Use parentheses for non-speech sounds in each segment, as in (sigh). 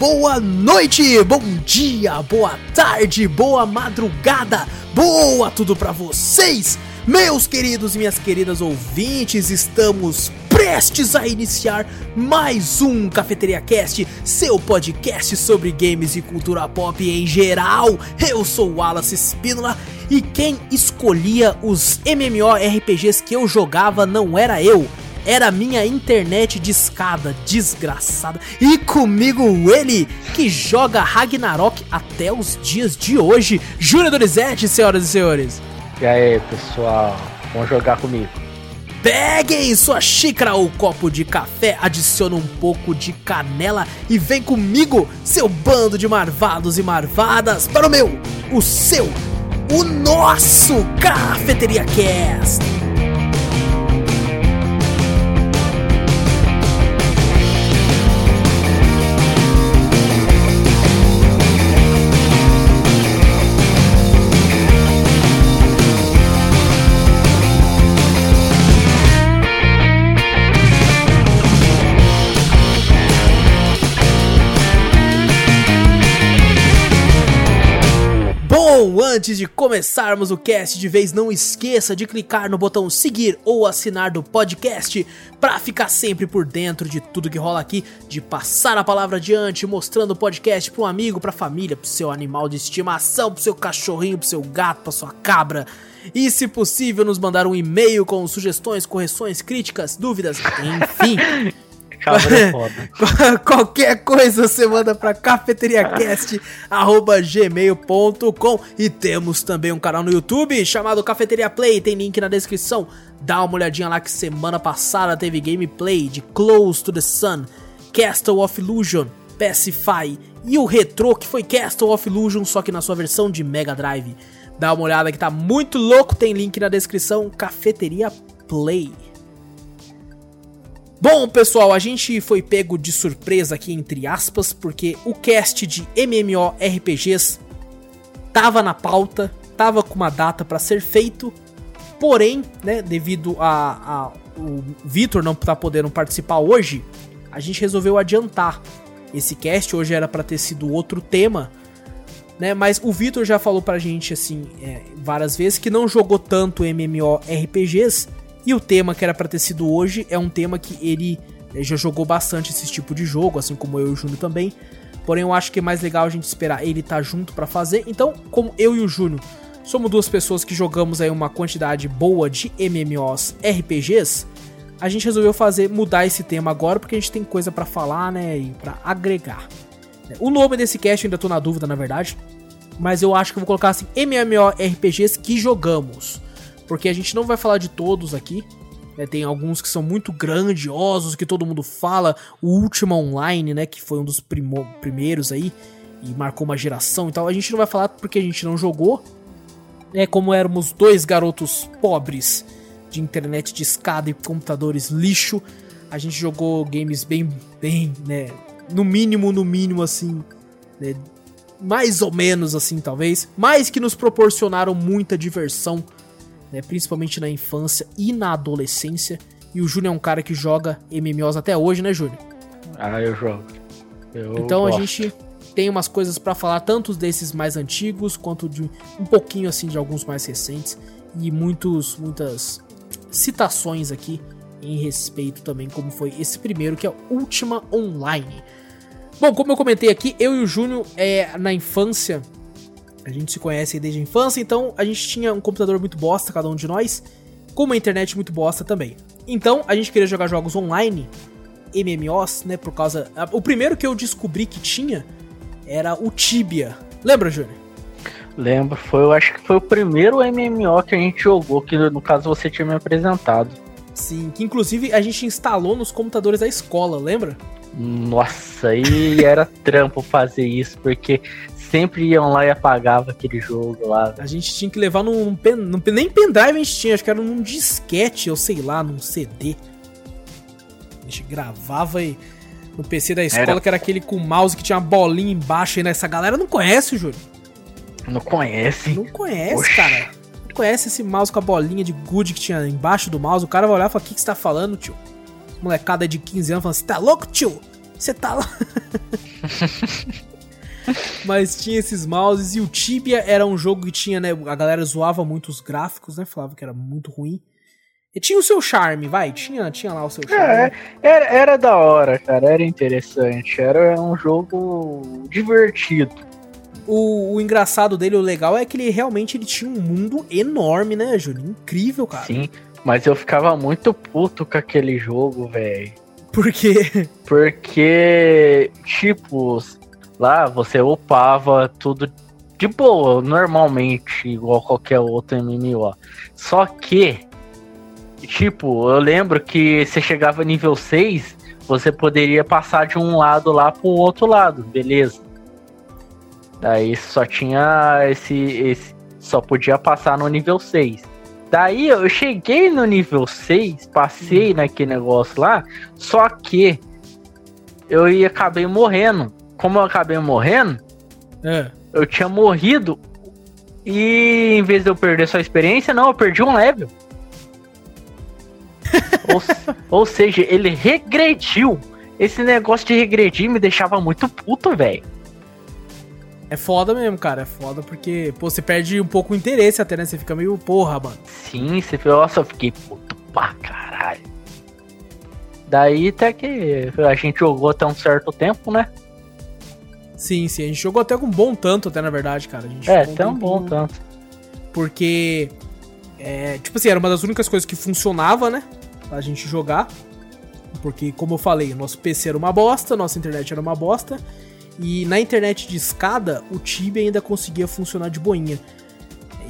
boa noite, bom dia, boa tarde, boa madrugada, boa tudo pra vocês, meus queridos e minhas queridas ouvintes. Estamos prestes a iniciar mais um Cafeteria Cast, seu podcast sobre games e cultura pop em geral. Eu sou o Wallace Spínola e quem escolhia os MMORPGs que eu jogava não era eu era minha internet de escada, desgraçada. E comigo ele, que joga Ragnarok até os dias de hoje, Júnior Donizete, senhoras e senhores. E aí, pessoal, vamos jogar comigo. Peguem sua xícara ou copo de café, adicione um pouco de canela e vem comigo, seu bando de marvados e marvadas, para o meu, o seu, o nosso Cafeteria Cast. Antes de começarmos o cast de vez, não esqueça de clicar no botão seguir ou assinar do podcast para ficar sempre por dentro de tudo que rola aqui, de passar a palavra adiante, mostrando o podcast para um amigo, para família, para seu animal de estimação, para seu cachorrinho, para seu gato, para sua cabra. E se possível, nos mandar um e-mail com sugestões, correções, críticas, dúvidas, enfim. (laughs) Cabra é foda. (laughs) Qualquer coisa você manda pra cafeteriacast.gmail.com E temos também um canal no YouTube chamado Cafeteria Play, tem link na descrição. Dá uma olhadinha lá que semana passada teve gameplay de Close to the Sun, Castle of Illusion, Pacify e o Retro que foi Castle of Illusion, só que na sua versão de Mega Drive. Dá uma olhada que tá muito louco, tem link na descrição, Cafeteria Play. Bom, pessoal, a gente foi pego de surpresa aqui, entre aspas, porque o cast de MMORPGs tava na pauta, tava com uma data para ser feito, porém, né, devido a, a o Vitor não tá podendo participar hoje, a gente resolveu adiantar esse cast. Hoje era para ter sido outro tema, né? Mas o Vitor já falou pra gente assim é, várias vezes que não jogou tanto MMORPGs e o tema que era pra ter sido hoje é um tema que ele eh, já jogou bastante esse tipo de jogo, assim como eu e o Júnior também. Porém, eu acho que é mais legal a gente esperar ele estar tá junto para fazer. Então, como eu e o Júnior somos duas pessoas que jogamos aí uma quantidade boa de MMOs RPGs, a gente resolveu fazer mudar esse tema agora porque a gente tem coisa para falar, né, e para agregar. O nome desse cast eu ainda tô na dúvida, na verdade, mas eu acho que eu vou colocar assim MMORPGs que jogamos porque a gente não vai falar de todos aqui. Né? Tem alguns que são muito grandiosos, que todo mundo fala. O Ultima Online, né? Que foi um dos primeiros aí e marcou uma geração e tal. A gente não vai falar porque a gente não jogou. É como éramos dois garotos pobres de internet de escada e computadores lixo. A gente jogou games bem, bem, né? No mínimo, no mínimo, assim. Né, mais ou menos assim, talvez. Mas que nos proporcionaram muita diversão né, principalmente na infância e na adolescência. E o Júnior é um cara que joga MMOs até hoje, né, Júnior? Ah, eu jogo. Eu então gosto. a gente tem umas coisas para falar, tanto desses mais antigos quanto de um pouquinho assim de alguns mais recentes e muitos muitas citações aqui em respeito também como foi esse primeiro que é Ultima Online. Bom, como eu comentei aqui, eu e o Júnior é na infância a gente se conhece desde a infância, então a gente tinha um computador muito bosta, cada um de nós, com uma internet muito bosta também. Então a gente queria jogar jogos online, MMOs, né? Por causa. O primeiro que eu descobri que tinha era o Tibia. Lembra, Júnior? Lembro, foi, eu acho que foi o primeiro MMO que a gente jogou, que no caso você tinha me apresentado. Sim, que inclusive a gente instalou nos computadores da escola, lembra? Nossa, aí era trampo fazer isso, porque sempre iam lá e apagavam aquele jogo lá. A gente tinha que levar num, pen, num nem pendrive a gente tinha, acho que era num disquete, ou sei lá, num CD. A gente gravava e no PC da escola, era... que era aquele com mouse que tinha uma bolinha embaixo. E essa galera não conhece, Júlio. Não conhece? Não conhece, Oxi. cara. Não conhece esse mouse com a bolinha de good que tinha embaixo do mouse. O cara vai olhar e falar: O que, que você tá falando, tio? Molecada de 15 anos falando: Você tá louco, tio? Você tá lá. (laughs) Mas tinha esses mouses e o Tibia era um jogo que tinha, né? A galera zoava muito os gráficos, né? Falava que era muito ruim. E tinha o seu charme, vai, tinha, tinha lá o seu charme. É, era, era da hora, cara, era interessante. Era um jogo divertido. O, o, engraçado dele, o legal é que ele realmente ele tinha um mundo enorme, né, Júlio? Incrível, cara. Sim, mas eu ficava muito puto com aquele jogo, velho. Por quê? Porque, tipo, lá você upava tudo de boa, normalmente, igual qualquer outro MMO. Só que, tipo, eu lembro que você chegava nível 6, você poderia passar de um lado lá pro outro lado, beleza? Daí só tinha esse, esse. Só podia passar no nível 6. Daí eu cheguei no nível 6, passei hum. naquele negócio lá, só que eu ia acabei morrendo. Como eu acabei morrendo, é. eu tinha morrido e em vez de eu perder sua experiência, não, eu perdi um level. (laughs) ou, ou seja, ele regrediu. Esse negócio de regredir me deixava muito puto, velho. É foda mesmo, cara. É foda porque, pô, você perde um pouco o interesse até, né? Você fica meio, porra, mano. Sim, você fica, nossa, eu fiquei puto pra caralho. Daí até que a gente jogou até um certo tempo, né? Sim, sim. A gente jogou até com um bom tanto, até na verdade, cara. é, até um bom tanto. Porque, é, tipo assim, era uma das únicas coisas que funcionava, né? Pra gente jogar. Porque, como eu falei, nosso PC era uma bosta, nossa internet era uma bosta. E na internet de escada, o Tibia ainda conseguia funcionar de boinha.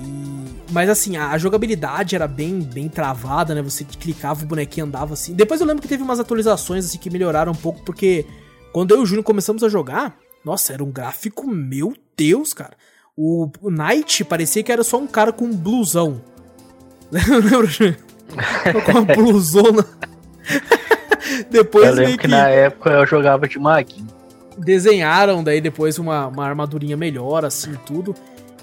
E... Mas assim, a, jogabilidade era bem, bem travada, né? Você clicava, o bonequinho andava assim. Depois eu lembro que teve umas atualizações assim que melhoraram um pouco, porque quando eu e o Júnior começamos a jogar, nossa, era um gráfico, meu Deus, cara. O, Knight parecia que era só um cara com um blusão. (laughs) Lembra, (laughs) com uma blusona. (laughs) Depois eu lembro que, que na época eu jogava de maguinho desenharam daí depois uma, uma armadurinha melhor, assim, tudo.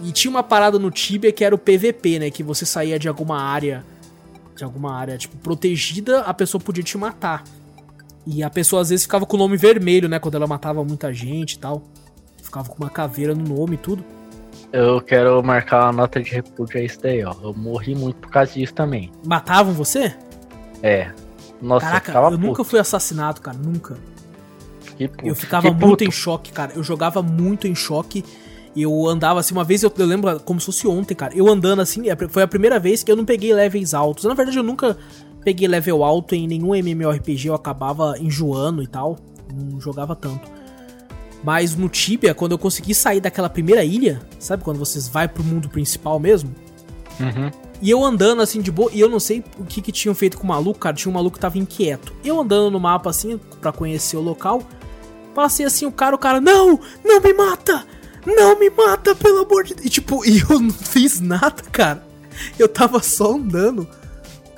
E tinha uma parada no Tibia que era o PVP, né? Que você saía de alguma área, de alguma área, tipo, protegida, a pessoa podia te matar. E a pessoa às vezes ficava com o nome vermelho, né? Quando ela matava muita gente e tal. Ficava com uma caveira no nome e tudo. Eu quero marcar uma nota de repúdio a isso daí, ó. Eu morri muito por causa disso também. Matavam você? É. Nossa, Caraca, eu, eu nunca fui assassinado, cara. Nunca. Que eu ficava muito em choque, cara. Eu jogava muito em choque. Eu andava assim, uma vez eu, eu, lembro como se fosse ontem, cara. Eu andando assim, é, foi a primeira vez que eu não peguei levels altos. Na verdade, eu nunca peguei level alto em nenhum MMORPG, eu acabava enjoando e tal. Não jogava tanto. Mas no Tibia, quando eu consegui sair daquela primeira ilha, sabe quando vocês vai pro mundo principal mesmo? Uhum. E eu andando assim de boa, e eu não sei o que que tinham feito com o maluco, cara. Tinha um maluco que tava inquieto. Eu andando no mapa assim, para conhecer o local. Passei assim o cara, o cara, não, não me mata! Não me mata, pelo amor de Deus! E tipo, (laughs) e eu não fiz nada, cara. Eu tava só andando.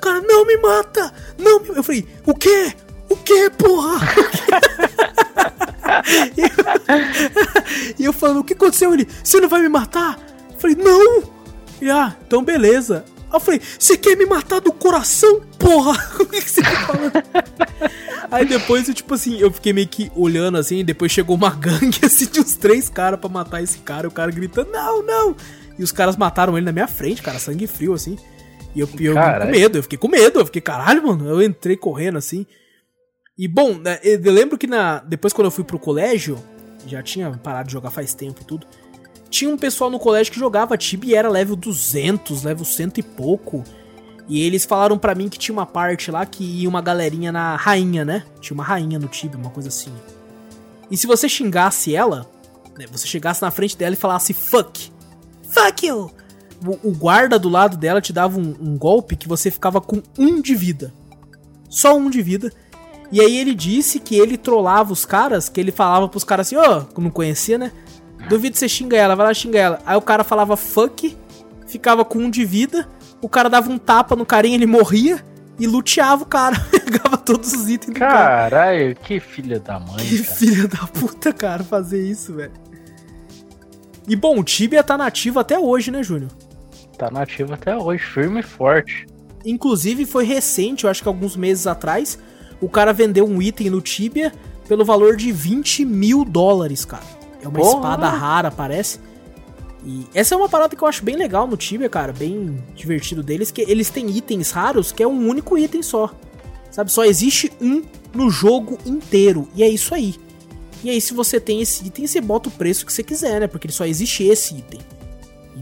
O cara, não me mata! Não me... Eu falei, o quê? O quê, porra? (laughs) e, eu... (laughs) e eu falando, o que aconteceu? Ele, você não vai me matar? Eu falei, não! E, ah, então beleza. Eu falei, você quer me matar do coração, porra? (laughs) O que, você tá falando? Aí depois, eu, tipo assim, eu fiquei meio que olhando assim, depois chegou uma gangue assim de uns três caras pra matar esse cara, e o cara gritando, não, não! E os caras mataram ele na minha frente, cara, sangue frio, assim. E eu, eu com medo, eu fiquei com medo, eu fiquei, caralho, mano, eu entrei correndo assim. E bom, né, eu lembro que na, depois quando eu fui pro colégio, já tinha parado de jogar faz tempo e tudo. Tinha um pessoal no colégio que jogava Tibia e era level 200, level cento e pouco. E eles falaram para mim que tinha uma parte lá que ia uma galerinha na rainha, né? Tinha uma rainha no Tibia, uma coisa assim. E se você xingasse ela, né, você chegasse na frente dela e falasse fuck, fuck you, o, o guarda do lado dela te dava um, um, golpe que você ficava com um de vida. Só um de vida. E aí ele disse que ele trollava os caras, que ele falava pros caras assim, ó, oh, não conhecia, né? Duvido você xinga ela, vai lá xinga ela. Aí o cara falava fuck, ficava com um de vida o cara dava um tapa no carinha, ele morria e luteava o cara. (laughs) Pegava todos os itens do cara. Caralho, que filha da mãe. Que cara. filha da puta, cara, fazer isso, velho. E bom, o Tibia tá nativo até hoje, né, Júnior? Tá nativo até hoje, firme e forte. Inclusive foi recente, eu acho que alguns meses atrás, o cara vendeu um item no Tibia pelo valor de 20 mil dólares, cara. É uma Porra. espada rara, parece. E essa é uma parada que eu acho bem legal no Tibia, cara, bem divertido deles, que eles têm itens raros que é um único item só. Sabe, só existe um no jogo inteiro, e é isso aí. E aí se você tem esse item, você bota o preço que você quiser, né? Porque só existe esse item.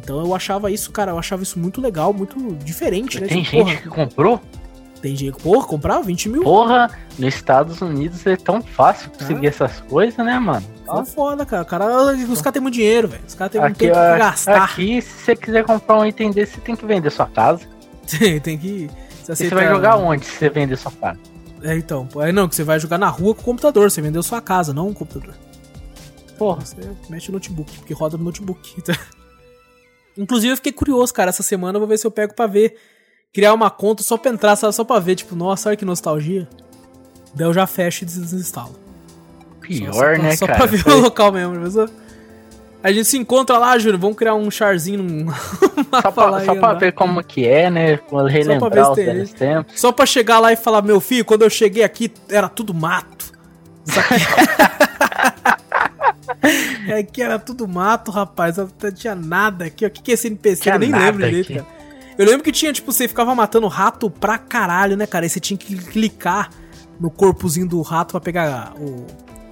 Então eu achava isso, cara, eu achava isso muito legal, muito diferente, né? Tem Tipo, gente que comprou? tem gente que, porra, comprar 20 mil. Porra, nos Estados Unidos é tão fácil conseguir Ah. essas coisas, né, mano? Tá foda, cara. O cara os caras têm muito dinheiro, velho. Os caras têm muito tempo pra gastar. aqui, se você quiser comprar um item desse, você tem que vender sua casa. (laughs) tem que. Você, E você vai jogar onde se você vender sua casa? É, então. É, não, que você vai jogar na rua com o computador. Você vendeu sua casa, não um computador. Porra. Você mexe no notebook, porque roda no notebook. (laughs) Inclusive, eu fiquei curioso, cara. Essa semana eu vou ver se eu pego pra ver. Criar uma conta só pra entrar, sabe? Só pra ver, tipo, nossa, olha que nostalgia. Daí eu já fecho e desinstalo. Pior, só, só né, só cara? pra ver (laughs) Foi- o local mesmo. só- A gente se encontra lá, Júnior. Vamos criar um charzinho num. (laughs) Só pra, só pra ver como que é, né? Relembrar os velhos tempos. Só pra chegar lá e falar, meu filho, quando eu cheguei aqui era tudo mato. (laughs) (laughs) É aqui era tudo mato, rapaz. Não tinha nada aqui. O que, que é esse NPC? Tinha eu nem lembro direito, aqui. cara. Eu lembro que tinha, tipo, você ficava matando rato pra caralho, né, cara? Aí você tinha que clicar no corpozinho do rato pra pegar o,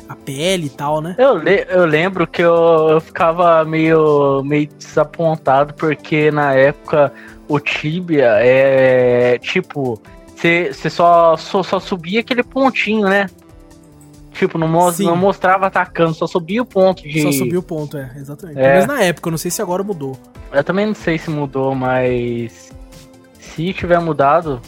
a pele e tal, né? Eu, le- eu lembro que eu, eu ficava meio, meio desapontado porque na época o Tibia é tipo, você você só, só, só subia aquele pontinho, né? Tipo, não, não mostrava atacando, só subia o ponto de. Só subiu o ponto, é, exatamente. É. Mas na época, eu não sei se agora mudou. Eu também não sei se mudou, mas se tiver mudado,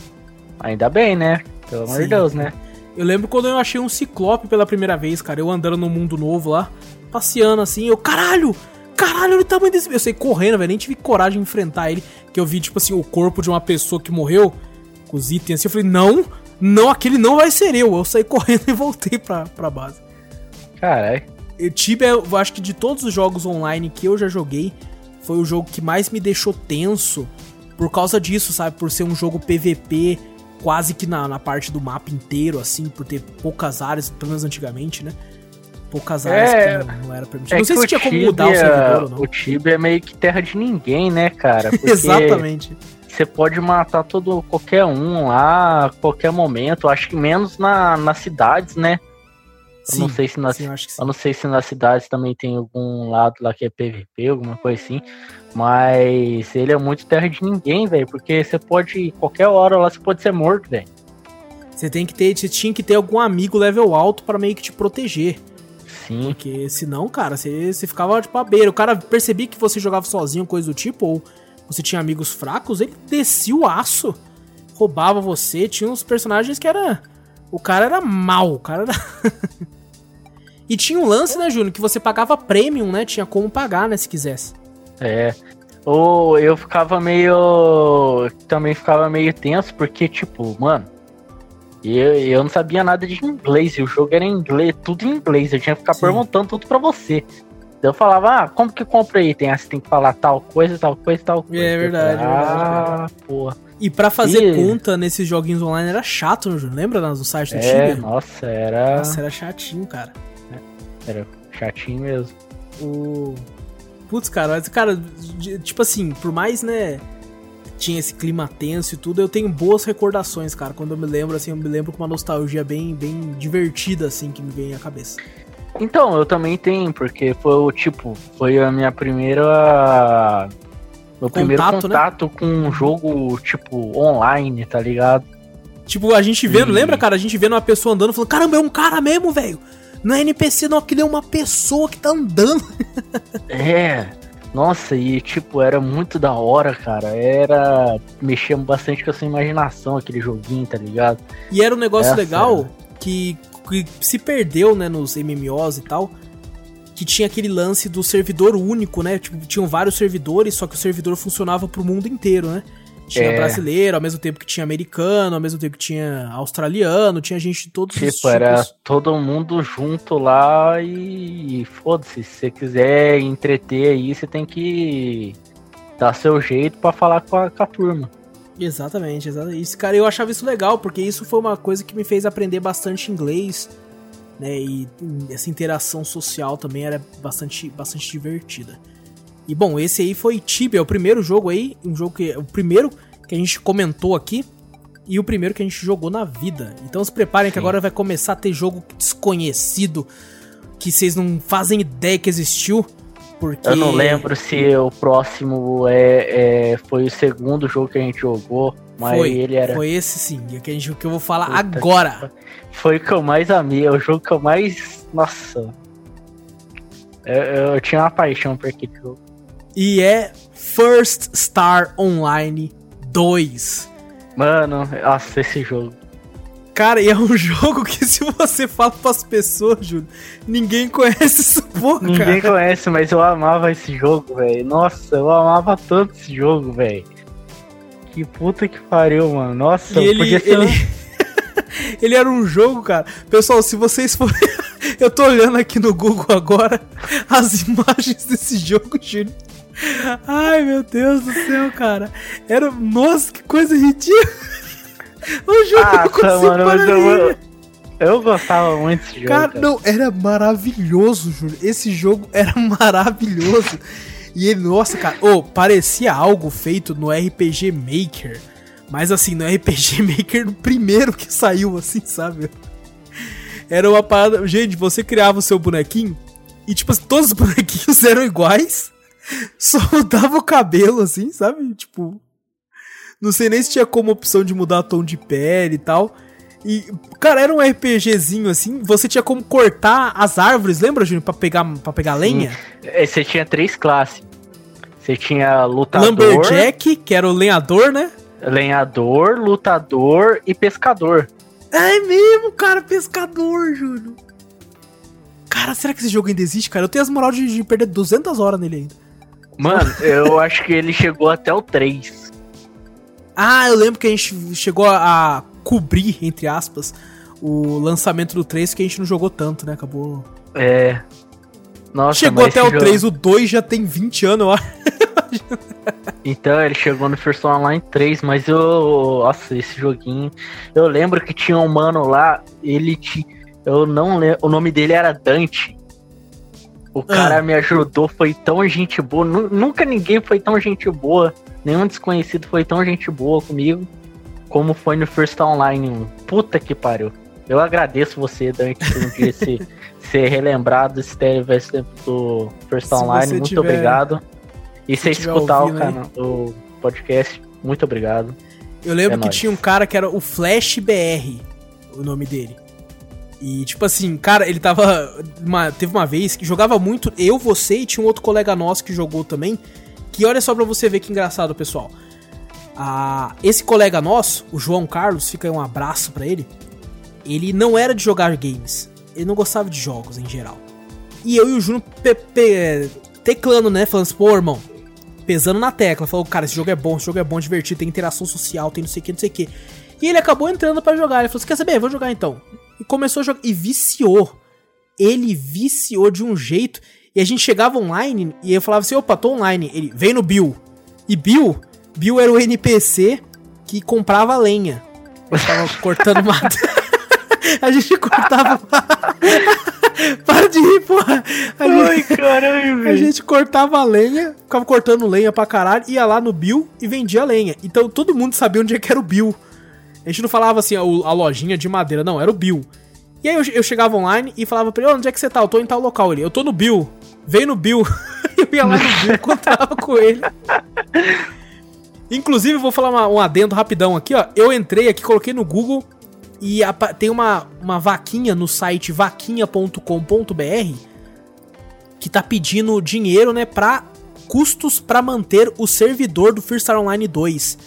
ainda bem, né? Pelo amor de. Deus, né? Eu lembro quando eu achei um ciclope pela primeira vez, cara. Eu andando no mundo novo lá, passeando assim, eu, caralho! Caralho, olha o tamanho desse. Eu saí correndo, velho. Nem tive coragem de enfrentar ele. Que eu vi, tipo assim, o corpo de uma pessoa que morreu com os itens assim. Eu falei, não, não, aquele não vai ser eu. Eu saí correndo (laughs) e voltei pra, pra base. Caralho. Tibia, eu acho que de todos os jogos online que eu já joguei, foi o jogo que mais me deixou tenso por causa disso, sabe? Por ser um jogo PVP quase que na, na parte do mapa inteiro, assim, por ter poucas áreas, pelo menos antigamente, né? Poucas áreas É, que não, não era permitido. É não sei se tinha como Tibia- mudar o servidor ou não. O Tibia é meio que terra de ninguém, né, cara? (laughs) Porque Exatamente. Você pode matar todo qualquer um lá, a qualquer momento. Acho que menos na, nas cidades, né? Eu não sei se nas, sim, eu sim. não sei se nas cidades também tem algum lado lá que é PVP, alguma coisa assim. Mas ele é muito terra de ninguém, velho. Porque você pode, qualquer hora lá, você pode ser morto, velho. Você tem que ter, você tinha que ter algum amigo level alto pra meio que te proteger. Sim. Porque senão, cara, você, você ficava tipo à beira. O cara percebia que você jogava sozinho, coisa do tipo, ou você tinha amigos fracos, ele descia o aço, roubava você. Tinha uns personagens que era. O cara era mal, o cara era. (laughs) e tinha um lance, né, Júnior, que você pagava premium, né? Tinha como pagar, né, se quisesse. É. Ou eu ficava meio. Também ficava meio tenso, porque, tipo, mano. Eu, eu não sabia nada de inglês, e o jogo era em inglês, tudo em inglês. Eu tinha que ficar Sim. perguntando tudo pra você. Daí eu falava, ah, como que compra aí? Tem, ah, você tem que falar tal coisa, tal coisa, tal coisa. É verdade, Eu é verdade, Ah, porra. E pra fazer E- conta nesses joguinhos online era chato, né? Lembra no site do É, Tibia? nossa, era, Nossa, era chatinho, cara. era chatinho mesmo. O. Putz, cara, mas, cara, tipo assim, por mais, né, tinha esse clima tenso e tudo, eu tenho boas recordações, cara. Quando eu me lembro, assim, eu me lembro com uma nostalgia bem, bem divertida, assim, que me vem à cabeça. Então, eu também tenho, porque foi o tipo, foi a minha primeira. Meu primeiro Contato, né? contato com um jogo, tipo, online, tá ligado? Tipo, a gente vendo, Sim. lembra, cara? A gente vendo uma pessoa andando, falando, caramba, é um cara mesmo, velho. Não é NPC, não, aquilo é uma pessoa que tá andando. (laughs) É. Nossa, e tipo, era muito da hora, cara. Era. Mexia bastante com a sua imaginação aquele joguinho, tá ligado? E era um negócio Essa legal era. que, que se perdeu, né, nos MMOs e tal. Que tinha aquele lance do servidor único, né? Tipo, tinham vários servidores, só que o servidor funcionava pro mundo inteiro, né? Tinha É. brasileiro, ao mesmo tempo que tinha americano, ao mesmo tempo que tinha australiano, tinha gente de todos os Tipo, tipos. era todo mundo junto lá e, e foda-se. Se você quiser entreter aí, você tem que dar seu jeito pra falar com a, com a turma. Exatamente, exatamente. Isso, cara, eu achava isso legal, porque isso foi uma coisa que me fez aprender bastante inglês. né? E essa interação social também era bastante, bastante divertida. E bom, esse aí foi Tibia, o primeiro jogo aí, um jogo que o primeiro que a gente comentou aqui e o primeiro que a gente jogou na vida. Então se preparem Sim. que agora vai começar a ter jogo desconhecido que vocês não fazem ideia que existiu. Porque... Eu não lembro se o próximo é, é, foi o segundo jogo que a gente jogou, mas foi, ele era. Foi esse sim, é que, gente, que eu vou falar Puta agora. Foi o que eu mais amei, é o jogo que eu mais. Nossa. Eu, eu tinha uma paixão por aquele jogo. E é First Star Online 2. Mano, nossa, esse jogo. Cara, e é um (laughs) jogo que se você fala pras pessoas, Júlio, ninguém conhece essa porra, Ninguém cara. conhece, mas eu amava esse jogo, velho. Nossa, eu amava tanto esse jogo, velho. Que puta que pariu, mano. Nossa, e ele, podia ser... Ele... (laughs) ele era um jogo, cara. Pessoal, se vocês forem... (laughs) eu tô olhando aqui no Google agora as imagens desse jogo, Júlio. Ai, meu Deus do céu, cara. Era... Nossa, que coisa ridícula. O jogo ah, tá, mano, mas eu, eu gostava muito desse jogo. Cara, cara, não, era maravilhoso, Júlio. Esse jogo (laughs) era maravilhoso. E ele, nossa, cara, oh, parecia algo feito no RPG Maker. Mas assim, no RPG (laughs) Maker no primeiro que saiu, assim, sabe? Era uma parada. Gente, você criava o seu bonequinho e, tipo, todos os (laughs) bonequinhos eram iguais. Só mudava o cabelo, assim, sabe? Tipo, não sei nem se tinha como opção de mudar tom de pele e tal. E, cara, era um RPGzinho assim, você tinha como cortar as árvores, lembra, Júnior? Pra pegar, pra pegar lenha? É, você tinha três classes. Você tinha lutador. Lumberjack, que era o lenhador, né? Lenhador, lutador e pescador. É mesmo, cara, pescador, Júnior. Cara, será que esse jogo ainda existe, cara? Eu tenho as moral de, de perder 200 horas nele ainda. Mano, eu acho que ele chegou até o 3. Ah, eu lembro que a gente chegou a cobrir, entre aspas, o lançamento do 3, que a gente não jogou tanto, né? Acabou. É. Nossa, chegou até o jogo... 3, o 2 já tem 20 anos, eu acho. Então, ele chegou no First Online 3, mas eu. Nossa, esse joguinho. Eu lembro que tinha um mano lá, ele te. Eu não lembro. O nome dele era Dante. O cara ah. me ajudou, foi tão gente boa. Nunca ninguém foi tão gente boa Nenhum desconhecido foi tão gente boa comigo como foi no First Online Puta que pariu. Eu agradeço você, Dante, por um dia ser, (laughs) ser relembrado esse tempo do First Online. Muito tiver, obrigado. E se você escutar o, canal, o podcast, muito obrigado. Eu lembro é que nóis. tinha um cara que era o Flash BR, o nome dele. E, tipo assim, cara, ele tava. Uma, teve uma vez que jogava muito, eu, você e tinha um outro colega nosso que jogou também. Que olha só pra você ver que engraçado, pessoal. Ah, esse colega nosso, o João Carlos, fica aí um abraço para ele. Ele não era de jogar games. Ele não gostava de jogos em geral. E eu e o Juno teclando, né? Falando assim, pô, irmão, pesando na tecla. Falou, cara, esse jogo é bom, esse jogo é bom, divertido, tem interação social, tem não sei o que, não sei o que. E ele acabou entrando para jogar. Ele falou, você quer saber? Vou jogar então. E começou a jogar. E viciou. Ele viciou de um jeito. E a gente chegava online e eu falava assim: opa, tô online. Ele vem no Bill. E Bill, Bill era o NPC que comprava lenha. Eu tava (laughs) cortando mato. (laughs) a gente cortava. (laughs) Para de rir, porra. A Ai, gente, caralho, A gente cortava a lenha, ficava cortando lenha pra caralho, ia lá no Bill e vendia lenha. Então todo mundo sabia onde é que era o Bill. A gente não falava assim, a, a lojinha de madeira, não, era o Bill. E aí eu, eu chegava online e falava pra ele, onde é que você tá? Eu tô em tal local. Ele, eu tô no Bill. Vem no Bill. (laughs) eu ia lá no Bill, encontrava com ele. Inclusive, vou falar uma, um adendo rapidão aqui, ó. Eu entrei aqui, coloquei no Google e a, tem uma, uma vaquinha no site vaquinha.com.br que tá pedindo dinheiro, né, pra custos para manter o servidor do Star Online 2.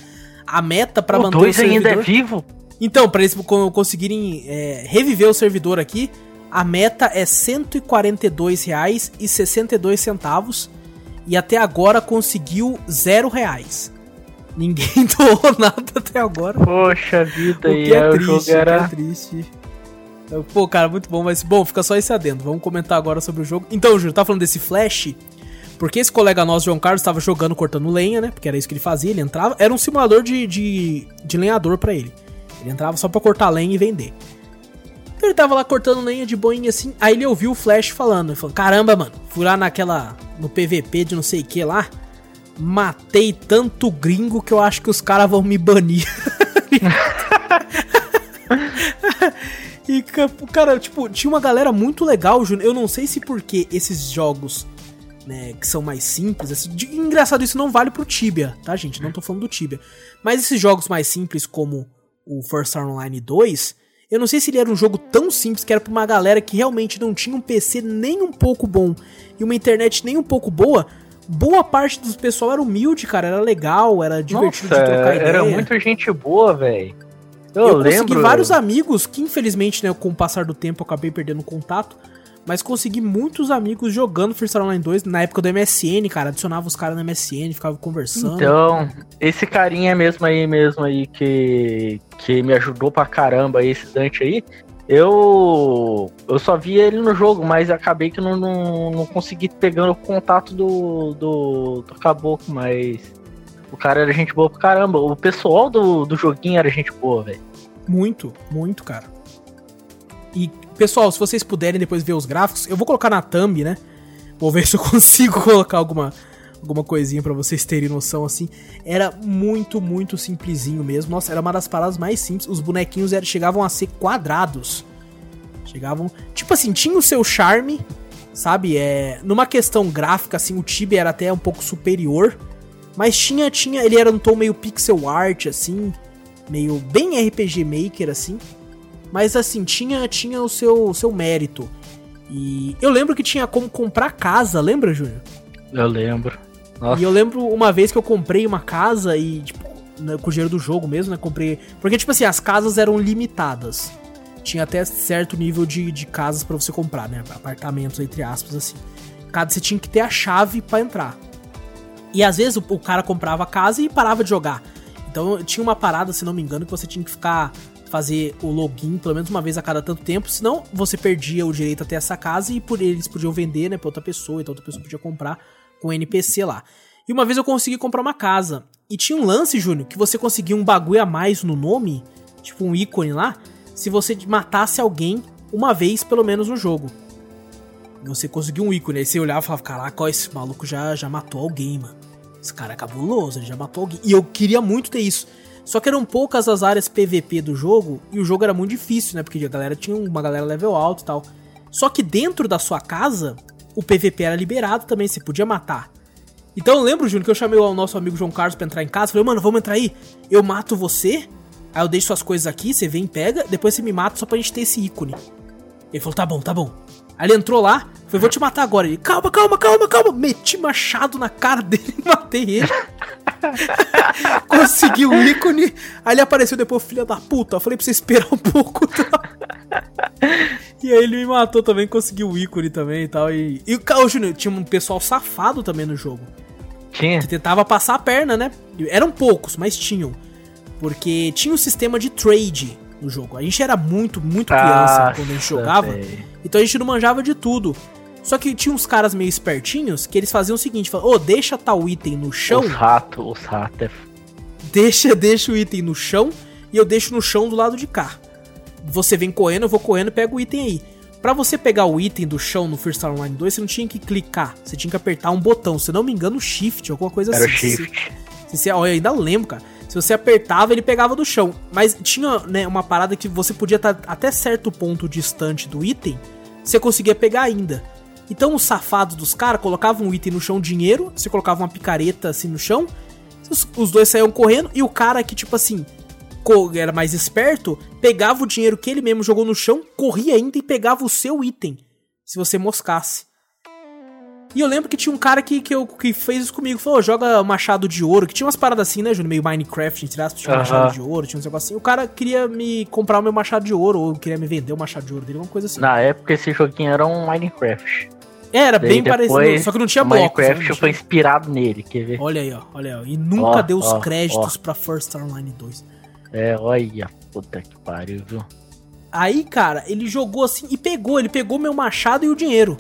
A meta para manter o servidor... ainda é vivo? Então, para eles conseguirem é, reviver o servidor aqui, a meta é R$ 142,62 e até agora conseguiu zero reais. Ninguém (laughs) doou nada até agora. Poxa vida, o que é, é triste, era... é triste. Pô, cara, muito bom, mas bom, fica só esse adendo. Vamos comentar agora sobre o jogo. Então, Júlio, tá falando desse Flash, porque esse colega nosso, João Carlos, estava jogando cortando lenha, né? Porque era isso que ele fazia, ele entrava. Era um simulador de, de, de lenhador para ele. Ele entrava só pra cortar lenha e vender. Então ele tava lá cortando lenha de boinha assim, aí ele ouviu o Flash falando. Ele falou: Caramba, mano, fui lá naquela. no PVP de não sei o que lá. Matei tanto gringo que eu acho que os caras vão me banir. (laughs) e, cara, tipo, tinha uma galera muito legal, Júnior. Eu não sei se porque esses jogos, né, que são mais simples, assim, de, engraçado, isso não vale pro Tibia, tá, gente? Não tô falando do Tibia. Mas esses jogos mais simples, como o First Star Online 2, eu não sei se ele era um jogo tão simples que era pra uma galera que realmente não tinha um PC nem um pouco bom e uma internet nem um pouco boa. Boa parte dos pessoal era humilde, cara, era legal, era divertido Nossa, de trocar ideia. Era muita gente boa, velho. Eu, eu lembro. consegui vários amigos que, infelizmente, né, com o passar do tempo, eu acabei perdendo contato. Mas consegui muitos amigos jogando Freestyle Online 2 na época do MSN, cara. Adicionava os caras no MSN, ficava conversando. Então, esse carinha mesmo aí, mesmo aí, que, que me ajudou pra caramba, esse Dante aí, eu eu só vi ele no jogo, mas acabei que não, não, não consegui pegando o contato do, do, do caboclo, mas o cara era gente boa pra caramba. O pessoal do, do joguinho era gente boa, velho. Muito, muito, cara. E, pessoal, se vocês puderem depois ver os gráficos, eu vou colocar na thumb, né? Vou ver (laughs) se eu consigo colocar alguma, alguma coisinha para vocês terem noção, assim. Era muito, muito simplesinho mesmo. Nossa, era uma das paradas mais simples. Os bonequinhos eram, chegavam a ser quadrados. Chegavam... Tipo assim, tinha o seu charme, sabe? É, numa questão gráfica, assim, o Tibia era até um pouco superior mas tinha, tinha, ele era um tom meio pixel art, assim, meio bem RPG Maker, assim. Mas assim, tinha, tinha o seu, seu mérito. E eu lembro que tinha como comprar casa, lembra, Júnior? Eu lembro. Nossa. E eu lembro uma vez que eu comprei uma casa e, tipo, né, com o dinheiro do jogo mesmo, né? Comprei. Porque, tipo assim, as casas eram limitadas. Tinha até certo nível de, de casas para você comprar, né? Apartamentos, entre aspas, assim. Cada você tinha que ter a chave para entrar. E às vezes o, o cara comprava a casa e parava de jogar. Então tinha uma parada, se não me engano, que você tinha que ficar fazer o login pelo menos uma vez a cada tanto tempo, senão você perdia o direito a ter essa casa e por eles podiam vender, né, para outra pessoa, então outra pessoa podia comprar com o NPC lá. E uma vez eu consegui comprar uma casa. E tinha um lance, Júnior, que você conseguia um bagulho a mais no nome, tipo um ícone lá, se você matasse alguém uma vez pelo menos no jogo. Você conseguiu um ícone, aí você olhava e falava, caraca, ó, esse maluco já, já matou alguém, mano. Esse cara é cabuloso, ele já matou alguém. E eu queria muito ter isso. Só que eram poucas as áreas PVP do jogo e o jogo era muito difícil, né? Porque a galera tinha uma galera level alto e tal. Só que dentro da sua casa, o PVP era liberado também, você podia matar. Então eu lembro, Júnior, que eu chamei o nosso amigo João Carlos pra entrar em casa. Falei, mano, vamos entrar aí. Eu mato você, aí eu deixo suas coisas aqui, você vem, pega, depois você me mata só pra gente ter esse ícone. Ele falou, tá bom, tá bom. Aí ele entrou lá, foi, vou te matar agora. Ele, calma, calma, calma, calma. Meti machado na cara dele e matei ele. (laughs) Consegui o ícone. Aí ele apareceu depois, filha da puta. Eu falei pra você esperar um pouco. Tá? e aí ele me matou também, conseguiu o ícone também e tal. E, e o Júnior, tinha um pessoal safado também no jogo. Tinha? Que tentava passar a perna, né? Eram poucos, mas tinham. Porque tinha um sistema de trade no jogo. A gente era muito, muito criança ah, quando a gente jogava. Véio. Então a gente não manjava de tudo. Só que tinha uns caras meio espertinhos que eles faziam o seguinte: ô, oh, deixa tal item no chão. Os ratos, os ratos. É deixa, (laughs) deixa o item no chão e eu deixo no chão do lado de cá. Você vem correndo, eu vou correndo e pego o item aí. Para você pegar o item do chão no First Star Online 2, você não tinha que clicar, você tinha que apertar um botão, se não me engano, shift, alguma coisa Era assim. Shift. Se, se, eu ainda lembro, cara. Se você apertava, ele pegava do chão. Mas tinha né, uma parada que você podia estar até certo ponto distante do item, você conseguia pegar ainda. Então os safados dos caras colocavam um item no chão, dinheiro, você colocava uma picareta assim no chão, os, os dois saíam correndo, e o cara que, tipo assim, era mais esperto, pegava o dinheiro que ele mesmo jogou no chão, corria ainda e pegava o seu item, se você moscasse. E eu lembro que tinha um cara que, que, eu, que fez isso comigo. Falou, joga machado de ouro. Que tinha umas paradas assim, né, Júnior? Meio Minecraft, entre aspas. Tinha machado de ouro, tinha uns negócios assim. O cara queria me comprar o meu machado de ouro. Ou queria me vender o machado de ouro dele, uma coisa assim. Na época, esse joguinho era um Minecraft. Era Daí bem parecido, só que não tinha blocos. Minecraft né? foi inspirado nele, quer ver? Olha aí, ó, olha aí. E nunca ó, deu os ó, créditos ó. pra First Online 2. É, olha, puta que pariu, viu? Aí, cara, ele jogou assim e pegou, ele pegou meu machado e o dinheiro.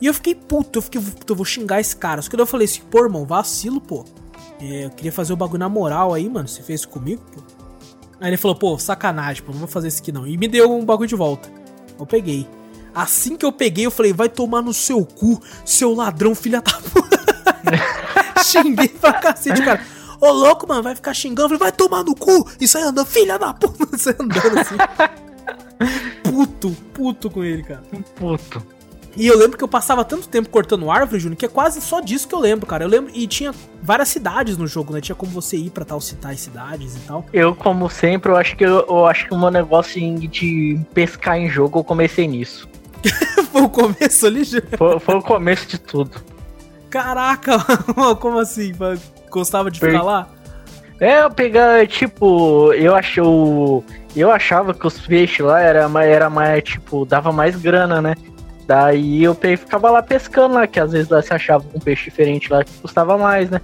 E eu fiquei puto, eu fiquei, puto, eu vou xingar esse cara. Só que eu falei assim, pô, irmão, vacilo, pô. É, eu queria fazer o bagulho na moral aí, mano. Você fez comigo, pô. Aí ele falou, pô, sacanagem, pô, não vou fazer isso aqui não. E me deu um bagulho de volta. Eu peguei. Assim que eu peguei, eu falei, vai tomar no seu cu, seu ladrão, filha da puta. (laughs) Xinguei pra cacete, cara. Ô louco, mano, vai ficar xingando. Eu falei, vai tomar no cu. Isso aí andando, filha da puta. (laughs) Aí andando assim. puto, puto com ele, cara. Puto. E eu lembro que eu passava tanto tempo cortando árvore, Júnior, que é quase só disso que eu lembro, cara. Eu lembro. E tinha várias cidades no jogo, né? Tinha como você ir pra tal citar cidades e tal. Eu, como sempre, eu acho que eu, eu acho que o meu negócio de pescar em jogo, eu comecei nisso. (laughs) foi o começo ali, Júnior? Foi, foi o começo de tudo. Caraca, (laughs) como assim? Gostava de ficar lá? É, eu pegar, tipo, eu achei Eu achava que os peixes lá era, era mais, tipo, dava mais grana, né? Daí eu ficava lá pescando lá, que às vezes lá se achava um peixe diferente lá que custava mais, né?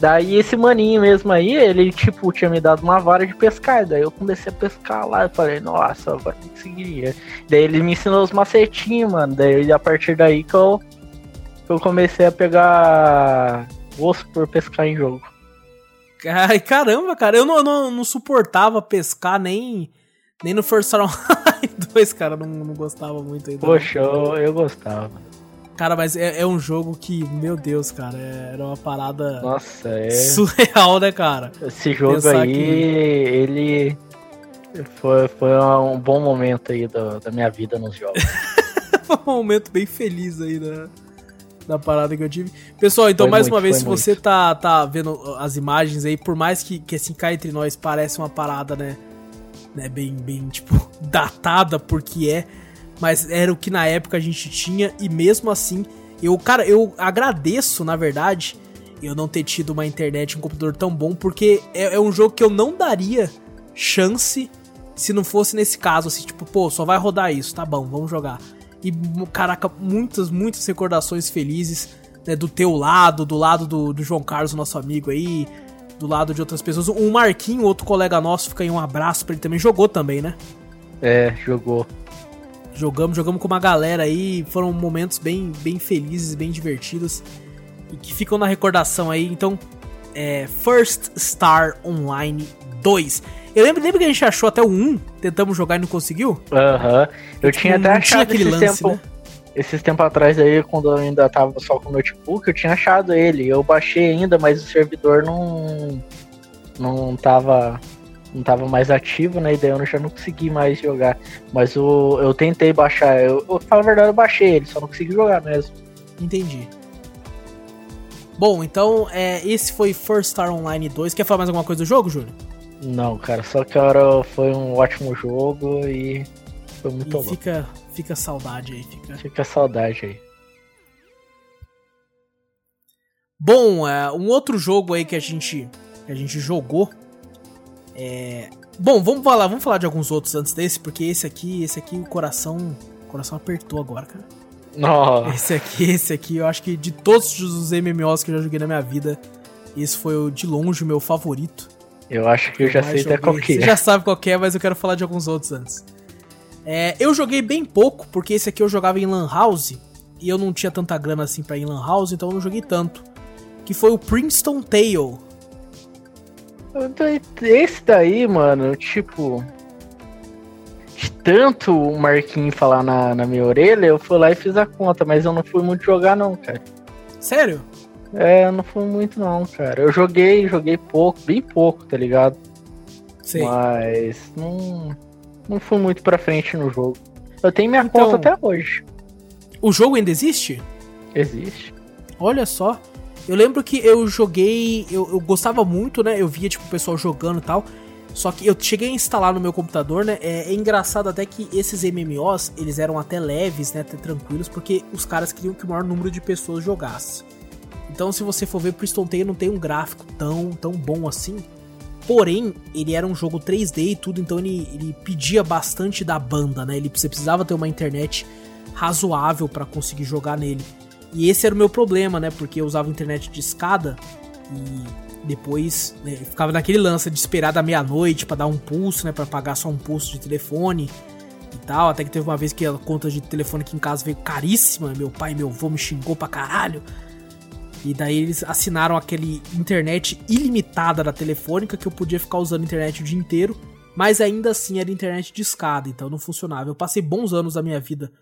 Daí esse maninho mesmo aí, ele tipo tinha me dado uma vara de pescar, daí eu comecei a pescar lá, eu falei, nossa, agora que seguir. Daí ele me ensinou os macetinhos, mano. Daí a partir daí que eu, que eu comecei a pegar gosto por pescar em jogo. Ai, caramba, cara, eu não, não, não suportava pescar nem nem no First (laughs) (laughs) 2, cara, não, não gostava muito ainda. Poxa, eu, eu gostava. Cara, mas é, é, um jogo que, meu Deus, cara, é, era uma parada Nossa, é... surreal, né, cara? Esse jogo Pensar aí, que... ele foi, foi um bom momento aí da, da minha vida nos jogos. (laughs) foi um momento bem feliz aí, né? Da parada que eu tive. Pessoal, então, foi mais muito, uma vez, se muito. você tá, tá vendo as imagens aí, por mais que, que assim, cá entre nós parece uma parada, né? Né, bem, bem, tipo, (laughs) datada porque é, mas era o que na época a gente tinha e mesmo assim, eu, cara, eu agradeço, na verdade, eu não ter tido uma internet, um computador tão bom, porque é, é um jogo que eu não daria chance se não fosse nesse caso, assim, tipo, pô, só vai rodar isso, tá bom, vamos jogar. E, caraca, muitas, muitas recordações felizes, né, do teu lado, do lado do, do João Carlos, nosso amigo aí, do lado de outras pessoas. O Marquinho, outro colega nosso, fica aí um abraço pra ele também. Jogou também, né? É, jogou. Jogamos, jogamos com uma galera aí. Foram momentos bem, bem felizes, bem divertidos. E que ficam na recordação aí. Então, é First Star Online 2. Eu lembro, lembro que a gente achou até o 1, tentamos jogar e não conseguiu? Aham. Uhum. Eu tinha até achado tinha aquele lance, tempo, né? Esses tempos atrás aí, quando eu ainda tava só com o notebook, eu tinha achado ele. Eu baixei ainda, mas o servidor não. não tava. não tava mais ativo, né? E daí eu já não consegui mais jogar. Mas o, eu tentei baixar. Eu, eu falo a verdade, eu baixei ele, só não consegui jogar mesmo. Entendi. Bom, então é, esse foi First Star Online 2. Quer falar mais alguma coisa do jogo, Júlio? Não, cara, só que agora foi um ótimo jogo e foi muito e bom. Fica, Fica saudade aí. Fica, fica saudade aí. Bom, é, um outro jogo aí que a gente, que a gente jogou. É... Bom, vamos falar, vamos falar de alguns outros antes desse, porque esse aqui, esse aqui o coração, o coração apertou agora, cara. Nossa. Esse aqui, esse aqui, eu acho que de todos os MMOs que eu já joguei na minha vida, esse foi o, de longe o meu favorito. Eu acho que eu já sei até qual que é. Você já sabe qual é, mas eu quero falar de alguns outros antes. É, eu joguei bem pouco, porque esse aqui eu jogava em Lan House, e eu não tinha tanta grana assim pra ir em Lan House, então eu não joguei tanto. Que foi o Princeton Tale. Esse daí, mano, tipo. De tanto o Marquinhos falar na, na minha orelha, eu fui lá e fiz a conta, mas eu não fui muito jogar, não, cara. Sério? É, eu não fui muito, não, cara. Eu joguei, joguei pouco, bem pouco, tá ligado? Sim. Mas não não fui muito pra frente no jogo. Eu tenho minha então, conta até hoje. O jogo ainda existe? Existe. Olha só. Eu lembro que eu joguei. Eu, eu gostava muito, né? Eu via, tipo, o pessoal jogando e tal. Só que eu cheguei a instalar no meu computador, né? É, é, engraçado até que esses MMOs, eles eram até leves, né? Até tranquilos, porque os caras queriam que o maior número de pessoas jogasse. Então, se você for ver, Priston Tale não tem um gráfico tão, tão bom assim. Porém, ele era um jogo 3D e tudo, então ele, ele pedia bastante da banda, né? Ele, você precisava ter uma internet razoável para conseguir jogar nele. E esse era o meu problema, né? Porque eu usava internet de escada e depois né, ficava naquele lance de esperar da meia-noite para dar um pulso, né? Para pagar só um pulso de telefone e tal. Até que teve uma vez que a conta de telefone aqui em casa veio caríssima. Meu pai e meu avô me xingou pra caralho. E daí eles assinaram aquele internet ilimitada da telefônica que eu podia ficar usando internet o dia inteiro, mas ainda assim era internet de escada, então não funcionava. Eu passei bons anos da minha vida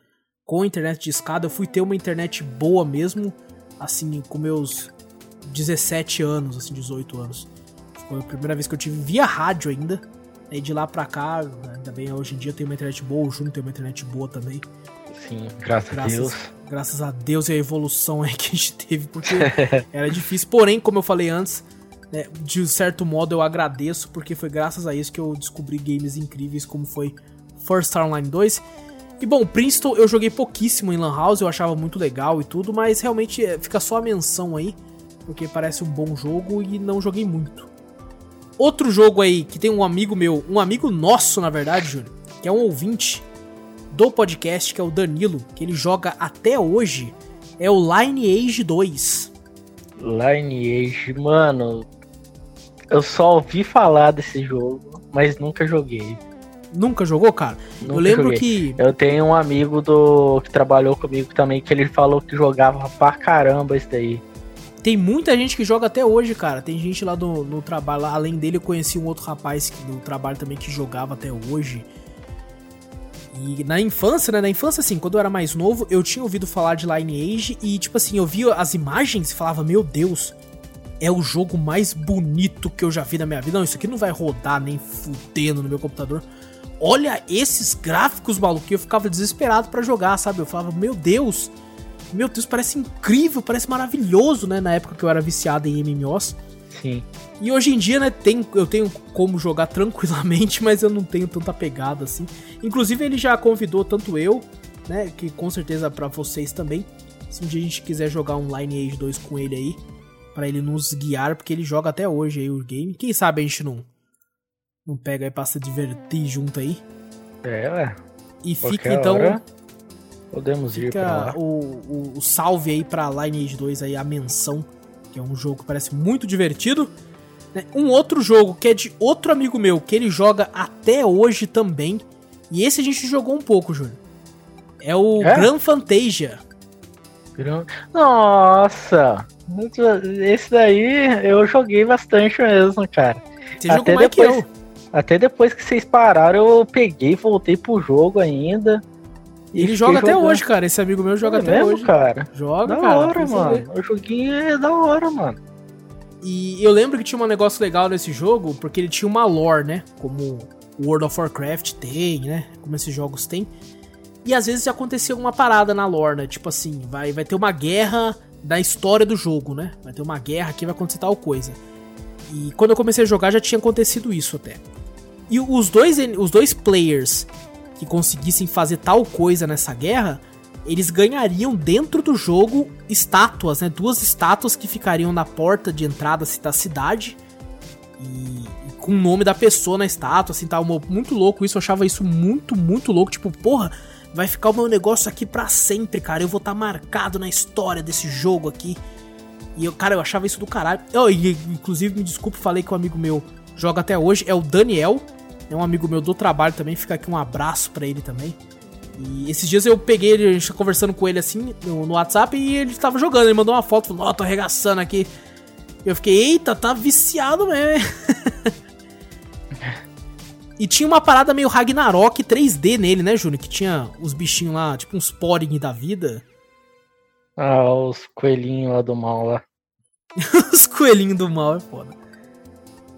com internet de escada, eu fui ter uma internet boa mesmo, assim, com meus 17 anos, assim, 18 anos. Foi a primeira vez que eu tive via rádio ainda. E de lá pra cá, ainda bem, hoje em dia tem uma internet boa, o Júnior tem uma internet boa também. Sim, graças, graças, a Deus. Graças a Deus e a evolução aí que a gente teve, porque (laughs) era difícil. Porém, como eu falei antes, né, de certo modo eu agradeço, porque foi graças a isso que eu descobri games incríveis como foi First Star Online 2. E bom, Princeton eu joguei pouquíssimo em Lan House, eu achava muito legal e tudo, mas realmente é, fica só a menção aí, porque parece um bom jogo e não joguei muito. Outro jogo aí que tem um amigo meu, um amigo nosso, na verdade, Júnior, que é um ouvinte do podcast, que é o Danilo, que ele joga até hoje, é o Lineage 2. Lineage, mano. Eu só ouvi falar desse jogo, mas nunca joguei. Nunca jogou, cara? Nunca eu lembro joguei. que. Eu tenho um amigo do que trabalhou comigo também, que ele falou que jogava pra caramba isso daí. Tem muita gente que joga até hoje, cara. Tem gente lá do, no trabalho. Lá, além dele, eu conheci um outro rapaz que, no trabalho também que jogava até hoje. E na infância, né? Na infância, assim, quando eu era mais novo, eu tinha ouvido falar de Lineage e, tipo assim, eu via as imagens e falava, meu Deus, é o jogo mais bonito que eu já vi na minha vida. Não, isso aqui não vai rodar nem fudendo no meu computador. Olha esses gráficos, maluco. Eu ficava desesperado para jogar, sabe? Eu falava, meu Deus, meu Deus, parece incrível, parece maravilhoso, né? Na época que eu era viciado em MMOs. Sim. E hoje em dia, né, tem, eu tenho como jogar (laughs) tranquilamente, mas eu não tenho tanta pegada assim. Inclusive, ele já convidou tanto eu, né, que com certeza para vocês também. Se um dia a gente quiser jogar um Lineage 2 com ele aí, para ele nos guiar, porque ele joga até hoje aí o game. Quem sabe a gente não não pega e passa a divertir junto aí. É, ué. E fica então hora. Podemos ir pra lá. O, o, o, salve aí pra Lineage 2 aí, a menção, que é um jogo que parece muito divertido. Né? Um outro jogo que é de outro amigo meu, que ele joga até hoje também. E esse a gente jogou um pouco, Júnior. É o é? Gran Fantasia. Nossa! Esse daí eu joguei bastante mesmo, cara. Você até jogou mais depois, que eu. Até depois que vocês pararam, eu peguei, voltei pro jogo ainda. Ele joga até hoje, cara. Esse amigo meu joga é até mesmo, hoje. cara. Joga, da cara. Da hora, mano. O joguinho é da hora, mano. E eu lembro que tinha um negócio legal nesse jogo, porque ele tinha uma lore, né? Como World of Warcraft tem, né? Como esses jogos têm. E às vezes acontecia uma parada na lore, né? Tipo assim, vai, vai ter uma guerra da história do jogo, né? Vai ter uma guerra que vai acontecer tal coisa. E quando eu comecei a jogar já tinha acontecido isso até. E os dois, os dois players que conseguissem fazer tal coisa nessa guerra, eles ganhariam dentro do jogo estátuas, né? Duas estátuas que ficariam na porta de entrada da cidade. E, e com o nome da pessoa na estátua, assim, tava muito louco isso. Eu achava isso muito, muito louco. Tipo, porra, vai ficar o meu negócio aqui para sempre, cara. Eu vou estar tá marcado na história desse jogo aqui. E eu, cara, eu achava isso do caralho. Eu, inclusive, me desculpe, falei que um amigo meu joga até hoje, é o Daniel. É um amigo meu do trabalho também, fica aqui um abraço para ele também. E esses dias eu peguei ele, a gente tá conversando com ele assim no, no WhatsApp e ele tava jogando. Ele mandou uma foto, falou: Ó, oh, tô arregaçando aqui. Eu fiquei, eita, tá viciado mesmo. (laughs) e tinha uma parada meio Ragnarok 3D nele, né, Júnior? Que tinha os bichinhos lá, tipo uns Poring da vida. Ah, os coelhinhos lá do mal lá. (laughs) os coelhinhos do mal é foda.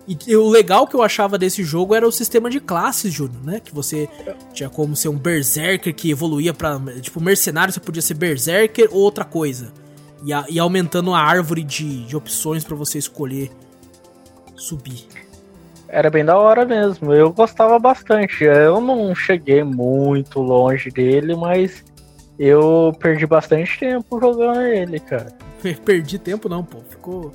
E, o legal que eu achava desse jogo era o sistema de classes, Júnior, né? Que você tinha como ser um berserker que evoluía para Tipo, mercenário você podia ser berserker ou outra coisa. E, a, e aumentando a árvore de, de opções para você escolher subir. Era bem da hora mesmo. Eu gostava bastante. Eu não cheguei muito longe dele, mas eu perdi bastante tempo jogando ele, cara. (laughs) Perdi tempo não, pô. Ficou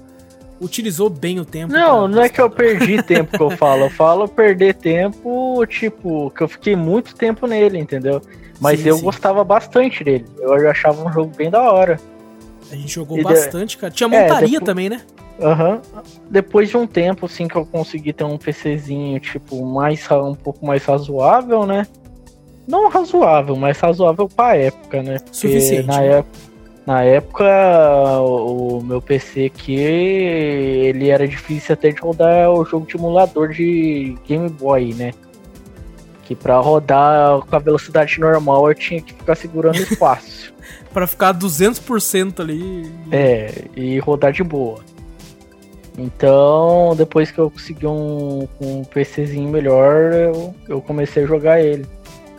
utilizou bem o tempo. Não, não é que eu perdi tempo que eu falo. Eu falo perder tempo, tipo, que eu fiquei muito tempo nele, entendeu? Mas sim, eu sim. gostava bastante dele. Eu achava um jogo bem da hora. A gente jogou e bastante, de... cara. Tinha montaria é, depois... também, né? Aham. Uhum. Depois de um tempo, assim, que eu consegui ter um PCzinho, tipo, mais, um pouco mais razoável, né? Não razoável, mas razoável pra época, né? Porque Suficiente. Na né? época na época, o, meu PC aqui, ele era difícil até de rodar o jogo de emulador de Game Boy, né? Que pra rodar com a velocidade normal eu tinha que ficar segurando (laughs) espaço. para ficar 200% ali. É, e rodar de boa. Então, depois que eu consegui um, um PCzinho melhor, eu, eu comecei a jogar ele.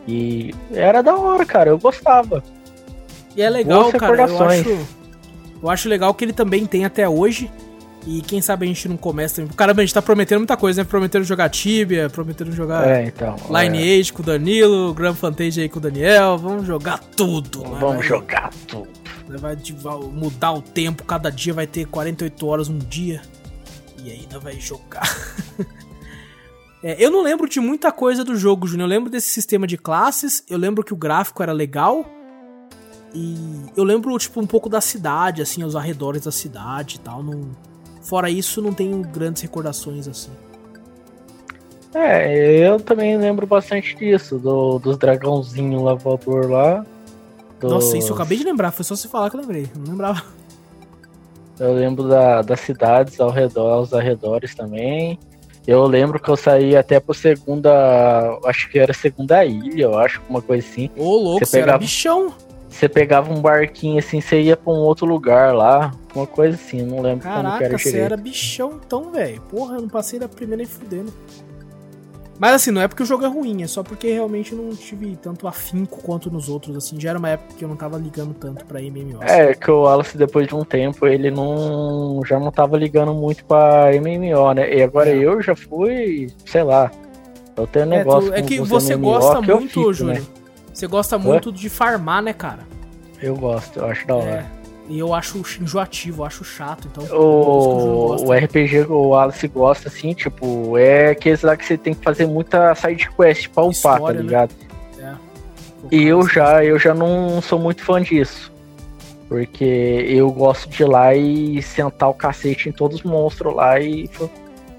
E era da hora, cara, eu gostava. E é legal, cara, eu acho, eu acho legal que ele também tem até hoje. E quem sabe a gente não começa também. Caramba, a gente tá prometendo muita coisa, né? Prometendo jogar Tibia, prometendo jogar é, então, Lineage é. com o Danilo, Grand Fantasy aí com o Daniel. Vamos jogar tudo, né? Vamos jogar tudo. Vai, vai mudar o tempo, cada dia vai ter 48 horas um dia. E ainda vai jogar. (laughs) é, eu não lembro de muita coisa do jogo, Júnior. Eu lembro desse sistema de classes, eu lembro que o gráfico era legal. E eu lembro, tipo, um pouco da cidade, assim, os arredores da cidade e tal. Não Fora isso, não tenho grandes recordações assim. É, eu também lembro bastante disso, do, dos dragãozinhos lá voador lá. Dos... Nossa, isso eu acabei de lembrar, foi só você falar que eu lembrei, não lembrava. Eu lembro da, das cidades ao redor, aos arredores também. Eu lembro que eu saí até pro segunda. Acho que era segunda ilha, eu acho, uma coisa assim. Ô, louco, você, pegava, era bichão. Você pegava um barquinho assim, você ia pra um outro lugar lá. Uma coisa assim, não lembro Caraca, como que era você era bichão então, velho. Porra, eu não passei da primeira nem fudendo. Mas assim, não é porque o jogo é ruim, é só porque realmente não tive tanto afinco quanto nos outros, assim. Já era uma época que eu não tava ligando tanto pra MMO. É, que o Wallace, depois de um tempo, ele não. já não tava ligando muito pra MMO, né? E agora é. eu já fui, sei lá. Eu tenho um é, negócio. Tu, é que você MMO gosta que muito, fico, Júnior. Né? Você gosta muito de farmar, né, cara? Eu gosto, eu acho da hora. É. E eu acho enjoativo, eu acho chato, então. O, o RPG o Alice gosta, assim, tipo, é aqueles lá que você tem que fazer muita side quest pra upar, tá né? ligado? Né? É. E eu já, eu já não sou muito fã disso. Porque eu gosto de ir lá e sentar o cacete em todos os monstros lá e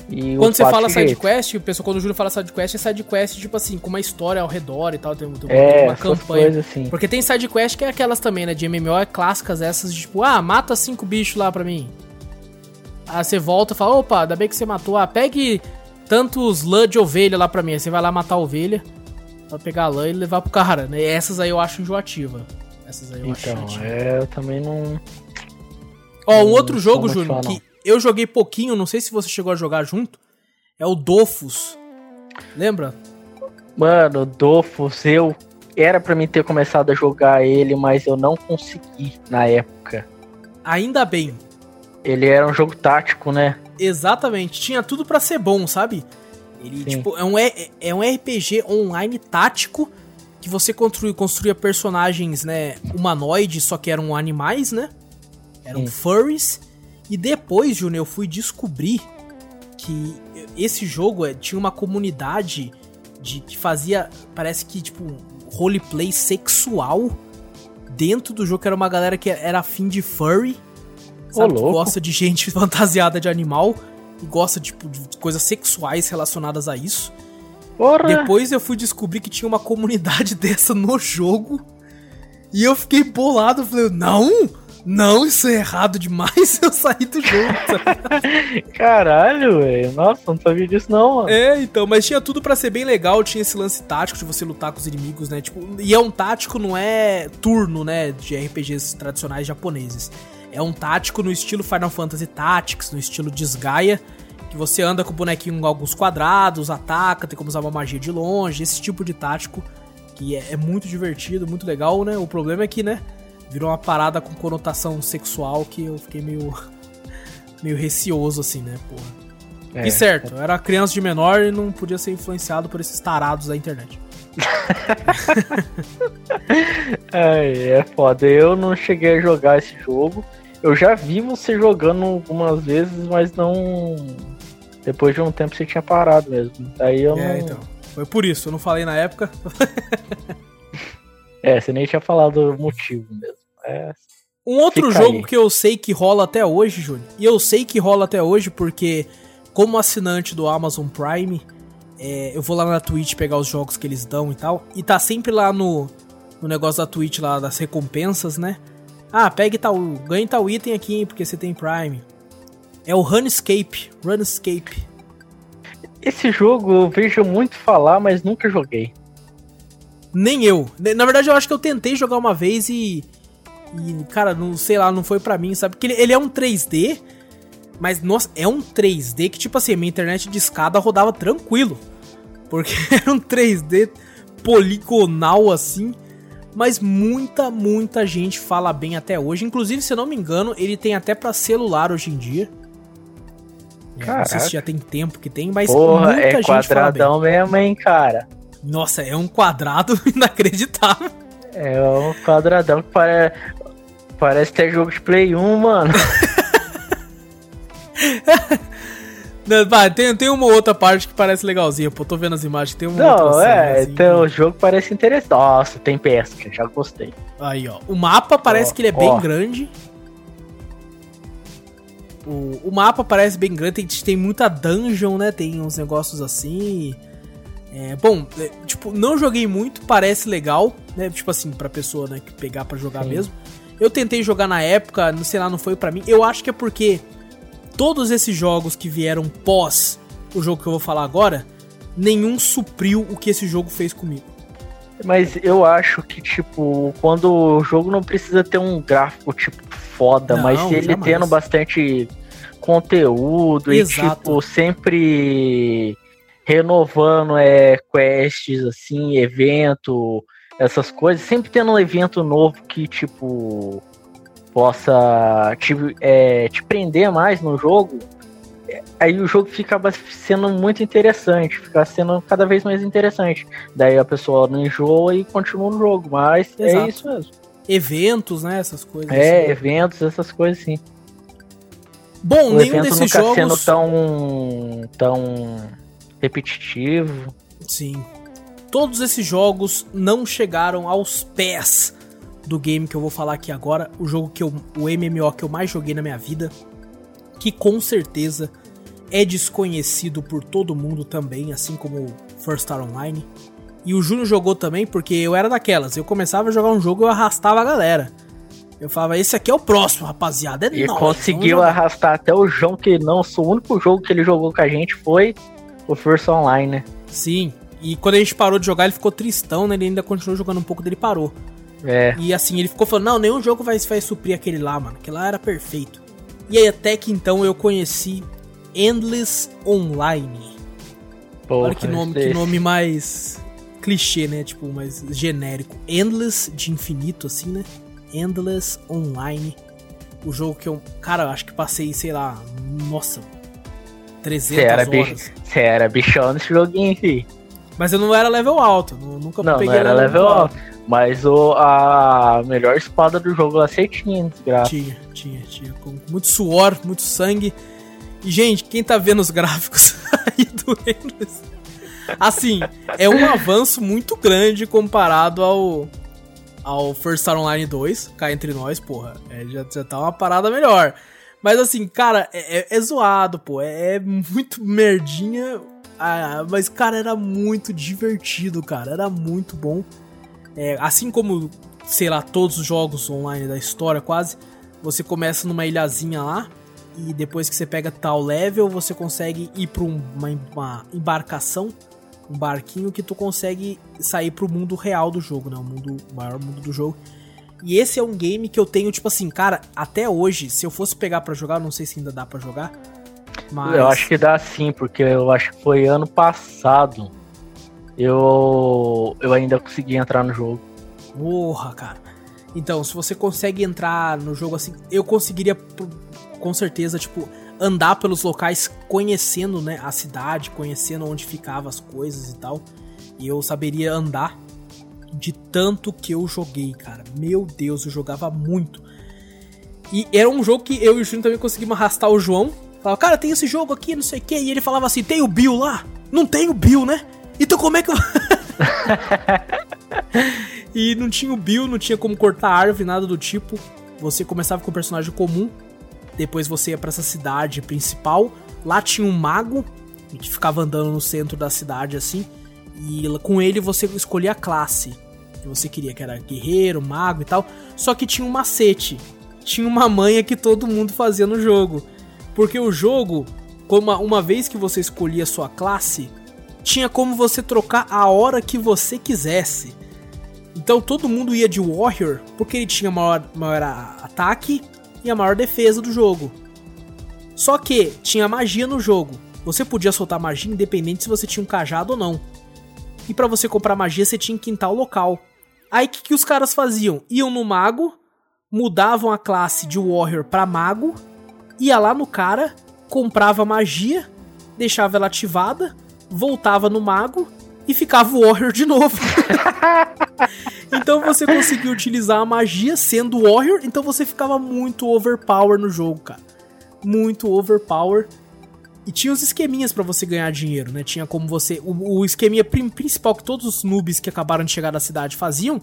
e quando você fala sidequest, o pessoal, quando o Júlio fala sidequest, é sidequest, tipo assim, com uma história ao redor e tal, tem, tem é, uma campanha. Assim. Porque tem sidequest que é aquelas também, né, de MMO, é clássicas essas, de, tipo, ah, mata cinco bichos lá pra mim. Aí você volta e fala, opa, ainda bem que você matou, ah, pegue tantos lã de ovelha lá pra mim. Aí você vai lá matar a ovelha, pra pegar a lã e levar pro cara, né? E essas aí eu acho enjoativa. Essas aí eu então, acho é, eu também não... Ó, um outro jogo, Júnior, que eu joguei pouquinho, não sei se você chegou a jogar junto. É o Dofus. Lembra? Mano, Dofus, eu. Era para mim ter começado a jogar ele, mas eu não consegui na época. Ainda bem. Ele era um jogo tático, né? Exatamente. Tinha tudo para ser bom, sabe? Ele, Sim. tipo, é um, é um RPG online tático que você construía, construía personagens, né, humanoides, só que eram animais, né? Eram Sim. furries. E depois, Júnior, eu fui descobrir que esse jogo é, tinha uma comunidade de que fazia, parece que, tipo, roleplay sexual dentro do jogo, que era uma galera que era afim de furry, sabe? que gosta de gente (laughs) fantasiada de animal e gosta, tipo, de coisas sexuais relacionadas a isso. Porra. Depois eu fui descobrir que tinha uma comunidade (laughs) dessa no jogo. E eu fiquei bolado, falei, não! Não, isso é errado demais, (laughs) eu saí do jogo. Caralho, velho. Nossa, não sabia disso não, mano. É, então, mas tinha tudo para ser bem legal, tinha esse lance tático de você lutar com os inimigos, né? Tipo, e é um tático, não é turno, né, de RPGs tradicionais japoneses. É um tático no estilo Final Fantasy Tactics, no estilo Desgaia, que você anda com o bonequinho em alguns quadrados, ataca, tem como usar uma magia de longe, esse tipo de tático que é, é muito divertido, muito legal, né? O problema é que, né, virou uma parada com conotação sexual que eu fiquei meio (laughs) meio receoso assim, né, porra. É, e certo, eu era criança de menor e não podia ser influenciado por esses tarados da internet. (laughs) é, é foda. Eu não cheguei a jogar esse jogo. Eu já vi você jogando algumas vezes, mas não. Depois de um tempo você tinha parado mesmo. Daí eu é, não. Então. Foi por isso, eu não falei na época. (laughs) É, você nem tinha falado o motivo mesmo. É, um outro jogo aí. que eu sei que rola até hoje, Júnior, e eu sei que rola até hoje porque, como assinante do Amazon Prime, é, eu vou lá na Twitch pegar os jogos que eles dão e tal, e tá sempre lá no, no negócio da Twitch, lá das recompensas, né? Ah, pegue tal, ganhe tal item aqui, porque você tem Prime. É o Runescape, Runescape. Esse jogo eu vejo muito falar, mas nunca joguei. Nem eu. Na verdade, eu acho que eu tentei jogar uma vez e. E, cara, não sei lá, não foi pra mim, sabe? Porque ele, ele é um 3D, mas, nossa, é um 3D que, tipo assim, minha internet de escada rodava tranquilo. Porque (laughs) era um 3D poligonal assim. Mas muita, muita gente fala bem até hoje. Inclusive, se eu não me engano, ele tem até para celular hoje em dia. É, não sei se já tem tempo que tem, mas Porra, muita é gente quadradão mesmo, hein, cara. Nossa, é um quadrado (laughs) inacreditável. É um quadradão que pare... parece ter jogo de Play 1, mano. (laughs) Vai, tem, tem uma outra parte que parece legalzinha, pô. Tô vendo as imagens, tem uma Não, outra é, assim, então o jogo parece interessante. Nossa, tem pesca, já gostei. Aí, ó. O mapa parece ó, que ele é bem grande. O, o mapa parece bem grande, tem, tem muita dungeon, né? Tem uns negócios assim. É, bom, é, tipo, não joguei muito, parece legal, né? Tipo assim, pra pessoa, né, que pegar para jogar Sim. mesmo. Eu tentei jogar na época, não sei lá, não foi para mim. Eu acho que é porque todos esses jogos que vieram pós o jogo que eu vou falar agora, nenhum supriu o que esse jogo fez comigo. Mas eu acho que, tipo, quando o jogo não precisa ter um gráfico, tipo, foda, não, mas ele jamais. tendo bastante conteúdo Exato. e, tipo, sempre renovando é, quests, assim, evento, essas coisas, sempre tendo um evento novo que, tipo, possa te, é, te prender mais no jogo, aí o jogo fica sendo muito interessante, fica sendo cada vez mais interessante. Daí a pessoa não enjoa e continua no jogo, mas é Exato. é isso mesmo. Eventos, né? Essas coisas. É, assim. eventos, essas coisas sim. Bom, o nenhum desses nunca jogos. sendo tão, tão repetitivo. Sim. Todos esses jogos não chegaram aos pés do game que eu vou falar aqui agora, o jogo que eu, o MMO que eu mais joguei na minha vida, que com certeza é desconhecido por todo mundo também, assim como First Star Online. E o Júnior jogou também porque eu era daquelas, eu começava a jogar um jogo e eu arrastava a galera. Eu falava, esse aqui é o próximo, rapaziada. É e nóis, conseguiu arrastar até o João, que não, o único jogo que ele jogou com a gente foi o First Online, né? Sim, e quando a gente parou de jogar, ele ficou tristão, né? Ele ainda continuou jogando um pouco dele parou. É. E assim, ele ficou falando, não, nenhum jogo vai, vai suprir aquele lá, mano. Aquele lá era perfeito. E aí até que então eu conheci Endless Online. Porra, Olha que nome, que nome mais clichê, né? Tipo, mais genérico. Endless de infinito, assim, né? Endless Online. O jogo que eu, cara, eu acho que passei, sei lá, nossa, 300 cê era horas. Você era bichão nesse joguinho, fi. Mas eu não era level alto, nunca não, peguei não era level alto. alto. Mas o, a melhor espada do jogo lá você tinha, desgraça. Tinha, tinha, tinha. Com muito suor, muito sangue. E, gente, quem tá vendo os gráficos (laughs) aí do Endless? Assim, é um avanço muito grande comparado ao, ao First Star Online 2. Cá entre nós, porra. É, já, já tá uma parada melhor. Mas assim, cara, é, é, é zoado, pô. É, é muito merdinha. Ah, mas, cara, era muito divertido, cara. Era muito bom. É, assim como, sei lá, todos os jogos online da história quase, você começa numa ilhazinha lá e depois que você pega tal level, você consegue ir para uma, uma, embarcação, um barquinho que tu consegue sair pro mundo real do jogo, né? O mundo, o maior mundo do jogo. E esse é um game que eu tenho, tipo assim, cara, até hoje, se eu fosse pegar para jogar, não sei se ainda dá para jogar. Mas... Eu acho que dá sim, porque eu acho que foi ano passado eu, eu ainda consegui entrar no jogo. Porra, cara. Então, se você consegue entrar no jogo assim, eu conseguiria com certeza, tipo, andar pelos locais conhecendo, né, a cidade, conhecendo onde ficavam as coisas e tal. E eu saberia andar de tanto que eu joguei, cara. Meu Deus, eu jogava muito. E era um jogo que eu e o Júnior também conseguimos arrastar o João. Falava, cara, tem esse jogo aqui, não sei o que. E ele falava assim: tem o Bill lá? Não tem o Bill, né? Então como é que eu. (laughs) e não tinha o Bill, não tinha como cortar árvore, nada do tipo. Você começava com um personagem comum, depois você ia para essa cidade principal. Lá tinha um mago que ficava andando no centro da cidade assim, e com ele você escolhia a classe que você queria, que era guerreiro, mago e tal. Só que tinha um macete, tinha uma manha que todo mundo fazia no jogo, porque o jogo uma, uma vez que você escolhia sua classe, tinha como você trocar a hora que você quisesse. Então todo mundo ia de Warrior porque ele tinha maior, maior ataque e a maior defesa do jogo. Só que tinha magia no jogo. Você podia soltar magia independente se você tinha um cajado ou não. E para você comprar magia você tinha que quintar o local. Aí o que, que os caras faziam? Iam no mago, mudavam a classe de Warrior para mago, ia lá no cara, comprava magia, deixava ela ativada, voltava no mago e ficava o Warrior de novo. (laughs) então você conseguia utilizar a magia sendo Warrior, então você ficava muito overpower no jogo, cara. Muito overpower. E tinha os esqueminhas para você ganhar dinheiro, né? Tinha como você. O, o esqueminha principal que todos os noobs que acabaram de chegar na cidade faziam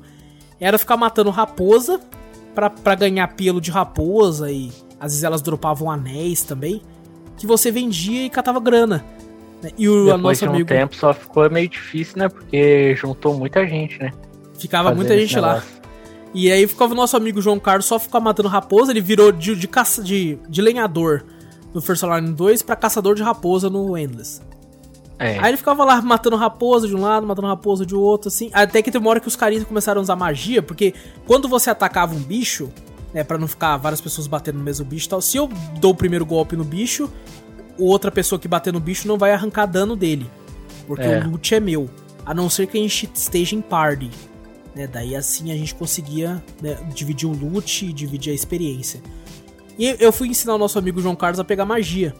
era ficar matando raposa para ganhar pelo de raposa e às vezes elas dropavam anéis também. Que você vendia e catava grana. Né? E o Depois nosso de um amigo... tempo só ficou meio difícil, né? Porque juntou muita gente, né? Ficava muita gente lá. E aí ficava o nosso amigo João Carlos só ficar matando raposa, ele virou de, de, caça, de, de lenhador no First Alarm 2 para caçador de raposa no Endless. É. Aí ele ficava lá matando raposa de um lado, matando raposa de outro, assim. Até que tem uma hora que os carinhas começaram a usar magia, porque quando você atacava um bicho, né, para não ficar várias pessoas batendo no mesmo bicho e tal, se eu dou o primeiro golpe no bicho, outra pessoa que bater no bicho não vai arrancar dano dele. Porque é. o loot é meu. A não ser que a gente esteja em party. Né? Daí assim a gente conseguia né, dividir o loot e dividir a experiência. E eu fui ensinar o nosso amigo João Carlos a pegar magia.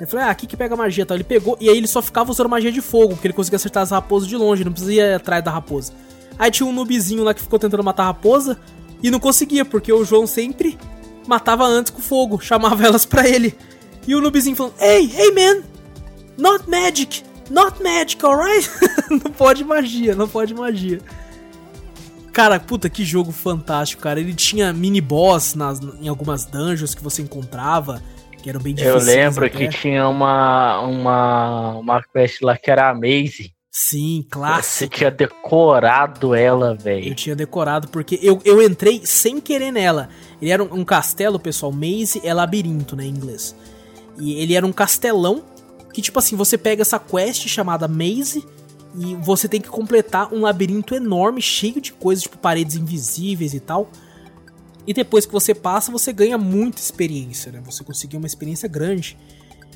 Eu falei, ah, aqui que pega magia tal. Ele pegou e aí ele só ficava usando magia de fogo, porque ele conseguia acertar as raposas de longe, não precisa ir atrás da raposa. Aí tinha um noobzinho lá que ficou tentando matar a raposa e não conseguia, porque o João sempre matava antes com fogo, (laughs) chamava elas pra ele. E o noobzinho falando, hey, hey man, not magic, not magic, alright? (laughs) não pode magia, não pode magia. Cara, puta, que jogo fantástico, cara. Ele tinha mini boss nas, em algumas dungeons que você encontrava, que eram bem difíceis. Eu lembro até. que tinha uma, uma, uma quest lá que era a Maze. Sim, clássico. Você tinha decorado ela, velho. Eu tinha decorado porque eu, eu entrei sem querer nela. Ele era um, um castelo, pessoal. Maze é labirinto, né, em inglês. E ele era um castelão que, tipo assim, você pega essa quest chamada Maze e você tem que completar um labirinto enorme, cheio de coisas, tipo paredes invisíveis e tal. E depois que você passa, você ganha muita experiência, né? Você conseguiu uma experiência grande.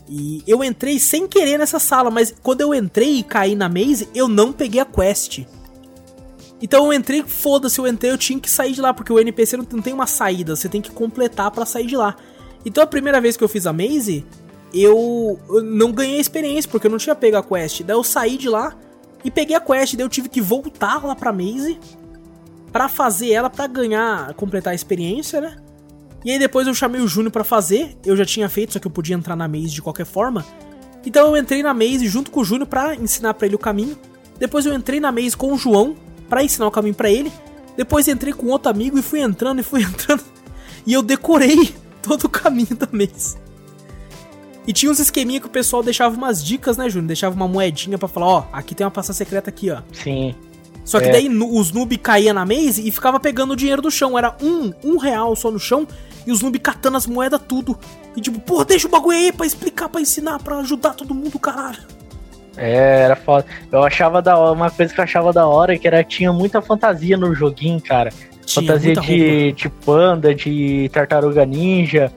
E eu entrei sem querer nessa sala, mas quando eu entrei e caí na maze, eu não peguei a quest. Então eu entrei, foda-se, eu entrei, eu tinha que sair de lá, porque o NPC não, tem uma saída, você tem que completar para sair de lá. Então a primeira vez que eu fiz a maze, eu, não ganhei experiência, porque eu não tinha pego a quest. Daí eu saí de lá e peguei a quest, daí eu tive que voltar lá pra maze para fazer ela para ganhar, completar a experiência, né? E aí depois eu chamei o Júnior para fazer, eu já tinha feito, só que eu podia entrar na maze de qualquer forma. Então eu entrei na maze junto com o Júnior para ensinar para ele o caminho. Depois eu entrei na maze com o João para ensinar o caminho para ele. Depois entrei com outro amigo e fui entrando e fui (laughs) entrando. E eu decorei todo o caminho da maze. E tinha uns esqueminha que o pessoal deixava umas dicas, né, Júnior? Deixava uma moedinha para falar, ó, aqui tem uma passagem secreta aqui, ó. Sim. Só que é. daí os noob caía na maze e ficava pegando o dinheiro do chão. Era um, um real só no chão e os noob catando as moedas tudo. E tipo, porra, deixa o bagulho aí pra explicar, pra ensinar, pra ajudar todo mundo, caralho. É, era foda. Eu achava da hora, uma coisa que eu achava da hora que era tinha muita fantasia no joguinho, cara. Tinha fantasia de, de panda, de tartaruga ninja.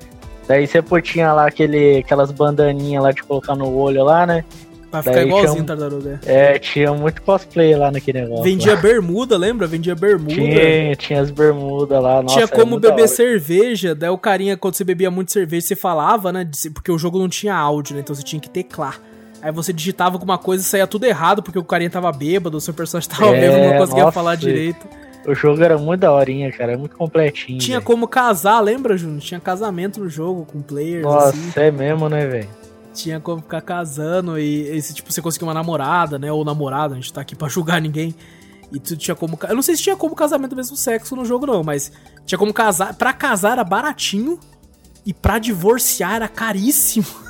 Daí você tinha lá aquele, aquelas bandaninhas lá de colocar no olho lá, né? Pra ficar Daí igualzinho tinha, tartaruga. É, tinha muito cosplay lá naquele negócio. Vendia lá. bermuda, lembra? Vendia bermuda. Tinha, tinha as bermudas lá. Nossa, tinha como beber cerveja. Daí o carinha, quando você bebia muito cerveja, você falava, né? Porque o jogo não tinha áudio, né? Então você tinha que teclar. Aí você digitava alguma coisa e saía tudo errado, porque o carinha tava bêbado, o seu personagem tava é, bêbado, não conseguia nossa, falar direito. O jogo era muito daorinha, cara, é muito completinho. Tinha véio. como casar, lembra, Júnior? Tinha casamento no jogo com players. Nossa, assim. é mesmo, né, velho? tinha como ficar casando e, esse tipo, você conseguia uma namorada, né? Ou namorada, a gente tá aqui pra julgar ninguém. E tu tinha como. Eu não sei se tinha como casamento do mesmo sexo no jogo, não, mas tinha como casar. Pra casar era baratinho e pra divorciar era caríssimo. (laughs)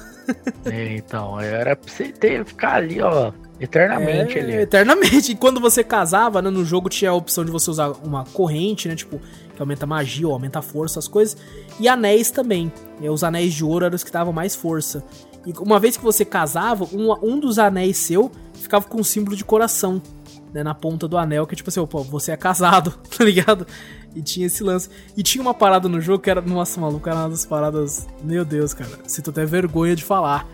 É, então, era pra você ter, ficar ali, ó, Eternamente é, ali. Eternamente. E quando você casava, né, no jogo tinha a opção de você usar uma corrente, né? Tipo, que aumenta a magia ou aumenta a força, as coisas. E anéis também. E os anéis de ouro eram os que davam mais força. E uma vez que você casava, um, um dos anéis seu ficava com um símbolo de coração. Né, na ponta do anel, que é tipo assim, pô, você é casado, (laughs) tá ligado? E tinha esse lance. E tinha uma parada no jogo que era, nossa, maluco, era uma das paradas, meu Deus, cara, sinto até vergonha de falar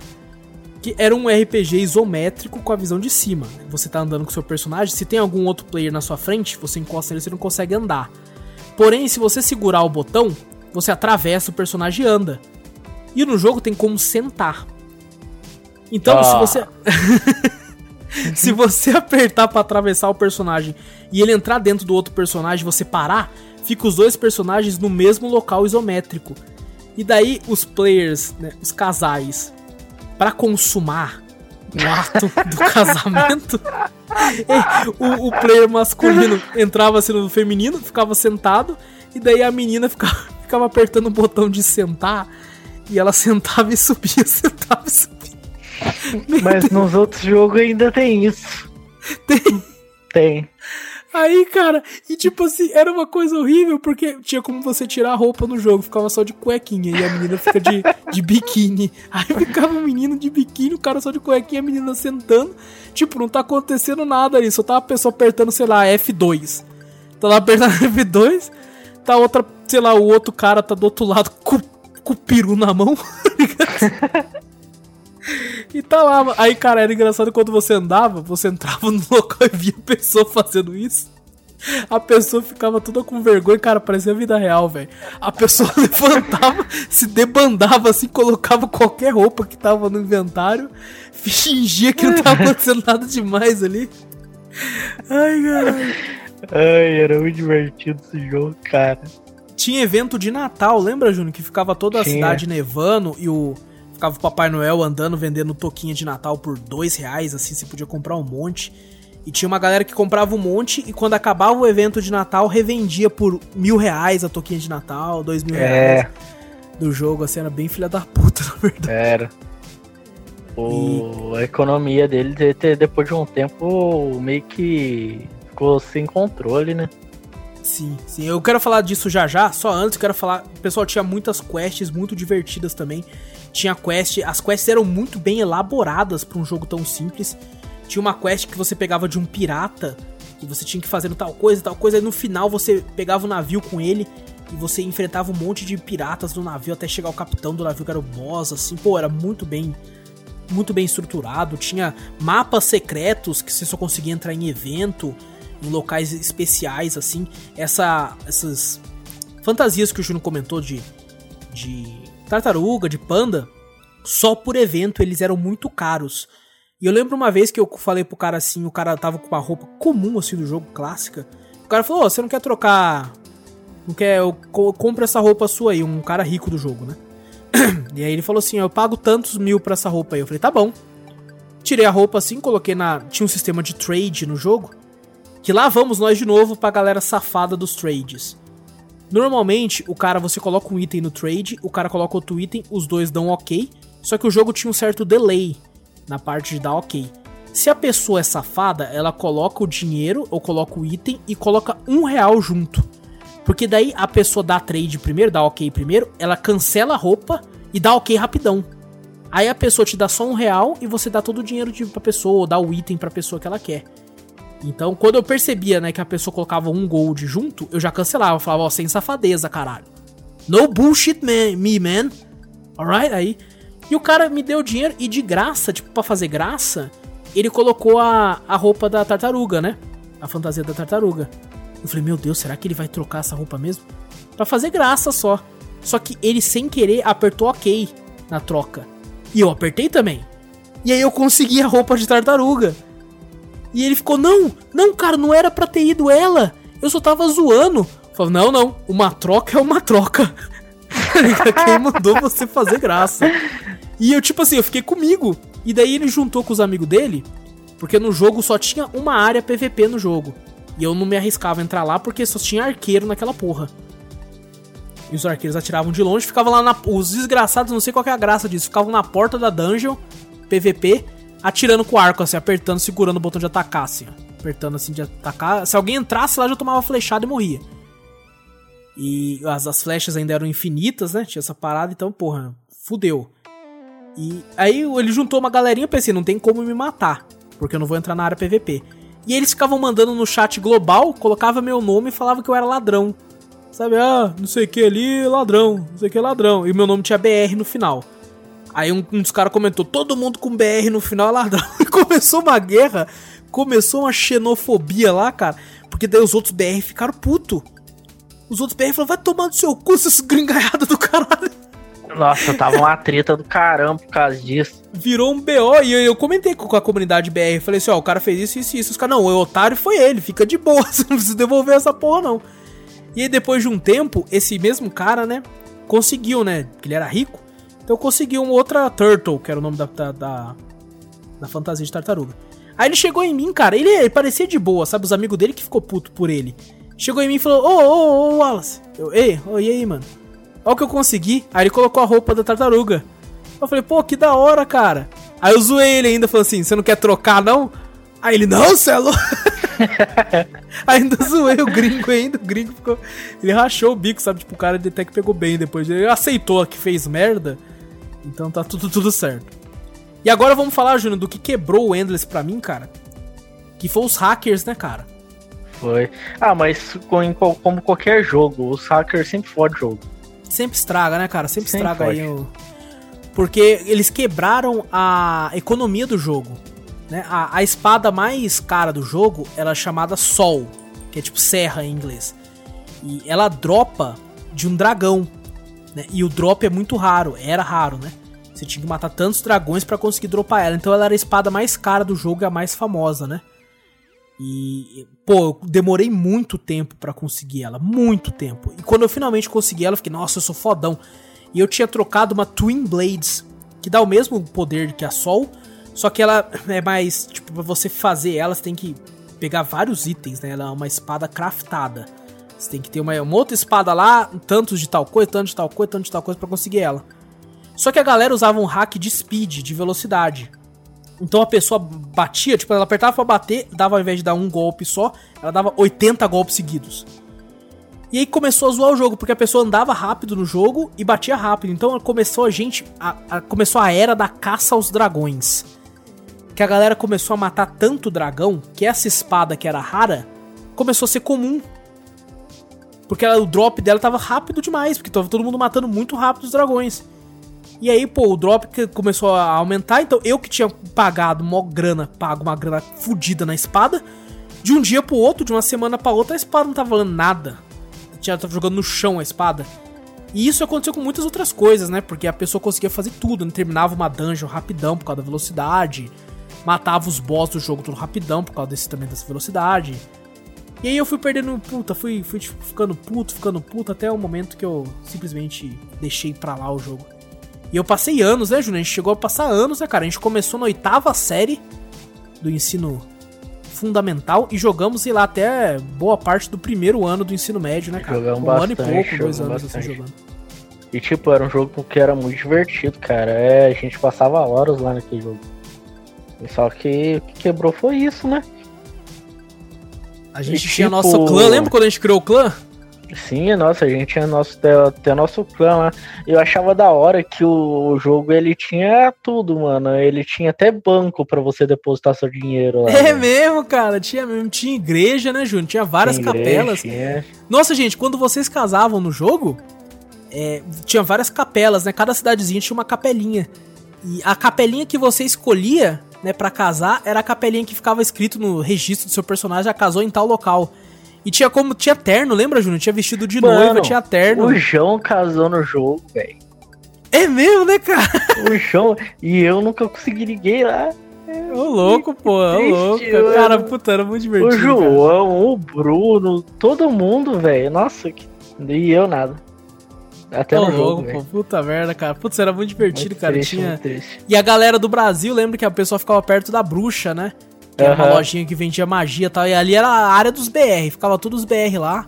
que era um RPG isométrico com a visão de cima. Você tá andando com seu personagem, se tem algum outro player na sua frente, você encosta nele, você não consegue andar. Porém, se você segurar o botão, você atravessa o personagem e anda. E no jogo tem como sentar. Então, ah. se você (laughs) se você apertar para atravessar o personagem e ele entrar dentro do outro personagem, você parar, fica os dois personagens no mesmo local isométrico. E daí os players, né, os casais, para consumar o ato do (laughs) casamento, o, o, player masculino entrava assim no feminino, ficava sentado, e daí a menina ficava, (laughs) ficava apertando o botão de sentar, e ela sentava e subia, (laughs) sentava e subia. Mas Deus. nos outros jogos ainda tem isso. Tem. Tem. Aí, cara, e tipo assim, era uma coisa horrível, porque tinha como você tirar a roupa no jogo, ficava só de cuequinha, e a menina fica de, de biquíni. Aí ficava o menino de biquíni, o cara só de cuequinha, a menina sentando. Tipo, não tá acontecendo nada ali, só tá a pessoa apertando, sei lá, F2. Tá lá apertando (laughs) F2, tá outra, sei lá, o outro cara tá do outro lado com, com o peru na mão, (laughs) tá E tá lá. Aí, cara, era engraçado quando você andava, você entrava no (laughs) local e via a pessoa fazendo isso. A pessoa ficava toda com vergonha, cara, parecia a vida real, velho. A pessoa (laughs) levantava, se debandava assim, colocava qualquer roupa que tava no inventário, fingia que não tava acontecendo (laughs) nada demais ali. Ai, caralho. Ai, era muito divertido esse jogo, cara. Tinha evento de Natal, lembra, Júnior? Que ficava toda a Tinha. cidade nevando e o ficava o Papai Noel andando vendendo toquinha de Natal por dois reais, assim, você podia comprar um monte. E tinha uma galera que comprava um monte e quando acabava o evento de Natal, revendia por mil reais a toquinha de Natal, dois mil é. reais do jogo, assim, era bem filha da puta, (laughs) na verdade. Era. O, e... A economia dele, depois de um tempo, meio que ficou sem controle, né? Sim, sim. Eu quero falar disso já já, só antes quero falar. O pessoal tinha muitas quests muito divertidas também. Tinha quest, as quests eram muito bem elaboradas para um jogo tão simples. Tinha uma quest que você pegava de um pirata, que você tinha que fazer tal coisa, tal coisa, e no final você pegava o um navio com ele e você enfrentava um monte de piratas no navio até chegar o capitão do navio que era o boss, assim, pô, era muito bem muito bem estruturado, tinha mapas secretos que você só conseguia entrar em evento em locais especiais, assim. Essa, essas fantasias que o Juno comentou de, de tartaruga, de panda, só por evento eles eram muito caros. E eu lembro uma vez que eu falei pro cara assim, o cara tava com uma roupa comum assim do jogo, clássica. O cara falou: oh, você não quer trocar. Não quer. Eu compro essa roupa sua aí, um cara rico do jogo, né? (clears throat) e aí ele falou assim: eu pago tantos mil pra essa roupa aí. Eu falei: tá bom. Tirei a roupa assim, coloquei na. Tinha um sistema de trade no jogo. Que lá vamos nós de novo pra galera safada dos trades. Normalmente, o cara, você coloca um item no trade, o cara coloca outro item, os dois dão ok. Só que o jogo tinha um certo delay na parte de dar ok. Se a pessoa é safada, ela coloca o dinheiro ou coloca o item e coloca um real junto. Porque daí a pessoa dá trade primeiro, dá ok primeiro, ela cancela a roupa e dá ok rapidão. Aí a pessoa te dá só um real e você dá todo o dinheiro pra pessoa, ou dá o item pra pessoa que ela quer. Então, quando eu percebia, né, que a pessoa colocava um gold junto, eu já cancelava. Eu falava, ó, sem safadeza, caralho. No bullshit, man, me, man. Alright? Aí. E o cara me deu dinheiro e de graça, tipo, pra fazer graça, ele colocou a, a roupa da tartaruga, né? A fantasia da tartaruga. Eu falei, meu Deus, será que ele vai trocar essa roupa mesmo? Pra fazer graça só. Só que ele, sem querer, apertou OK na troca. E eu apertei também. E aí eu consegui a roupa de tartaruga. E ele ficou, não, não, cara, não era pra ter ido ela. Eu só tava zoando. Falei, não, não, uma troca é uma troca. (laughs) Quem mandou você fazer graça? E eu, tipo assim, eu fiquei comigo. E daí ele juntou com os amigos dele, porque no jogo só tinha uma área PVP no jogo. E eu não me arriscava a entrar lá porque só tinha arqueiro naquela porra. E os arqueiros atiravam de longe, ficavam lá na. Os desgraçados, não sei qual é a graça disso, ficavam na porta da dungeon, PVP, atirando com o arco, assim, apertando, segurando o botão de atacar, assim. Apertando assim de atacar. Se alguém entrasse lá, já tomava flechada e morria. E as, as flechas ainda eram infinitas, né? Tinha essa parada, então, porra, fudeu. E aí ele juntou uma galerinha, pensei, não tem como me matar, porque eu não vou entrar na área PVP. E eles ficavam mandando no chat global, colocava meu nome e falava que eu era ladrão. Sabe, ah, não sei o que ali, ladrão, não sei o que ladrão. E meu nome tinha BR no final. Aí um, um dos caras comentou, todo mundo com BR no final é ladrão. (laughs) E começou uma guerra, começou uma xenofobia lá, cara. Porque daí os outros BR ficaram puto. Os outros BR falaram, vai tomar no seu cu, seus gringaiados do caralho. Nossa, tava uma treta do caramba por causa disso. Virou um BO e eu, eu comentei com a comunidade BR. Falei assim: ó, o cara fez isso, isso e isso. Os caras, não, o otário foi ele, fica de boa, (laughs) você não precisa devolver essa porra, não. E aí, depois de um tempo, esse mesmo cara, né, conseguiu, né, que ele era rico, então conseguiu uma outra Turtle, que era o nome da, da, da, da fantasia de tartaruga. Aí ele chegou em mim, cara, ele, ele, parecia de boa, sabe, os amigos dele que ficou puto por ele. Chegou em mim e falou, ô, ô, ô, Wallace. Eu, ei, ô, e aí, mano? Olha o que eu consegui. Aí ele colocou a roupa da tartaruga. Eu falei, pô, que da hora, cara. Aí eu zoei ele ainda, falou assim, você não quer trocar, não? Aí ele, não, cê é (laughs) ainda zoei o gringo ainda, o gringo ficou... Ele rachou o bico, sabe? Tipo, o cara até que pegou bem depois. Ele aceitou que fez merda. Então tá tudo, tudo certo. E agora vamos falar, Júnior, do que quebrou o Endless pra mim, cara. Que foi os hackers, né, cara? Foi. Ah, mas como qualquer jogo, os hackers sempre fodem o jogo. Sempre estraga, né, cara? Sempre, sempre estraga fode. aí o... Porque eles quebraram a economia do jogo. Né? A, a espada mais cara do jogo, ela é chamada Sol, que é tipo serra em inglês. E ela dropa de um dragão. Né? E o drop é muito raro, era raro, né? Você tinha que matar tantos dragões para conseguir dropar ela. Então ela era a espada mais cara do jogo e a mais famosa, né? E, pô, eu demorei muito tempo para conseguir ela. Muito tempo. E quando eu finalmente consegui ela, eu fiquei, nossa, eu sou fodão. E eu tinha trocado uma Twin Blades, que dá o mesmo poder que a Sol, só que ela é mais. Tipo, pra você fazer ela, você tem que pegar vários itens, né? Ela é uma espada craftada. Você tem que ter uma, uma outra espada lá, tantos de tal coisa, tanto de tal coisa, tanto de tal coisa para conseguir ela. Só que a galera usava um hack de speed, de velocidade. Então a pessoa batia, tipo, ela apertava pra bater, dava ao invés de dar um golpe só, ela dava 80 golpes seguidos. E aí começou a zoar o jogo, porque a pessoa andava rápido no jogo e batia rápido. Então começou a gente. A, a, começou a era da caça aos dragões. Que a galera começou a matar tanto dragão que essa espada que era rara começou a ser comum. Porque ela, o drop dela tava rápido demais, porque tava todo mundo matando muito rápido os dragões. E aí, pô, o drop começou a aumentar, então eu que tinha pagado uma grana, pago uma grana fodida na espada, de um dia pro outro, de uma semana pra outra, a espada não tava valendo nada. Tinha tava jogando no chão a espada. E isso aconteceu com muitas outras coisas, né? Porque a pessoa conseguia fazer tudo, né? terminava uma dungeon rapidão por causa da velocidade, matava os boss do jogo tudo rapidão por causa desse também dessa velocidade. E aí eu fui perdendo puta, fui, fui ficando puto, ficando puto, até o momento que eu simplesmente deixei pra lá o jogo. E eu passei anos, né, Júnior? A gente chegou a passar anos, né, cara? A gente começou na oitava série do ensino fundamental e jogamos, sei lá, até boa parte do primeiro ano do ensino médio, né, cara? Jogamos um bastante, ano e pouco, dois anos assim jogando. E tipo, era um jogo que era muito divertido, cara. É, a gente passava horas lá naquele jogo. Só que o que quebrou foi isso, né? A gente e, tinha tipo... nosso clã, lembra quando a gente criou o clã? Sim, nossa, a gente tinha nosso, até nosso clã lá. Eu achava da hora que o jogo ele tinha tudo, mano. Ele tinha até banco para você depositar seu dinheiro lá. É né? mesmo, cara. Tinha mesmo. Tinha igreja, né, Júnior? Tinha várias tinha capelas. Igreja, Nossa, gente, quando vocês casavam no jogo, é, tinha várias capelas, né? Cada cidadezinha tinha uma capelinha. E a capelinha que você escolhia né, para casar, era a capelinha que ficava escrito no registro do seu personagem, já casou em tal local. E tinha como, tinha terno, lembra, Júnior? Tinha vestido de Mano, noiva, tinha terno. O João casou no jogo, velho. É mesmo, né, cara? O João, e eu nunca consegui ninguém lá. Ô, louco, pô, ô, louco. Mano. Cara, puta, era muito divertido. O João, cara. o Bruno, todo mundo, velho. Nossa, que... e eu nada. Até no jogo, pô, puta merda, cara. Putz, era muito divertido, muito cara. Triste, Tinha... E a galera do Brasil, lembra que a pessoa ficava perto da bruxa, né? Que era uma lojinha que vendia magia e tal. E ali era a área dos BR. Ficava todos os BR lá.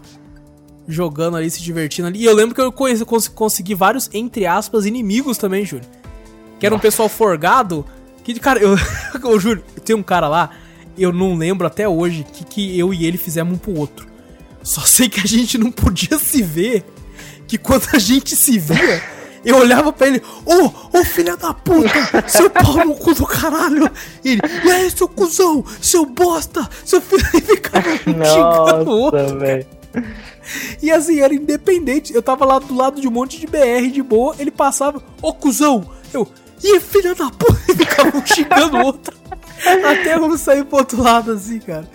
Jogando ali, se divertindo ali. E eu lembro que eu conheci, cons consegui vários, entre aspas, inimigos também, Júlio. Que era um pessoal forgado. Que, cara, eu, (laughs) eu juro, tem um cara lá, eu não lembro até hoje que, que eu e ele fizemos um pro outro. Só sei que a gente não podia se ver, que quando a gente se via, eu olhava pra ele, ô, oh, ô oh, filha da puta, seu pau no cu do caralho. E ele, e aí, seu cuzão, seu bosta, seu filho, e ficava xingando o outro. E assim, era independente. Eu tava lá do lado de um monte de BR de boa, ele passava, ô cuzão, eu, ih, filha da puta, e ficava um xingando o outro. Até eu sair pro outro lado, assim, cara.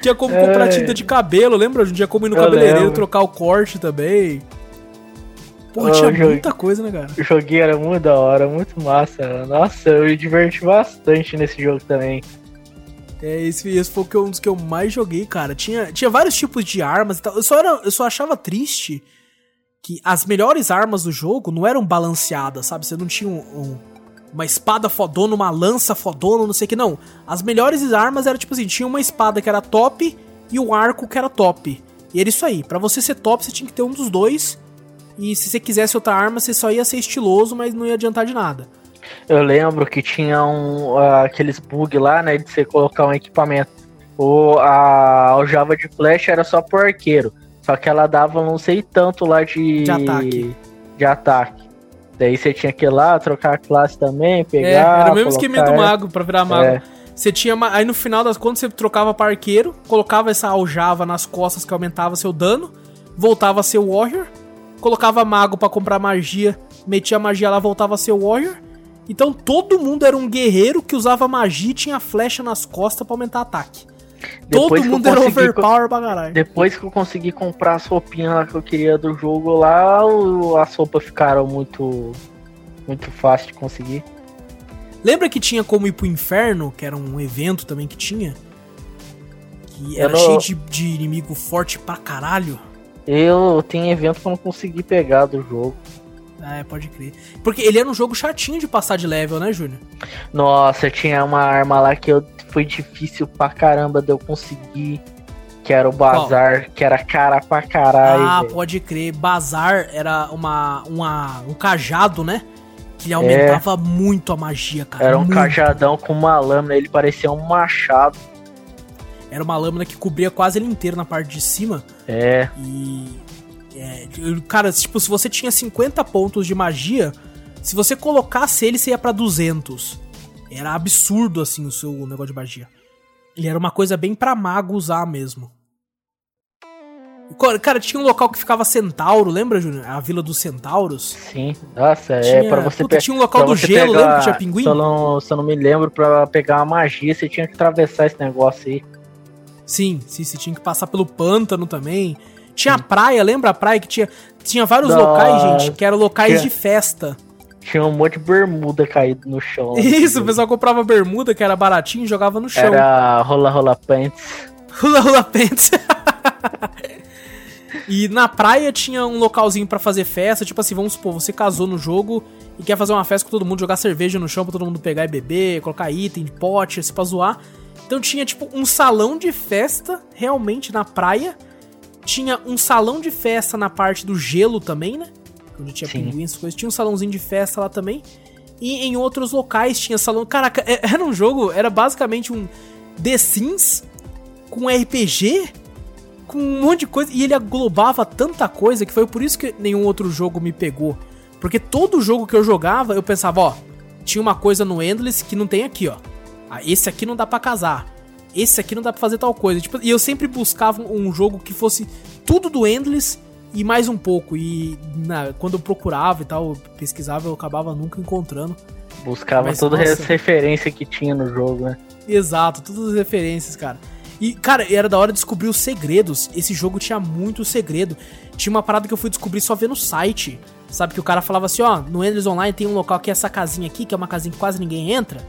Tinha como é... comprar tinta de cabelo, lembra? Tinha como ir no eu cabeleireiro lembro. trocar o corte também. Porra, tinha joguei, muita coisa, né, cara? O joguinho era muito da hora, muito massa. Nossa, eu me diverti bastante nesse jogo também. É, esse, esse foi um dos que eu mais joguei, cara. Tinha, tinha vários tipos de armas e tal. Eu só, era, eu só achava triste que as melhores armas do jogo não eram balanceadas, sabe? Você não tinha um, um, uma espada fodona, uma lança fodona, não sei o que, não. As melhores armas eram tipo assim: tinha uma espada que era top e o um arco que era top. E era isso aí. Para você ser top, você tinha que ter um dos dois. E se você quisesse outra arma, você só ia ser estiloso, mas não ia adiantar de nada. Eu lembro que tinha um, uh, aqueles bug lá, né, de você colocar um equipamento. O, a aljava de flecha era só pro arqueiro. Só que ela dava não sei tanto lá de, de ataque. De ataque. Daí você tinha que ir lá, trocar a classe também, pegar. É, era o mesmo esquema do mago pra virar mago. É. Você tinha. Aí no final das contas você trocava para arqueiro, colocava essa aljava nas costas que aumentava seu dano, voltava a ser warrior, colocava mago para comprar magia, metia magia lá, voltava a ser warrior. Então todo mundo era um guerreiro que usava magia e tinha flecha nas costas para aumentar ataque. Depois todo mundo era overpower pra caralho. Depois que eu consegui comprar as roupinhas que eu queria do jogo lá, as roupas ficaram muito. muito fácil de conseguir. Lembra que tinha como ir pro inferno, que era um evento também que tinha? Que era não... cheio de, de inimigo forte pra caralho. Eu tenho evento que eu não consegui pegar do jogo. Ah, é, pode crer. Porque ele era um jogo chatinho de passar de level, né, Júnior? Nossa, tinha uma arma lá que eu, foi difícil pra caramba de eu conseguir. Que era o Bazar, Qual? que era cara pra caralho. Ah, véio. pode crer. Bazar era uma, uma, um cajado, né? Que aumentava é. muito a magia, cara. Era um muito. cajadão com uma lâmina, ele parecia um machado. Era uma lâmina que cobria quase ele inteiro na parte de cima. É. E é, cara, tipo, se você tinha 50 pontos de magia, se você colocasse ele, você ia pra 200. Era absurdo, assim, o seu negócio de magia. Ele era uma coisa bem pra mago usar mesmo. Cara, tinha um local que ficava Centauro, lembra, Júnior? A Vila dos Centauros? Sim, nossa, é tinha... é pra você pegar. Tinha um local do gelo, pegar... lembra que tinha pinguim? Só não, só não me lembro, pra pegar uma magia, você tinha que atravessar esse negócio aí. Sim, sim, você tinha que passar pelo pântano também. Tinha a praia, lembra a praia que tinha, tinha vários locais, gente, que eram locais tinha, de festa. Tinha um monte de bermuda caído no chão. Isso, o pessoal comprava bermuda, que era baratinho, e jogava no chão. Era rola rola pants. (laughs) Rola rola pants. (laughs) e na praia tinha um localzinho para fazer festa, tipo assim, vamos supor, você casou no jogo e quer fazer uma festa com todo mundo, jogar cerveja no chão pra todo mundo pegar e beber, colocar item de pote, assim, pra zoar. Então tinha, tipo, um salão de festa, realmente, na praia, tinha um salão de festa na parte do gelo também, né? Onde tinha Sim. pinguins, coisas. Tinha um salãozinho de festa lá também. E em outros locais tinha salão. Caraca, é, era um jogo, era basicamente um The Sims com RPG, com um monte de coisa. E ele aglobava tanta coisa que foi por isso que nenhum outro jogo me pegou. Porque todo jogo que eu jogava, eu pensava, ó, tinha uma coisa no Endless que não tem aqui, ó. Ah, esse aqui não dá para casar esse aqui não dá pra fazer tal coisa. Tipo, e eu sempre buscava um jogo que fosse tudo do Endless e mais um pouco. E na, quando eu procurava e tal, pesquisava, eu acabava nunca encontrando. Buscava Mas, toda nossa, referência que tinha no jogo, né? Exato, todas as referências, cara. E, cara, era da hora de descobrir os segredos. Esse jogo tinha muito segredo. Tinha uma parada que eu fui descobrir só vendo no site. Sabe que o cara falava assim, ó, no Endless Online tem um local que é essa casinha aqui, que é uma casinha que quase ninguém entra.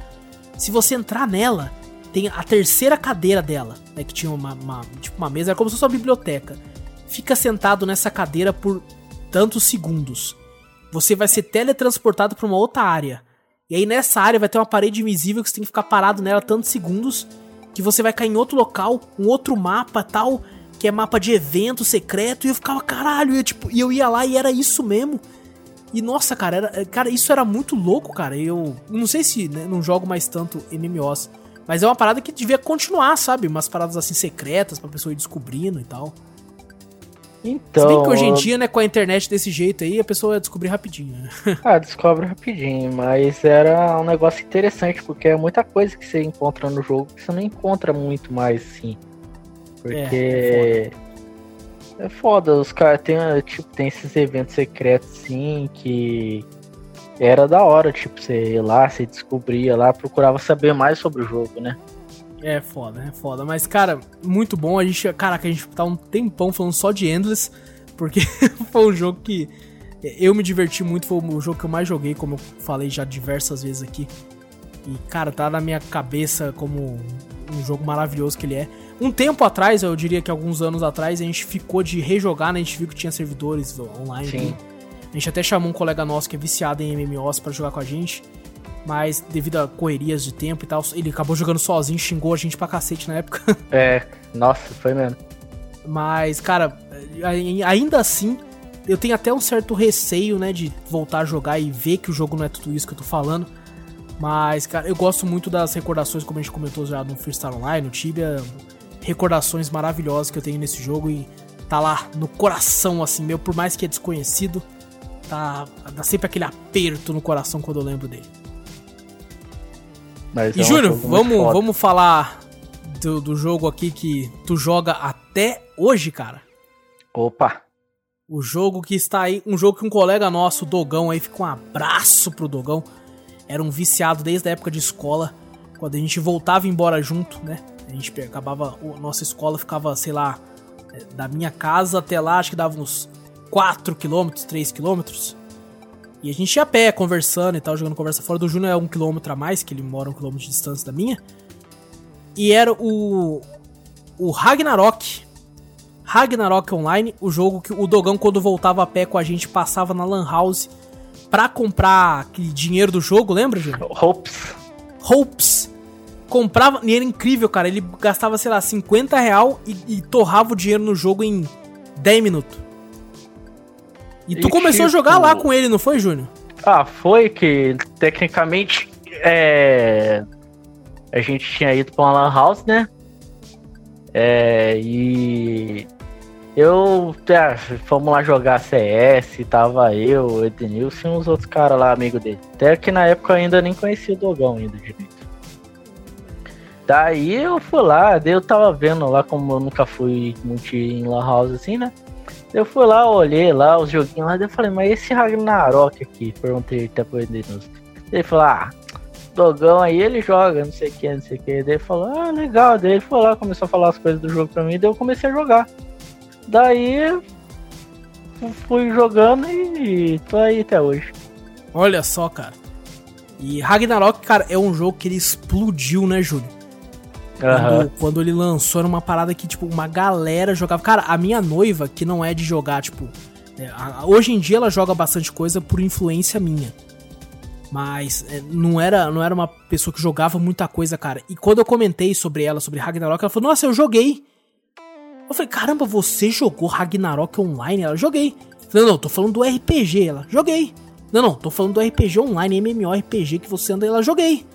Se você entrar nela, tem a terceira cadeira dela, né, que tinha uma, uma, tipo uma mesa, era como se fosse uma biblioteca. Fica sentado nessa cadeira por tantos segundos. Você vai ser teletransportado para uma outra área. E aí nessa área vai ter uma parede invisível que você tem que ficar parado nela tantos segundos que você vai cair em outro local, um outro mapa tal, que é mapa de evento secreto, e eu ficava, caralho, e eu, tipo, eu ia lá e era isso mesmo. E nossa, cara, era, cara, isso era muito louco, cara. Eu não sei se né, não jogo mais tanto MMOs, mas é uma parada que devia continuar, sabe? Umas paradas assim secretas pra pessoa ir descobrindo e tal. Então. Se bem que hoje em dia, né, com a internet desse jeito aí, a pessoa ia descobrir rapidinho. né? (laughs) Ah, descobre rapidinho, mas era um negócio interessante, porque é muita coisa que você encontra no jogo que você não encontra muito mais, assim. Porque. É, foda, os caras tem, tipo, tem esses eventos secretos, sim, que era da hora, tipo, você ia lá, você descobria lá, procurava saber mais sobre o jogo, né? É foda, é foda. Mas, cara, muito bom. A gente, caraca, a gente tá um tempão falando só de Endless, porque (laughs) foi um jogo que eu me diverti muito. Foi o jogo que eu mais joguei, como eu falei já diversas vezes aqui. E, cara, tá na minha cabeça como um jogo maravilhoso que ele é. Um tempo atrás, eu diria que alguns anos atrás, a gente ficou de rejogar, né? A gente viu que tinha servidores online. Sim. A gente até chamou um colega nosso que é viciado em MMOs pra jogar com a gente. Mas devido a correrias de tempo e tal, ele acabou jogando sozinho, xingou a gente pra cacete na época. (laughs) É, nossa, foi mesmo. Mas, cara, ai- ainda assim, eu tenho até um certo receio, né, de voltar a jogar e ver que o jogo não é tudo isso que eu tô falando. Mas, cara, eu gosto muito das recordações, como a gente comentou já no Freestyle Online, no Tibia. Recordações maravilhosas que eu tenho nesse jogo e tá lá no coração, assim, meu, por mais que é desconhecido, tá. Dá sempre aquele aperto no coração quando eu lembro dele. Mas E é Júnior, vamos, foda. vamos falar do, do jogo aqui que tu joga até hoje, cara. Opa! O jogo que está aí, um jogo que um colega nosso, o Dogão, aí fica um abraço pro Dogão. Era um viciado desde a época de escola, quando a gente voltava embora junto, né? A gente acabava, a nossa escola ficava, sei lá, eh, da minha casa até lá, acho que dava uns 4 km, 3 km. E a gente ia a pé, conversando e tal, jogando conversa fora. Do Júnior é um quilômetro a mais, que ele mora um quilômetro de distância da minha. E era o. O Ragnarok. Ragnarok Online, o jogo que o Dogão, quando voltava a pé com a gente, passava na Lan House pra comprar aquele dinheiro do jogo, lembra, Júnior? Hopes. Hopes. Comprava. E era incrível, cara. Ele gastava, sei lá, 50 real e, e torrava o dinheiro no jogo em 10 minutos. E tu E começou a tipo- jogar lá com ele, não foi, Júnior? Ah, foi que tecnicamente é, a gente tinha ido pra uma lan house, né? É, e eu é, fomos lá jogar CS, tava eu, o Edenilson e uns outros caras lá, amigo dele. Até que na época eu ainda nem conhecia o Dogão ainda direito. Daí eu fui lá, daí eu tava vendo lá como eu nunca fui muito em lan house assim, né? Eu fui lá, olhei lá os joguinhos lá, daí eu falei, mas esse Ragnarok aqui? Perguntei até pro Edenilson. Ele falou, ah, Dogão aí ele joga, não sei o que, não sei o que. Daí ele falou, ah, legal. Daí ele foi lá, começou a falar as coisas do jogo pra mim, daí eu comecei a jogar. Daí fui jogando e tô aí até hoje. Olha só, cara. E Ragnarok, cara, é um jogo que ele explodiu, né, Júlio? Aham. Quando, quando ele lançou, era uma parada que, tipo, uma galera jogava. Cara, a minha noiva, que não é de jogar, tipo. é, a- hoje em dia ela joga bastante coisa por influência minha. Mas é, não era, não era uma pessoa que jogava muita coisa, cara. E quando eu comentei sobre ela, sobre Ragnarok, ela falou: Nossa, eu joguei. Eu falei: Caramba, você jogou Ragnarok online? Ela joguei. Falei, não, não, tô falando do RPG. Ela, joguei. Não, não, tô falando do RPG online, MMORPG que você anda. Ela, joguei.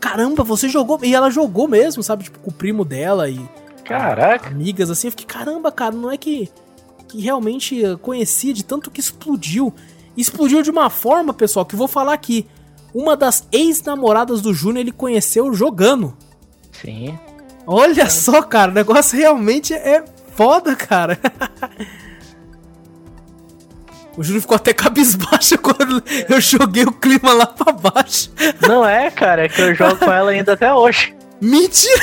Caramba, você jogou. E ela jogou mesmo, sabe? Tipo, com o primo dela e Caraca. amigas assim. Eu fiquei, caramba, cara, não é que, que realmente conhecia de tanto que explodiu. Explodiu de uma forma, pessoal, que eu vou falar aqui. Uma das ex-namoradas do Júnior ele conheceu jogando. Sim. Olha só, cara, o negócio realmente é foda, cara. (laughs) O Júnior ficou até cabisbaixo (laughs) quando eu joguei o clima lá pra baixo. Não é, cara, é que eu jogo com ela ainda até hoje. Mentira!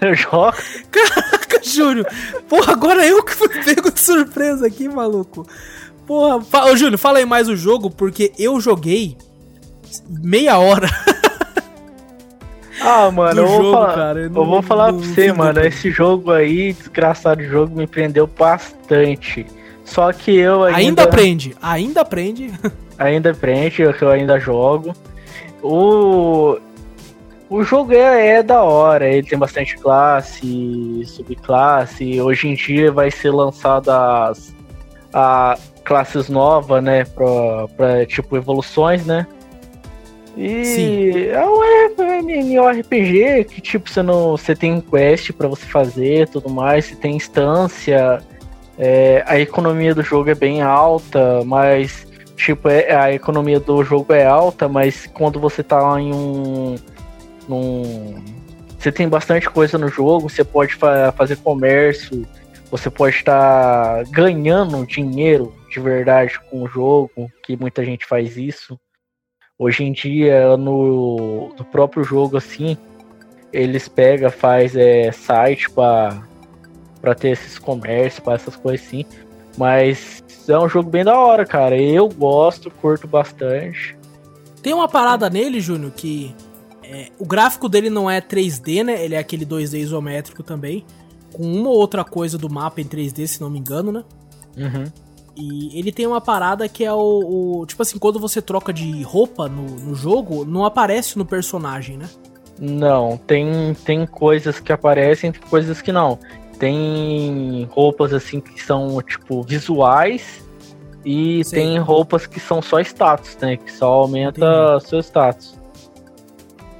Eu jogo. Caraca, Júnior! Porra, agora eu que fui pego de surpresa aqui, maluco. Porra, fa... Ô, Júnior, fala aí mais o jogo, porque eu joguei meia hora. Ah, mano, eu vou jogo, falar, cara, eu eu não- vou falar não pra você, mano. Esse jogo aí, desgraçado jogo, me prendeu bastante. Só que eu ainda. Ainda aprende, ainda aprende. (laughs) Ainda prende, eu ainda jogo. O. O jogo é, é da hora, ele tem bastante classe, subclasse. Hoje em dia vai ser lançado as, a classes novas, né? Pra, pra tipo evoluções, né? E Sim. é um MMORPG que, tipo, você, não, você tem quest para você fazer tudo mais, você tem instância, é, a economia do jogo é bem alta, mas, tipo, é, a economia do jogo é alta, mas quando você tá lá em um. Num, você tem bastante coisa no jogo, você pode fa fazer comércio, você pode estar tá ganhando dinheiro de verdade com o jogo, que muita gente faz isso. Hoje em dia, no, no próprio jogo, assim, eles pegam, faz é, site para ter esses comércios, para essas coisas assim. Mas é um jogo bem da hora, cara. Eu gosto, curto bastante. Tem uma parada nele, Júnior, que é, o gráfico dele não é 3D, né? Ele é aquele 2D isométrico também. Com uma ou outra coisa do mapa em 3D, se não me engano, né? Uhum. E ele tem uma parada que é o, o, Tipo assim, quando você troca de roupa no, no jogo, não aparece no personagem, né? Não, tem, tem coisas que aparecem, tem coisas que não. Tem roupas assim que são, tipo, visuais e Sim. tem roupas que são só status, né? Que só aumenta Entendi. seu status.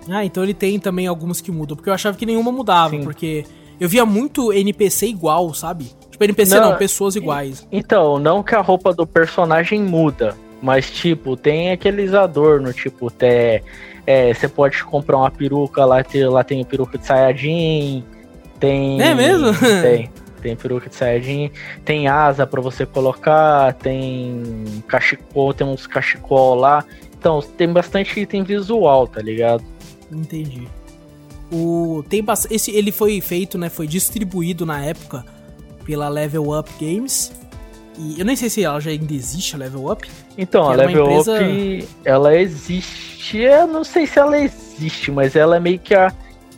Ah, então ele tem também algumas que mudam, porque eu achava que nenhuma mudava, Sim. porque eu via muito NPC igual, sabe? Tipo, NPC não, não, pessoas iguais. Então, não que a roupa do personagem muda, mas tipo, tem aqueles adornos, tipo, até. É, você pode comprar uma peruca, lá tem, lá tem peruca de Sayajin, tem. É mesmo? (laughs) Tem. Tem peruca de Sayajin, tem asa para você colocar, tem cachecol, tem uns cachecol lá. Então, tem bastante item visual, tá ligado? Entendi. O tem esse ele foi feito, né, foi distribuído na época pela Level Up Games. E eu nem sei se ela já ainda existe, a Level Up. Então, a Level empresa... Up, ela existe. Eu não sei se ela existe, mas ela é meio que a.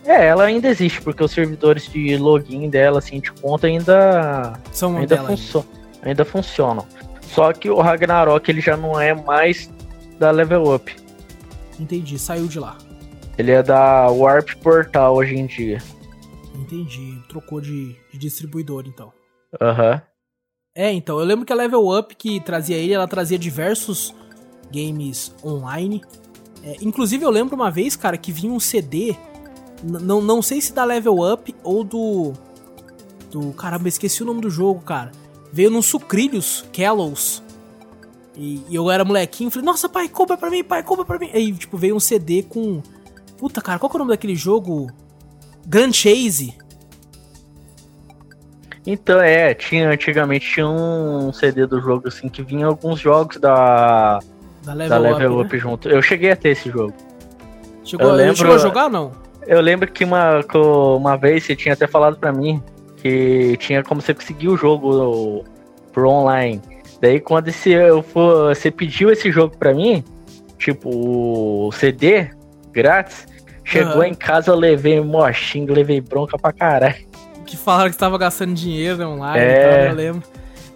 É, ela ainda existe, porque os servidores de login dela, assim, de conta, ainda. São ainda, funcio ainda. funcionam. Só que o Ragnarok ele já não é mais da Level Up. Entendi, saiu de lá. Ele é da Warp Portal hoje em dia. Entendi. Trocou de, de distribuidor, então. Aham. Uhum. É, então, eu lembro que a Level Up, que trazia ele, ela trazia diversos games online. É, inclusive, eu lembro uma vez, cara, que vinha um CD. Não, não sei se da Level Up ou do. Do. Caramba, esqueci o nome do jogo, cara. Veio num Sucrilhos, Kellows. E, e, eu era molequinho, falei, nossa, pai, compra pra mim, pai, compra pra mim. Aí, tipo, veio um CD com. Puta, cara, qual que é o nome daquele jogo? Grand Chase. Então, é, tinha antigamente tinha um CD do jogo assim que vinha alguns jogos da da Level, da Level Up, Up né? junto. Eu cheguei a ter esse jogo. Chegou, eu lembro, chegou a jogar não? Eu lembro que uma, uma vez você tinha até falado para mim que tinha como você conseguir o jogo pro online. Daí quando esse, eu for, você pediu esse jogo para mim, tipo o CD grátis, Chegou uhum. em casa, eu levei mochinho, levei bronca pra caralho. Que falaram que tava gastando dinheiro online é... eu lembro.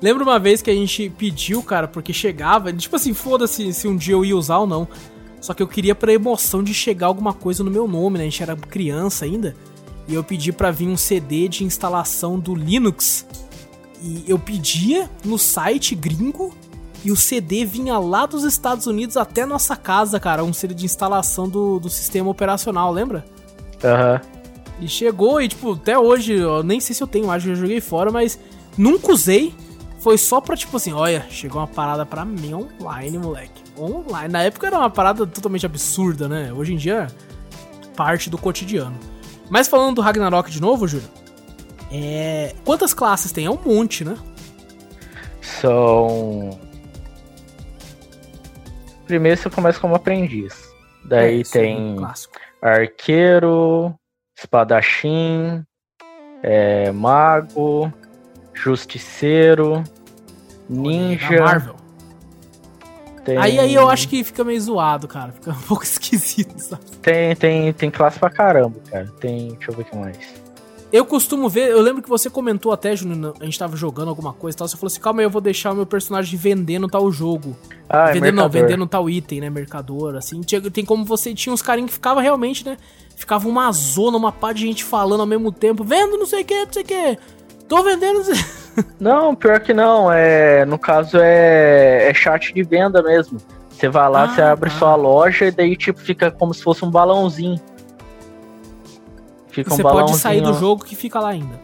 Lembro uma vez que a gente pediu, cara, porque chegava, tipo assim, foda-se se um dia eu ia usar ou não. Só que eu queria pra emoção de chegar alguma coisa no meu nome, né? A gente era criança ainda. E eu pedi para vir um CD de instalação do Linux. E eu pedia no site gringo e o CD vinha lá dos Estados Unidos até nossa casa, cara. Um CD de instalação do, do sistema operacional, lembra? Aham. Uhum. E chegou e, tipo, até hoje, eu nem sei se eu tenho, acho que eu joguei fora, mas nunca usei. Foi só pra, tipo assim, olha, chegou uma parada pra mim online, moleque. Online. Na época era uma parada totalmente absurda, né? Hoje em dia, parte do cotidiano. Mas falando do Ragnarok de novo, Júlio, é... quantas classes tem? É um monte, né? São Primeiro você começa como aprendiz. Daí é, tem é arqueiro, espadachim, é, mago, justiceiro, ninja. Marvel. Tem... Aí, aí eu acho que fica meio zoado, cara. Fica (laughs) um pouco esquisito, sabe? Tem, tem, tem classe pra caramba, cara. Tem. Deixa eu ver o que mais. Eu costumo ver, eu lembro que você comentou até, Júnior, a gente tava jogando alguma coisa e tal, você falou assim, calma aí, eu vou deixar o meu personagem vendendo tal jogo. Ah, é vendendo, não, vendendo tal item, né, mercador, assim. Tem como você, tinha uns carinhos que ficava realmente, né, ficava uma zona, uma pá de gente falando ao mesmo tempo, vendo não sei o que, não sei o que, tô vendendo, Não, (laughs) pior que não. É, no caso é, é chat de venda mesmo. Você vai lá, ah, você abre tá. sua loja e daí tipo fica como se fosse um balãozinho. Fica você um balãozinho. pode sair do jogo que fica lá ainda.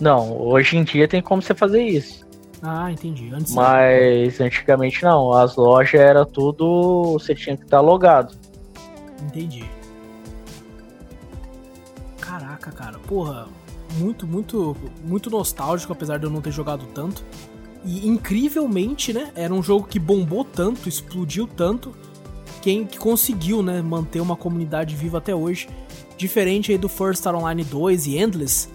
Não, hoje em dia tem como você fazer isso. Ah, entendi. Antes Mas antigamente não. As lojas era tudo. Você tinha que estar logado. Entendi. Caraca, cara. Porra, muito, muito, muito nostálgico, apesar de eu não ter jogado tanto. E incrivelmente, né? Era um jogo que bombou tanto, explodiu tanto, quem que conseguiu, né, manter uma comunidade viva até hoje. Diferente aí do First Star Online 2 e Endless,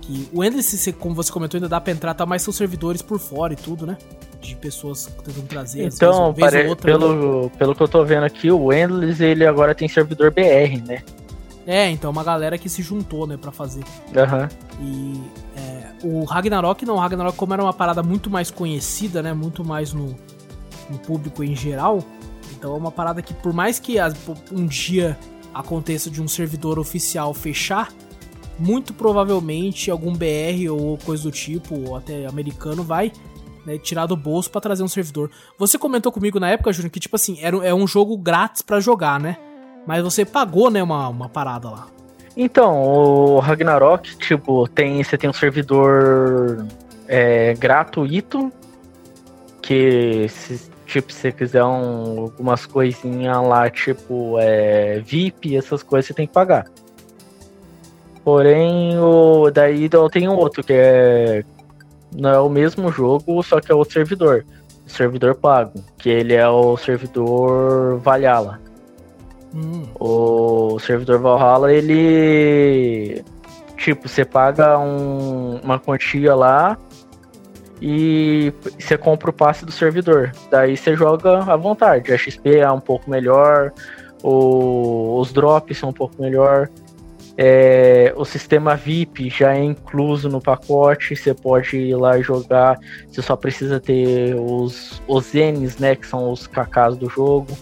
que o Endless, como você comentou, ainda dá pra entrar, tá mais seus servidores por fora e tudo, né? De pessoas tentando trazer. Então, vezes, pare... outra, pelo, né? pelo que eu tô vendo aqui, o Endless, ele agora tem servidor BR, né? É, então, uma galera que se juntou, né, pra fazer. Aham. Uhum. E é, o Ragnarok, não, o Ragnarok, como era uma parada muito mais conhecida, né, muito mais no, no público em geral, então é uma parada que, por mais que um dia aconteça de um servidor oficial fechar, muito provavelmente algum BR ou coisa do tipo, ou até americano, vai né, tirar do bolso para trazer um servidor. Você comentou comigo na época, Júnior, que tipo assim, era, é um jogo grátis para jogar, né? Mas você pagou, né, uma, uma parada lá. Então, o Ragnarok, tipo, tem, você tem um servidor é, gratuito, que se, tipo, se você quiser um, algumas coisinhas lá, tipo, é, VIP, essas coisas, você tem que pagar. Porém, o, daí tem outro, que é. Não é o mesmo jogo, só que é outro servidor. Servidor pago, que ele é o servidor Valhalla. Hum. O servidor Valhalla, ele. Tipo, você paga um, uma quantia lá e você compra o passe do servidor. Daí você joga à vontade. A XP é um pouco melhor, o, os drops são um pouco melhor. É, o sistema VIP já é incluso no pacote, você pode ir lá jogar, você só precisa ter os, os N's, né, que são os cacás do jogo.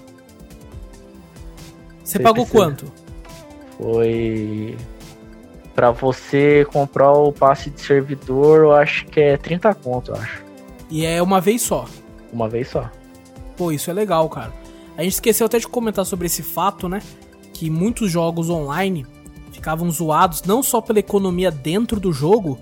Você pagou quanto? Foi. Pra você comprar o passe de servidor, eu acho que é 30 conto, eu acho. E é uma vez só? Uma vez só. Pô, isso é legal, cara. A gente esqueceu até de comentar sobre esse fato, né? Que muitos jogos online ficavam zoados não só pela economia dentro do jogo,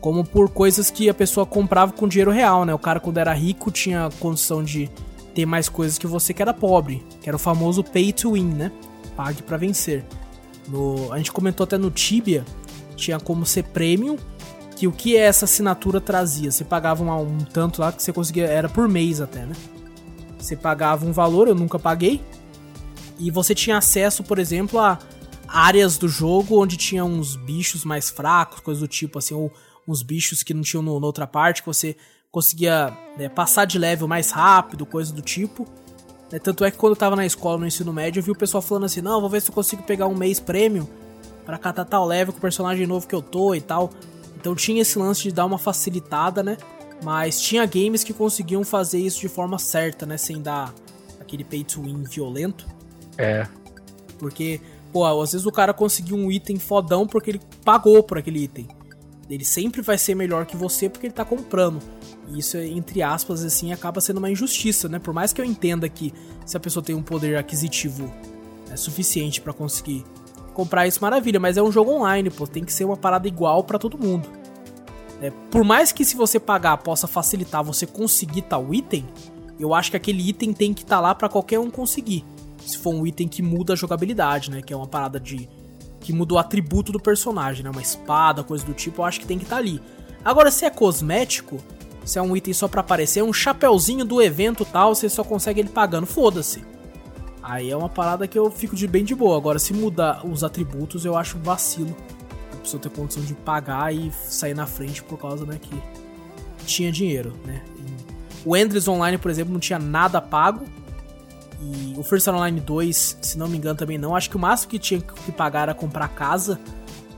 como por coisas que a pessoa comprava com dinheiro real, né? O cara, quando era rico, tinha condição de ter mais coisas que você que era pobre, que era o famoso pay to win, né? Pague para vencer. No, a gente comentou até no Tibia, tinha como ser premium, que o que essa assinatura trazia? Você pagava um, um tanto lá que você conseguia, era por mês até, né? Você pagava um valor, eu nunca paguei, e você tinha acesso, por exemplo, a áreas do jogo onde tinha uns bichos mais fracos, coisas do tipo, assim, ou uns bichos que não tinham no, na outra parte, que você conseguia né, passar de level mais rápido, coisa do tipo. Né, tanto é que quando eu tava na escola, no ensino médio, eu vi o pessoal falando assim: não, vou ver se eu consigo pegar um mês prêmio para catar tal level com o personagem novo que eu tô e tal. Então tinha esse lance de dar uma facilitada, né? Mas tinha games que conseguiam fazer isso de forma certa, né? Sem dar aquele pay to win violento. É. Porque, pô, às vezes o cara conseguiu um item fodão porque ele pagou por aquele item. Ele sempre vai ser melhor que você porque ele tá comprando. Isso, entre aspas, assim, acaba sendo uma injustiça, né? Por mais que eu entenda que se a pessoa tem um poder aquisitivo é, suficiente para conseguir comprar isso, maravilha, mas é um jogo online, pô, tem que ser uma parada igual para todo mundo. É, por mais que se você pagar possa facilitar você conseguir tal item, eu acho que aquele item tem que estar tá lá para qualquer um conseguir. Se for um item que muda a jogabilidade, né? Que é uma parada de. que muda o atributo do personagem, né? Uma espada, coisa do tipo, eu acho que tem que estar tá ali. Agora, se é cosmético, se é um item só para aparecer, um chapéuzinho do evento tal, você só consegue ele pagando, foda-se. Aí é uma parada que eu fico de bem de boa. Agora, se mudar os atributos, eu acho vacilo. A pessoa ter condição de pagar e sair na frente por causa, né, que tinha dinheiro, né. O Endless Online, por exemplo, não tinha nada pago. E o First Online 2, se não me engano, também não. Acho que o máximo que tinha que pagar era comprar casa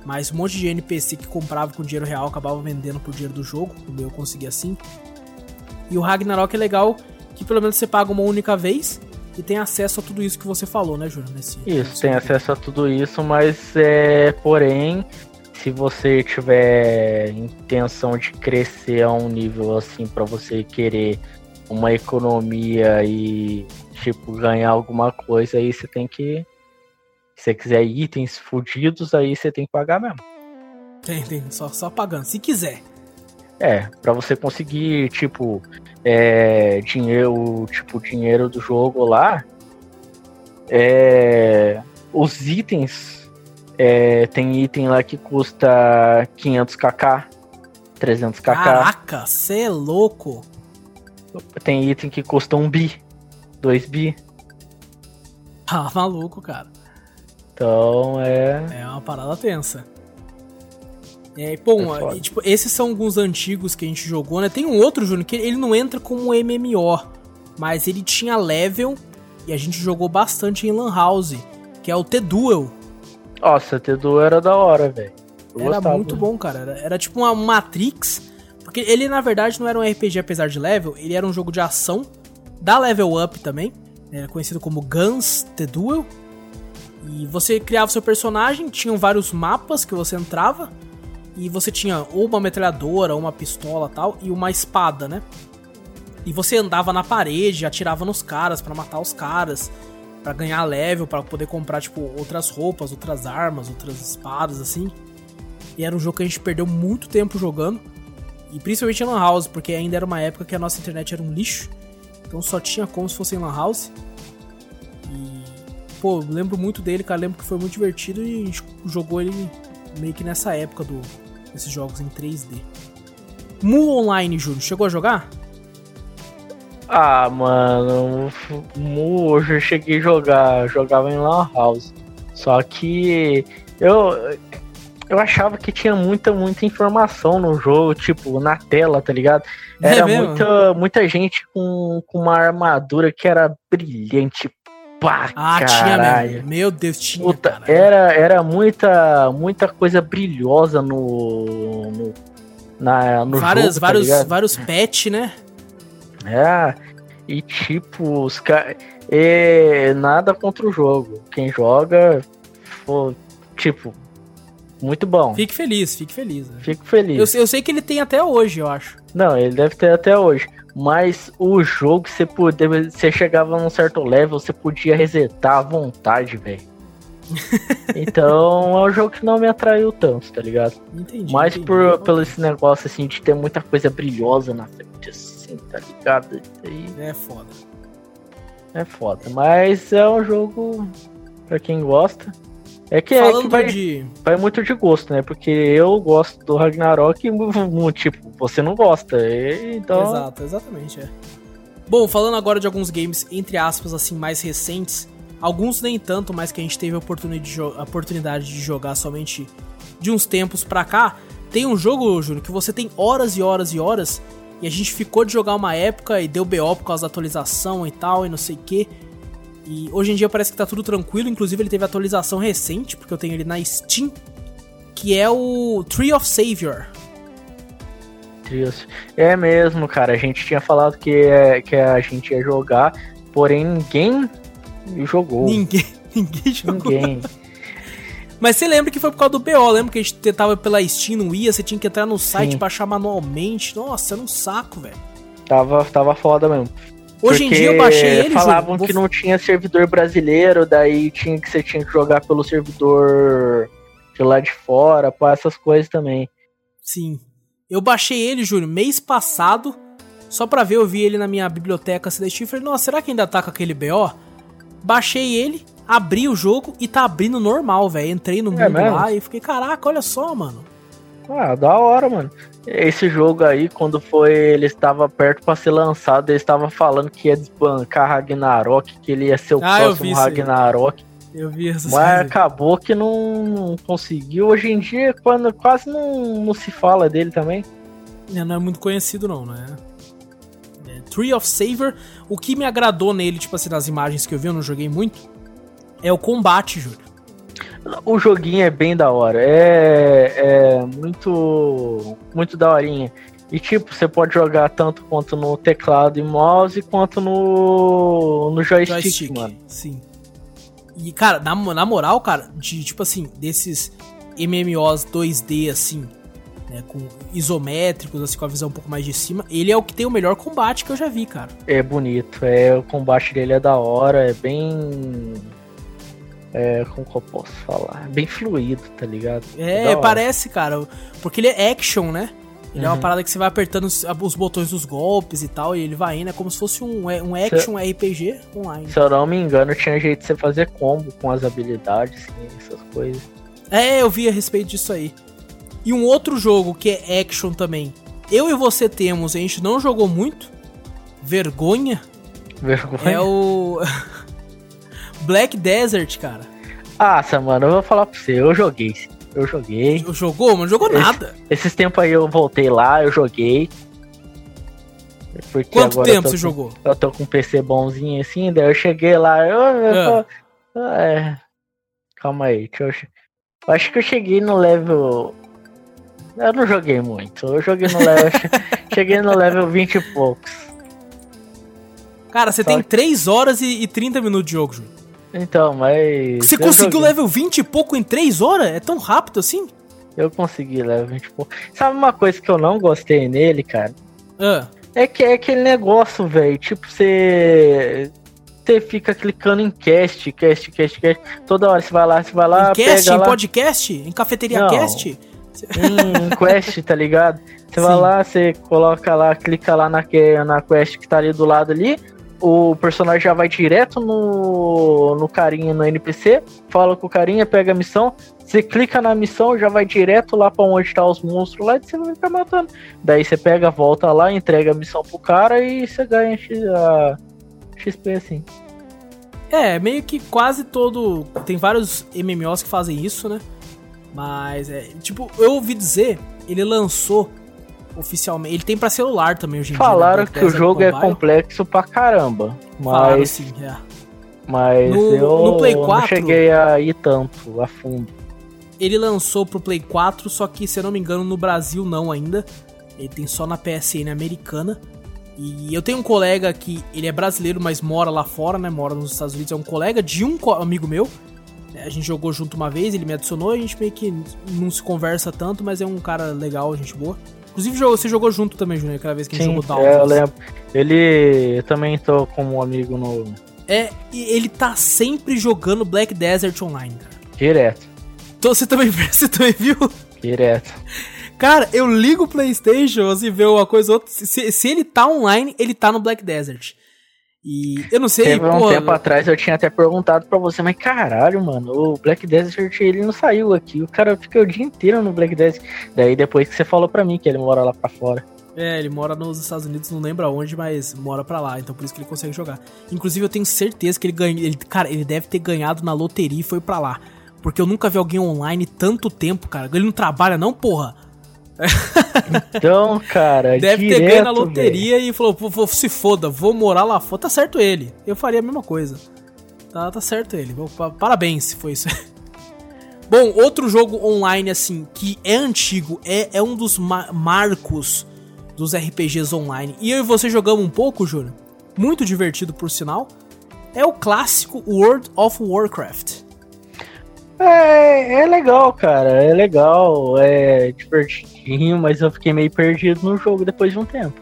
mas um monte de NPC que comprava com dinheiro real acabava vendendo por dinheiro do jogo. O meu eu consegui assim. E o Ragnarok é legal que pelo menos você paga uma única vez e tem acesso a tudo isso que você falou, né, Júnior? Nesse, isso, tem acesso a tudo isso, mas é, porém, se você tiver intenção de crescer a um nível assim para você querer uma economia e tipo ganhar alguma coisa, aí você tem que você quiser itens fudidos, aí você tem que pagar mesmo. Tem, tem, só, só pagando, se quiser. É, para você conseguir, tipo, é, dinheiro, tipo, dinheiro do jogo lá, é, os itens, é, tem item lá que custa 500kk, 300kk. Caraca, você é louco. Tem item que custa 1 bi, 2 bi. Tá maluco, cara. Então é. É uma parada tensa. É, bom, É e, tipo, esses são alguns antigos que a gente jogou, né? Tem um outro, Júnior, que ele não entra como MMO, mas ele tinha level e a gente jogou bastante em Lan House, que é o T-Duel. Nossa, T2 era da hora, velho. Era gostava. muito bom, cara. Era, era tipo uma Matrix, porque ele na verdade não era um RPG apesar de level, ele era um jogo de ação da Level Up também. Era conhecido como Guns T-Duel. E você criava seu personagem, tinham vários mapas que você entrava. E você tinha ou uma metralhadora, ou uma pistola tal, e uma espada, né? E você andava na parede, atirava nos caras pra matar os caras, pra ganhar level, pra poder comprar, tipo, outras roupas, outras armas, outras espadas, assim. E era um jogo que a gente perdeu muito tempo jogando. E principalmente em Lan House, porque ainda era uma época que a nossa internet era um lixo. Então só tinha como se fosse em Lan House. Pô, lembro muito dele, cara. Lembro que foi muito divertido e a gente jogou ele meio que nessa época do, desses jogos em 3D. Mu Online, Júlio, chegou a jogar? Ah, mano, Mu hoje eu cheguei a jogar, jogava em Lan House. Só que eu eu achava que tinha muita muita informação no jogo, tipo, na tela, tá ligado? É Era mesmo? muita muita gente com, com uma armadura que era brilhante. Pá, Ah, tinha mesmo. Meu Deus, tinha, Puta, era, era muita, muita coisa brilhosa no, no, na, no várias, jogo, tá vários, ligado? vários patch, né? É, e tipo, os caras. Nada contra o jogo. Quem joga, pô, tipo, muito bom. Fique feliz, fique feliz. né? Fico feliz. Eu, eu sei que ele tem até hoje, eu acho. Não, ele deve ter até hoje. Mas o jogo, você podia, você chegava num certo level, você podia resetar à vontade, velho. (laughs) então é um jogo que não me atraiu tanto, tá ligado? Entendi. Mais entendi. por, pelo esse negócio assim de ter muita coisa brilhosa na frente, assim, tá ligado? Aí É foda. é foda. Mas é um jogo pra quem gosta. É que, é que Falando vai, de. vai muito de gosto, né? Porque eu gosto do Ragnarok e, tipo, você não gosta. Então, Exato, exatamente, é. Bom, falando agora de alguns games, entre aspas, assim, mais recentes, alguns nem tanto, mas que a gente teve a oportunidade de, jo- a oportunidade de jogar somente de uns tempos pra cá, tem um jogo, Júnior, que você tem horas e horas e horas, e a gente ficou de jogar uma época e deu BO por causa da atualização e tal, e não sei o que. E hoje em dia parece que tá tudo tranquilo, inclusive ele teve atualização recente, porque eu tenho ele na Steam, que é o Tree of Savior. É mesmo, cara. A gente tinha falado que, é, que a gente ia jogar, porém ninguém jogou. Ninguém, (laughs) ninguém jogou. Ninguém. Mas você lembra que foi por causa do BO, lembra que a gente tentava pela Steam, não ia, você tinha que entrar no site, Sim. baixar manualmente. Nossa, era um saco, velho. Tava, tava foda mesmo. Hoje em dia eu baixei ele, Falavam que não tinha servidor brasileiro, daí tinha que você tinha que jogar pelo servidor de lá de fora, pá, essas coisas também. Sim. Eu baixei ele, Júlio, mês passado, só pra ver, eu vi ele na minha biblioteca CD e falei, nossa, será que ainda tá com aquele BO? Baixei ele, abri o jogo e tá abrindo normal, velho. Entrei no É mundo mesmo? lá e fiquei, caraca, olha só, mano. Ah, da hora, mano. Esse jogo aí, quando foi, ele estava perto pra ser lançado, ele estava falando que ia desbancar Ragnarok, que ele ia ser o Ah, próximo. Ragnarok. Eu vi essas Mas coisas. acabou que não, conseguiu. Hoje em dia, quando quase não, não se fala dele também. É, não é muito conhecido, não, né? É, Tree of Savior, o que me agradou nele, tipo assim, nas imagens que eu vi, eu não joguei muito, é o combate, Júlio. O joguinho é bem da hora. É, é muito, muito daorinha. E tipo, você pode jogar tanto quanto no teclado e mouse, quanto no, no joystick, Joystick, mano. sim. E, cara, na, na moral, cara, de, tipo assim, desses MMOs 2D assim, né, com isométricos, assim, com a visão um pouco mais de cima, ele é o que tem o melhor combate que eu já vi, cara. É bonito, é o combate dele é da hora, é bem é, como que eu posso falar? Bem fluido, tá ligado? É, parece, cara, porque ele é action, né? Ele uhum. é uma uhum. parada que você vai apertando os, os, botões dos golpes e tal, e ele vai indo, é como se fosse um, é, um action RPG online. Se eu não me engano, tinha jeito de você fazer combo com as habilidades, assim, essas coisas. É, eu vi a respeito disso aí. E um outro jogo que é action também. Eu e você temos, a gente não jogou muito. Vergonha. Vergonha. É o. (laughs) Black Desert, cara. Ah, mano, eu vou falar pra você, eu joguei. Eu joguei. Jogou, mas não jogou Esse, nada. Esses tempos aí eu voltei lá, eu joguei. Porque Quanto tempo você com, jogou? Eu tô com um PC bonzinho assim, daí eu cheguei lá, eu, eu ah. é. Calma aí, eu, eu acho que eu cheguei no level eu não joguei muito. Eu joguei no level. (laughs) cheguei no level 20 e poucos. Cara, você Só tem que... 3 horas e, e 30 minutos de jogo, Júlio. Então, mas. Você conseguiu joguei. level 20 e pouco em 3 horas? É tão rápido assim? Eu consegui level 20 e pouco. Sabe uma coisa que eu não gostei nele, cara? Ah. É que é aquele negócio, velho. Tipo, você. Você fica clicando em cast, cast, cast, cast. Toda hora você vai lá, você vai lá. Em cast, em lá... podcast? Em cafeteria não. cast? em (laughs) quest, tá ligado? Você vai lá, você coloca lá, clica lá na, na quest que tá ali do lado ali, o personagem já vai direto no, no carinha, no NPC, fala com o carinha, pega a missão, você clica na missão, já vai direto lá pra onde tá os monstros lá e você vai ficar matando. Daí você pega, volta lá, entrega a missão pro cara e você ganha a XP assim. É, meio que quase todo. Tem vários MMOs que fazem isso, né? Mas, é, tipo, eu ouvi dizer, ele lançou oficialmente. Ele tem para celular também hoje em Falaram dia. Falaram que o jogo é complexo pra caramba. Mas. Falaram, sim, é. Mas no, eu no Play 4, não cheguei a ir tanto a fundo. Ele lançou pro Play 4, só que, se eu não me engano, no Brasil não ainda. Ele tem só na PSN americana. E eu tenho um colega que ele é brasileiro, mas mora lá fora, né? Mora nos Estados Unidos. É um colega de um amigo meu. A gente jogou junto uma vez, ele me adicionou, a gente meio que não se conversa tanto, mas é um cara legal, gente boa. Inclusive, você jogou junto também, Júnior, aquela vez que a gente jogou Down. É, eu lembro. Ele também tô como um amigo no. É, e ele tá sempre jogando Black Desert Online, cara. Direto. Então, você também, (laughs) você também viu? Direto. Cara, eu ligo o PlayStation, assim, ver uma coisa ou outra. Se, se ele tá online, ele tá no Black Desert. E eu não sei. Teve um tempo atrás eu tinha até perguntado pra você, mas caralho, mano, o Black Desert ele não saiu aqui. O cara fica o dia inteiro no Black Desert. Daí depois que você falou pra mim que ele mora lá pra fora. É, ele mora nos Estados Unidos, não lembro aonde, mas mora pra lá, então por isso que ele consegue jogar. Inclusive, eu tenho certeza que ele ganhou. Ele, cara, ele deve ter ganhado na loteria e foi pra lá. Porque eu nunca vi alguém online tanto tempo, cara. Ele não trabalha, não, porra. (laughs) Então, cara, deve direto, ter ganho na loteria véio. e falou: vou, se foda, vou morar lá fora. Tá certo ele. Eu faria a mesma coisa. Tá, tá certo ele. Parabéns se foi isso. (laughs) Bom, outro jogo online, assim, que é antigo, é, é um dos ma marcos dos RPGs online. E eu e você jogamos um pouco, Júlio. Muito divertido, por sinal. É o clássico World of Warcraft. É, é legal, cara. É legal, é divertidinho, mas eu fiquei meio perdido no jogo depois de um tempo.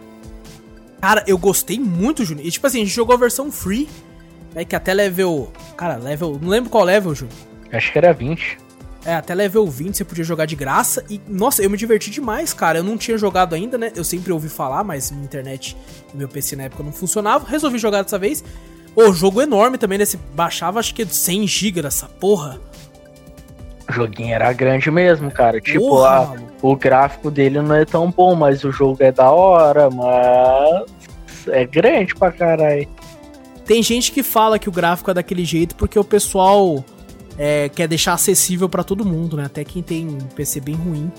Cara, eu gostei muito, Júnior. E tipo assim, a gente jogou a versão free, né? Que até level. Cara, level. Não lembro qual level, Júnior. Acho que era 20. É, até level 20 você podia jogar de graça. E, nossa, eu me diverti demais, cara. Eu não tinha jogado ainda, né? Eu sempre ouvi falar, mas minha internet e meu PC na época não funcionava. Resolvi jogar dessa vez. O jogo enorme também, né? Você baixava acho que 100 GB dessa porra. O joguinho era grande mesmo, cara. Tipo, a, o gráfico dele não é tão bom, mas o jogo é da hora, mas é grande pra caralho. Tem gente que fala que o gráfico é daquele jeito porque o pessoal é, quer deixar acessível para todo mundo, né? Até quem tem um PC bem ruim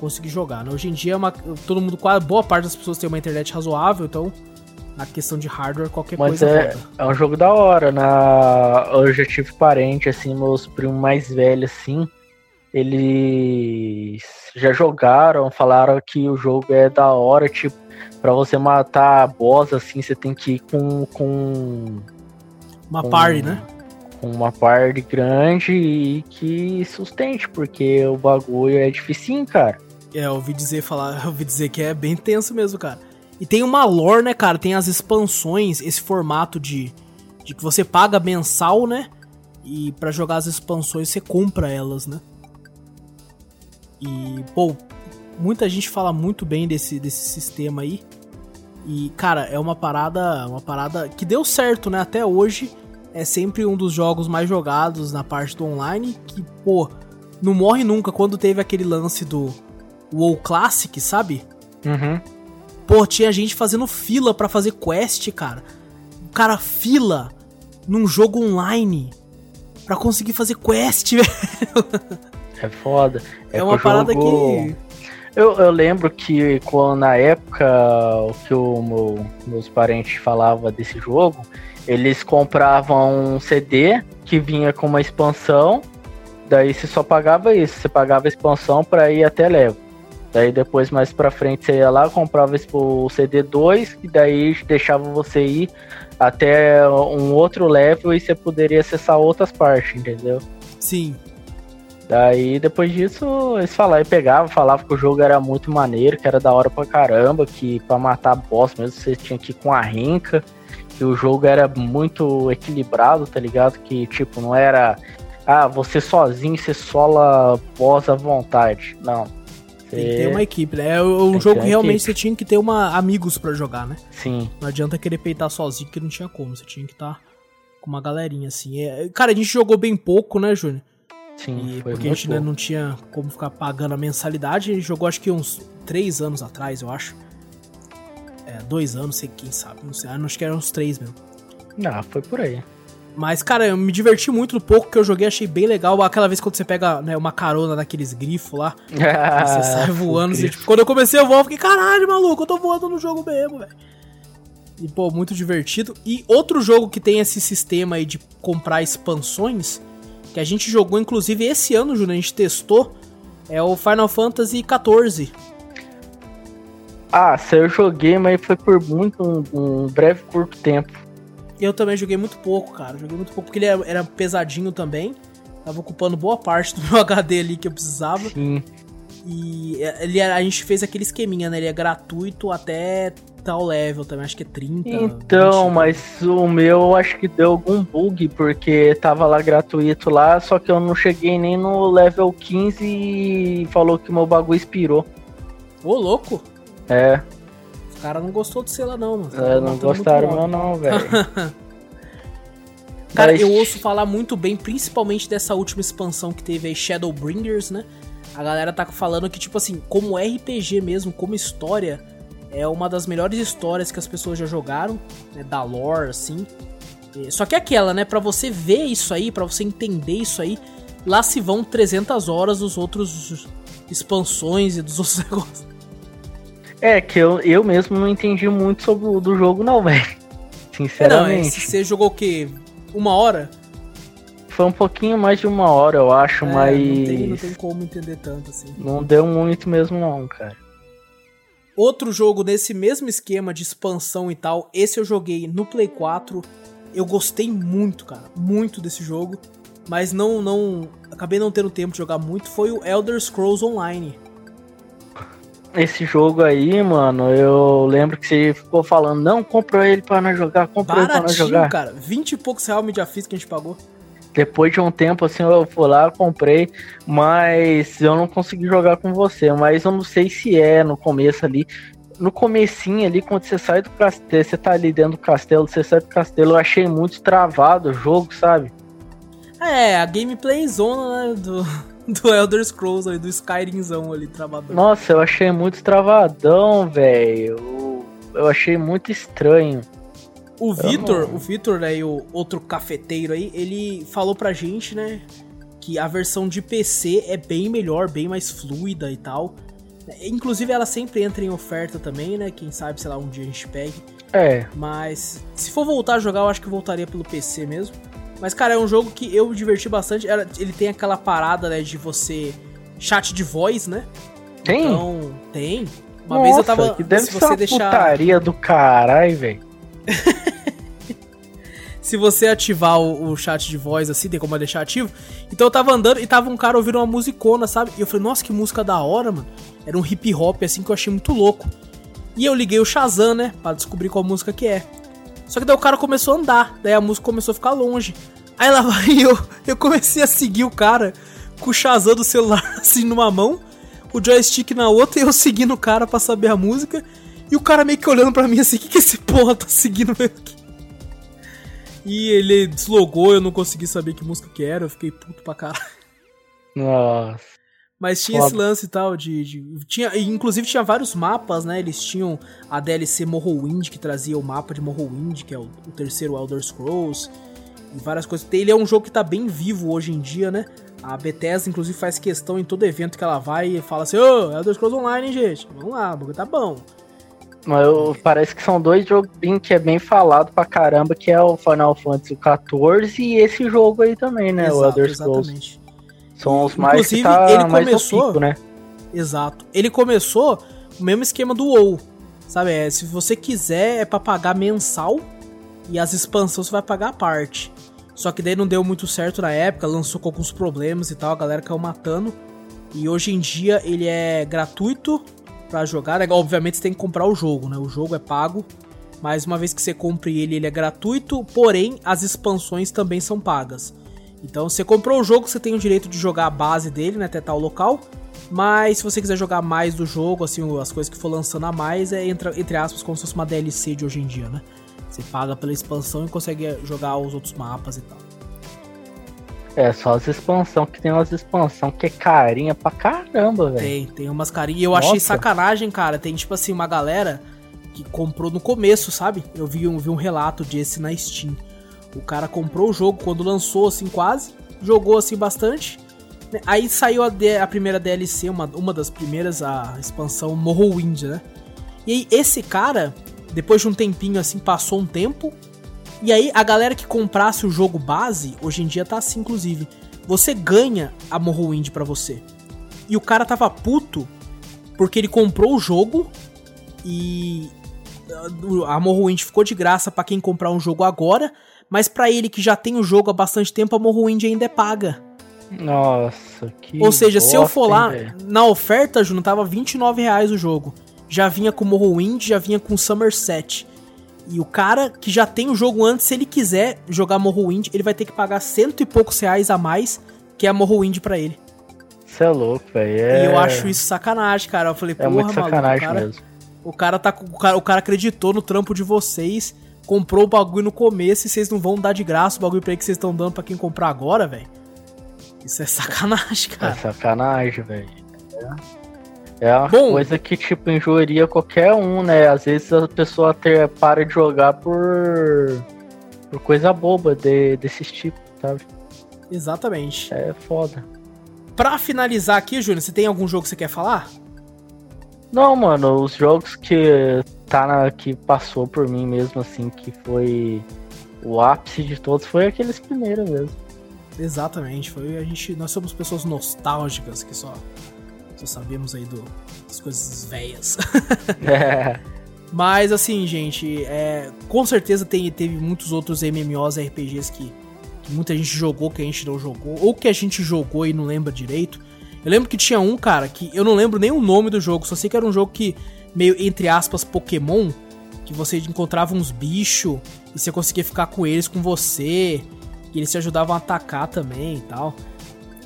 conseguir jogar. Né? Hoje em dia, é uma, todo mundo, boa parte das pessoas tem uma internet razoável, então na questão de hardware, qualquer Mas coisa é, é um jogo da hora. Na... Eu já tive parente, assim, meus primos mais velhos, assim. Eles já jogaram, falaram que o jogo é da hora, tipo, pra você matar boss, assim, você tem que ir com. com Uma com, party, né? Com uma parte grande e que sustente, porque o bagulho é difícil, cara. É, eu ouvi dizer falar, (laughs) eu ouvi dizer que é bem tenso mesmo, cara. E tem uma lore, né, cara? Tem as expansões, esse formato de, de que você paga mensal, né? E para jogar as expansões você compra elas, né? E, pô, muita gente fala muito bem desse, desse sistema aí. E, cara, é uma parada, uma parada que deu certo, né? Até hoje é sempre um dos jogos mais jogados na parte do online, que, pô, não morre nunca. Quando teve aquele lance do WoW Classic, sabe? Uhum. Pô, tinha gente fazendo fila para fazer quest, cara. O cara fila num jogo online para conseguir fazer quest, (laughs) velho. É foda. É, é uma parada jogo... que eu, eu lembro que quando, na época o que o meu, meus parentes falavam desse jogo, eles compravam um CD que vinha com uma expansão, daí você só pagava isso, você pagava a expansão para ir até level. Daí depois mais pra frente você ia lá, comprava o CD 2, e daí deixava você ir até um outro level e você poderia acessar outras partes, entendeu? Sim. Daí, depois disso, eles falavam, pegavam, falavam que o jogo era muito maneiro, que era da hora pra caramba, que pra matar boss mesmo você tinha que ir com a rinca, que o jogo era muito equilibrado, tá ligado? Que, tipo, não era, ah, você sozinho, você sola boss à vontade. Não. Tem que ter uma equipe, né? É um jogo que realmente equipe. você tinha que ter uma, amigos para jogar, né? Sim. Não adianta querer peitar sozinho, que não tinha como, você tinha que estar tá com uma galerinha, assim. É... Cara, a gente jogou bem pouco, né, Júnior? Sim, e porque a gente ainda não tinha como ficar pagando a mensalidade. A gente jogou acho que uns três anos atrás, eu acho. É, dois anos, sei quem sabe, não sei. Acho que eram uns três mesmo. Ah, foi por aí. Mas, cara, eu me diverti muito no pouco que eu joguei, achei bem legal. Aquela vez quando você pega né, uma carona naqueles grifos lá, ah, (laughs) você sai voando. Assim, tipo, quando eu comecei a voar, eu fiquei, caralho, maluco, eu tô voando no jogo mesmo, velho. E, pô, muito divertido. E outro jogo que tem esse sistema aí de comprar expansões que a gente jogou inclusive esse ano, Júnior, a gente testou, é o Final Fantasy XIV. Ah, se eu joguei, mas foi por muito um, um, breve curto tempo. Eu também joguei muito pouco, cara. Joguei muito pouco porque ele era, pesadinho também. Tava ocupando boa parte do (laughs) meu HD ali que eu precisava. Sim. E ele, a gente fez aquele esqueminha, né? Ele é gratuito até tal level também, acho que é 30. Então, 20. mas o meu acho que deu algum bug, porque tava lá gratuito lá, só que eu não cheguei nem no level 15 e falou que meu bagulho expirou. Ô, louco! É. Os caras não gostou de ser lá não, mano. É, não gostaram meu não, velho. (laughs) Cara, mas... eu ouço falar muito bem, principalmente dessa última expansão que teve aí, Shadowbringers, né? A galera tá falando que, tipo assim, como RPG mesmo, como história, é uma das melhores histórias que as pessoas já jogaram, né, da lore, assim. Só que é aquela, né, para você ver isso aí, para você entender isso aí, lá se vão 300 horas dos outros expansões e dos (laughs) outros negócios. É, que eu, eu mesmo não entendi muito sobre o do jogo não, (laughs) velho. Sinceramente. Não, você jogou o quê? Uma hora? Foi um pouquinho mais de uma hora, eu acho, é, mas. Não tem, não tem como entender tanto assim. Não deu muito mesmo, não, cara. Outro jogo nesse mesmo esquema de expansão e tal, esse eu joguei no Play 4. Eu gostei muito, cara, muito desse jogo, mas não não acabei não tendo tempo de jogar muito, foi o Elder Scrolls Online. Esse jogo aí, mano, eu lembro que você ficou falando, não, compra ele para nós jogar, compra ele pra nós jogar. cara, 20 e poucos reais mídia física que a gente pagou. Depois de um tempo, assim, eu fui lá, comprei, mas eu não consegui jogar com você. Mas eu não sei se é no começo ali. No comecinho ali, quando você sai do castelo, você tá ali dentro do castelo, você sai do castelo, eu achei muito travado o jogo, sabe? É, a gameplay zona, né, do, do Elder Scrolls ali, do Skyrimzão ali, travadão. Nossa, eu achei muito travadão, velho. Eu, eu achei muito estranho. O Vitor, o Vitor, né, o outro cafeteiro aí, ele falou pra gente, né, que a versão de PC é bem melhor, bem mais fluida e tal. Inclusive ela sempre entra em oferta também, né? Quem sabe, sei lá, um dia a gente pegue. É. Mas se for voltar a jogar, eu acho que voltaria pelo PC mesmo. Mas, cara, é um jogo que eu me diverti bastante. Ele tem aquela parada, né, de você. chat de voz, né? Tem? Então, tem. Uma Nossa, vez eu tava. Que deve se você ser deixar. putaria do caralho, velho. (laughs) se você ativar o, o, chat de voz assim, tem como deixar ativo. Então eu tava andando e tava um cara ouvindo uma musicona, sabe? E eu falei, nossa, que música da hora, mano. Era um hip hop assim que eu achei muito louco. E eu liguei o Shazam, né? Pra descobrir qual música que é. Só que daí o cara começou a andar, daí a música começou a ficar longe. Aí lá (laughs) vai eu, eu comecei a seguir o cara com o Shazam do celular (laughs) assim numa mão, o joystick na outra e eu seguindo o cara pra saber a música. E o cara meio que olhando pra mim assim, o que, que esse porra tá seguindo meio aqui? E ele deslogou, eu não consegui saber que música que era, eu fiquei puto pra caralho. Nossa. Mas tinha Foda. esse lance e tal de, de, tinha, inclusive tinha vários mapas, né? Eles tinham a DLC Morrowind que trazia o mapa de Morrowind, que é o, o terceiro Elder Scrolls e várias coisas. Ele é um jogo que tá bem vivo hoje em dia, né? A Bethesda, inclusive, faz questão em todo evento que ela vai e fala assim: Ô, oh, Elder Scrolls Online, hein, gente? Vamos lá, o tá bom. Mas eu, parece que são dois joguinhos que é bem falado pra caramba, que é o Final Fantasy XIV e esse jogo aí também, né? Exato, o Elder Scrolls. Exatamente. São os mais Inclusive, que tá ele começou, né? Exato. Ele começou o mesmo esquema do WoW. Sabe, é, se você quiser é para pagar mensal e as expansões você vai pagar a parte. Só que daí não deu muito certo na época, lançou com alguns problemas e tal, a galera caiu matando. E hoje em dia ele é gratuito para jogar. É, obviamente você tem que comprar o jogo, né? O jogo é pago. Mas uma vez que você compre ele, ele é gratuito, porém as expansões também são pagas. Então você comprou o jogo, você tem o direito de jogar a base dele, né, até tal local. Mas se você quiser jogar mais do jogo, assim, as coisas que for lançando a mais, é entre, entre aspas como se fosse uma DLC de hoje em dia, né? Você paga pela expansão e consegue jogar os outros mapas e tal. É, só as expansão, que tem umas expansão que é carinha pra caramba, velho. Tem, tem umas carinhas. E eu Nossa. achei sacanagem, cara. Tem, tipo assim, uma galera que comprou no começo, sabe? Eu vi um, vi um relato desse na Steam. O cara comprou o jogo quando lançou, assim, quase. Jogou, assim, bastante. Né? Aí saiu a, a primeira DLC, uma, uma das primeiras, a expansão Morrowind, né? E aí, esse cara, depois de um tempinho, assim, passou um tempo. E aí, a galera que comprasse o jogo base, hoje em dia tá assim, inclusive. Você ganha a Morrowind pra você. E o cara tava puto porque ele comprou o jogo e a Morrowind ficou de graça para quem comprar um jogo agora, mas para ele que já tem o jogo há bastante tempo, a Morrowind ainda é paga. Nossa, que. Ou seja, se eu for lá, hein, na oferta, Juno, tava 29 reais o jogo. Já vinha com Morrowind, já vinha com Somerset. E o cara que já tem o jogo antes, se ele quiser jogar Morrowind, ele vai ter que pagar cento e poucos reais a mais, que é a Morrowind pra ele. Você é louco, velho. É... E eu acho isso sacanagem, cara. Eu falei, é porra, muito sacanagem maluco, o cara, mesmo. O cara, tá, o, cara, o cara acreditou no trampo de vocês, comprou o bagulho no começo e vocês não vão dar de graça o bagulho pra ele que vocês estão dando pra quem comprar agora, velho. Isso é sacanagem, cara. É sacanagem, velho. É, é uma Bom, coisa que, tipo, injuriria qualquer um, né? Às vezes a pessoa até para de jogar por. por coisa boba de, desses tipos, sabe? Exatamente. É foda. Pra finalizar aqui, Júnior, você tem algum jogo que você quer falar? Não, mano, os jogos que tá na, que passou por mim mesmo, assim, que foi o ápice de todos, foi aqueles primeiros mesmo. Exatamente, foi a gente, nós somos pessoas nostálgicas que só, só sabemos aí do, das coisas velhas. (laughs) é. Mas assim, gente, é, com certeza tem, teve muitos outros MMOs RPGs que, que, muita gente jogou que a gente não jogou, ou que a gente jogou e não lembra direito. Eu lembro que tinha um, cara, que eu não lembro nem o nome do jogo, só sei que era um jogo que, meio entre aspas, Pokémon, que você encontrava uns bichos e você conseguia ficar com eles com você. E eles se ajudavam a atacar também e tal.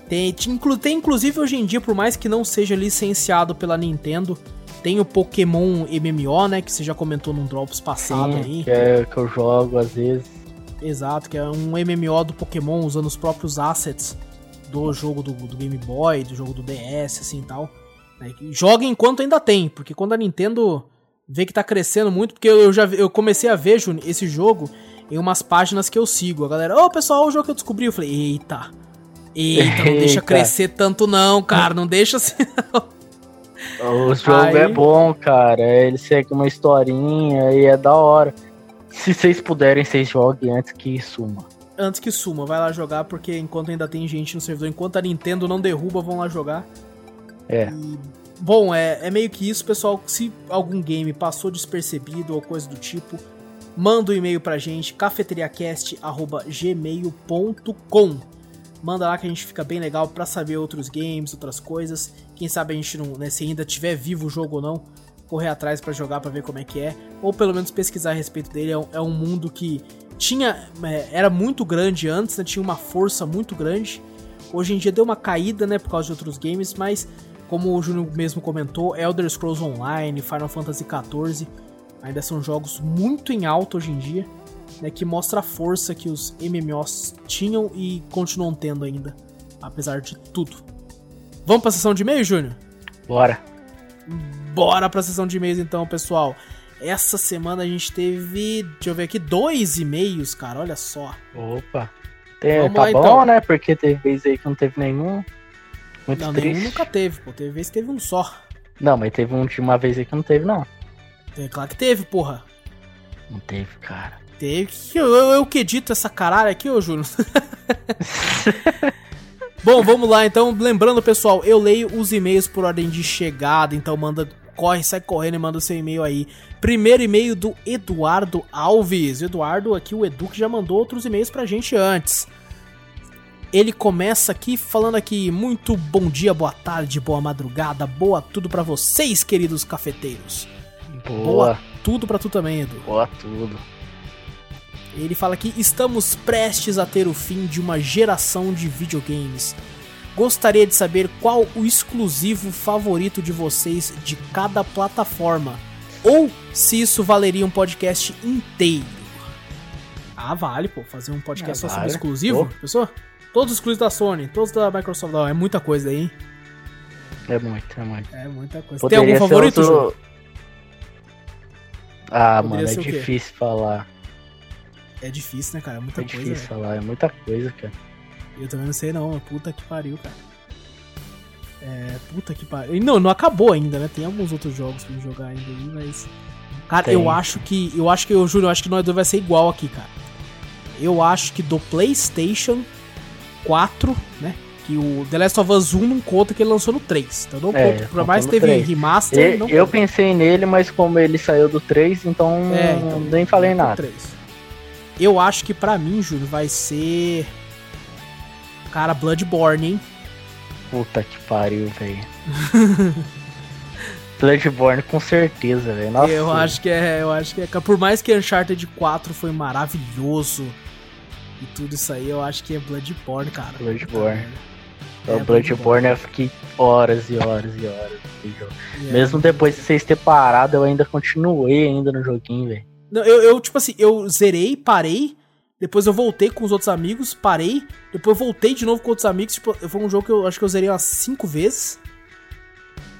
Tem, tem inclusive hoje em dia, por mais que não seja licenciado pela Nintendo, tem o Pokémon MMO, né? Que você já comentou num Drops passado Sim, aí. Que é que eu jogo às vezes. Exato, que é um MMO do Pokémon usando os próprios assets do jogo do, do Game Boy, do jogo do DS, assim e tal. Né? Joga enquanto ainda tem, porque quando a Nintendo vê que tá crescendo muito, porque eu já eu comecei a ver esse jogo em umas páginas que eu sigo. A galera, ô oh, pessoal, o jogo que eu descobri. Eu falei, eita. Eita, não deixa crescer tanto não, cara. Não deixa assim (laughs) não. O jogo Aí... é bom, cara. Ele segue uma historinha e é da hora. Se vocês puderem, vocês joguem antes que suma. Antes que suma, vai lá jogar, porque enquanto ainda tem gente no servidor, enquanto a Nintendo não derruba, vão lá jogar. É. E, bom, é, é meio que isso, pessoal. Se algum game passou despercebido ou coisa do tipo, manda um e-mail pra gente, cafeteriacast.gmail.com. Manda lá que a gente fica bem legal pra saber outros games, outras coisas. Quem sabe a gente não, né, se ainda tiver vivo o jogo ou não, correr atrás para jogar para ver como é que é, ou pelo menos pesquisar a respeito dele. É um, é um mundo que tinha é, era muito grande antes, né, tinha uma força muito grande. Hoje em dia deu uma caída, né, por causa de outros games, mas como o Júnior mesmo comentou, Elder Scrolls Online, Final Fantasy XIV ainda são jogos muito em alta hoje em dia, né, que mostra a força que os MMOs tinham e continuam tendo ainda, apesar de tudo. Vamos pra sessão de e-mail, Júnior? Bora. Bora pra sessão de e-mails então, pessoal. Essa semana a gente teve, deixa eu ver aqui, dois e-mails, cara, olha só. Opa. Tem, tá lá, bom, então. né? Porque teve vez aí que não teve nenhum. Muito não, triste. nenhum nunca teve, pô. Teve vez que teve um só. Não, mas teve um de uma vez aí que não teve, não. É claro que teve, porra. Não teve, cara. Teve. Eu, eu, eu que edito essa caralho aqui, ô Júnior. (laughs) Bom, vamos lá então. Lembrando, pessoal, eu leio os e-mails por ordem de chegada, então manda. Corre, sai correndo e manda seu e-mail aí. Primeiro e-mail do Eduardo Alves. Eduardo, aqui o Edu que já mandou outros e-mails pra gente antes. Ele começa aqui falando aqui: muito bom dia, boa tarde, boa madrugada, boa tudo para vocês, queridos cafeteiros. Boa. boa tudo para tu também, Edu. Boa tudo. Ele fala que estamos prestes a ter o fim de uma geração de videogames. Gostaria de saber qual o exclusivo favorito de vocês de cada plataforma, ou se isso valeria um podcast inteiro. Ah, vale, pô, fazer um podcast é, só vale. sobre exclusivo, pô. pessoa? Todos os exclusivos da Sony, todos da Microsoft, não, é muita coisa aí, hein? É muito, é muito. É muita coisa. Poderia Tem algum favorito, outro... Ah, Poderia mano, é difícil falar. É difícil, né, cara? É muita é coisa. É difícil falar, é muita coisa, cara. Eu também não sei não, puta que pariu, cara. É, puta que pariu. Não, não acabou ainda, né? Tem alguns outros jogos pra jogar ainda aí, mas. Cara, Tem. eu acho que. Eu acho que, eu juro, eu acho que nós dois vai ser igual aqui, cara. Eu acho que do PlayStation 4, né? Que o The Last of Us 1 não conta que ele lançou no 3. Então não é, conta. Por mais que teve 3. remaster. E, eu pensei nele, mas como ele saiu do 3, então, é, então nem falei nada. 3. Eu acho que para mim, Júlio, vai ser. Cara, Bloodborne, hein? Puta que pariu, velho. (laughs) Bloodborne com certeza, velho. Eu acho que é, eu acho que é. Por mais que Uncharted 4 foi maravilhoso e tudo isso aí, eu acho que é Bloodborne, cara. Bloodborne. É, o Bloodborne eu fiquei horas e horas e horas. É, Mesmo depois de vocês ter parado, eu ainda continuei ainda no joguinho, velho. Eu, eu, tipo assim, eu zerei, parei, depois eu voltei com os outros amigos, parei, depois voltei de novo com outros amigos, tipo, foi um jogo que eu acho que eu zerei umas 5 vezes.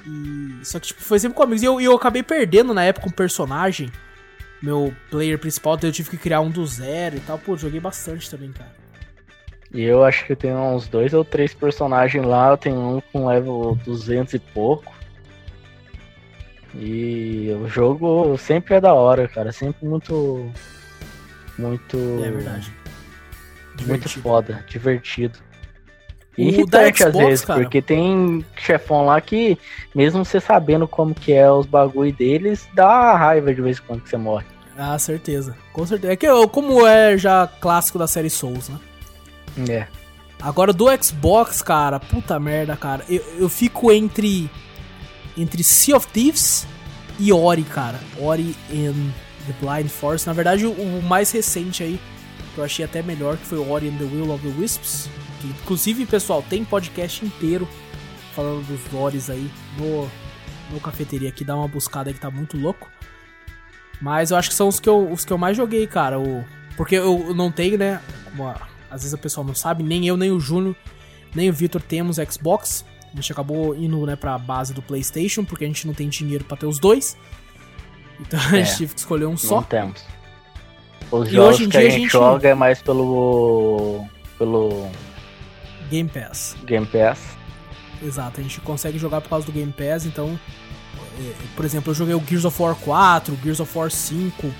E... Só que, tipo, foi sempre com amigos. E eu, eu acabei perdendo na época um personagem, meu player principal, então eu tive que criar um do zero e tal. Pô, joguei bastante também, cara. E eu acho que eu tenho uns dois ou três personagens lá, eu tenho um com level 200 e pouco. E o jogo sempre é da hora, cara. Sempre muito. Muito. É verdade. Muito foda, divertido. E irritante às vezes, cara. porque tem chefão lá que, mesmo você sabendo como que é os bagulho deles, dá raiva de vez em quando que você morre. Ah, certeza. Com certeza. É que como é já clássico da série Souls, né? É. Agora do Xbox, cara, puta merda, cara. Eu, eu fico entre entre Sea of Thieves e Ori, cara. Ori and the Blind Forest. Na verdade, o, o mais recente aí, que eu achei até melhor, que foi o Ori and the Will of the Wisps. Que, inclusive, pessoal, tem podcast inteiro falando dos Oris aí no, no cafeteria aqui. Dá uma buscada que tá muito louco. Mas eu acho que são os que eu, os que eu mais joguei, cara. O, porque eu não tenho, né? Como a, às vezes a pessoa não sabe, nem eu, nem o Júnior, nem o Victor temos Xbox. A gente acabou indo, né, pra base do PlayStation, porque a gente não tem dinheiro para ter os dois. Então a gente é, teve que escolher um só. Não temos. Os e jogos hoje em que dia a gente, joga é mais pelo. pelo. Game Pass. Game Pass. Exato, a gente consegue jogar por causa do Game Pass, então. É, por exemplo, eu joguei o Gears of War 4, o Gears of War 5,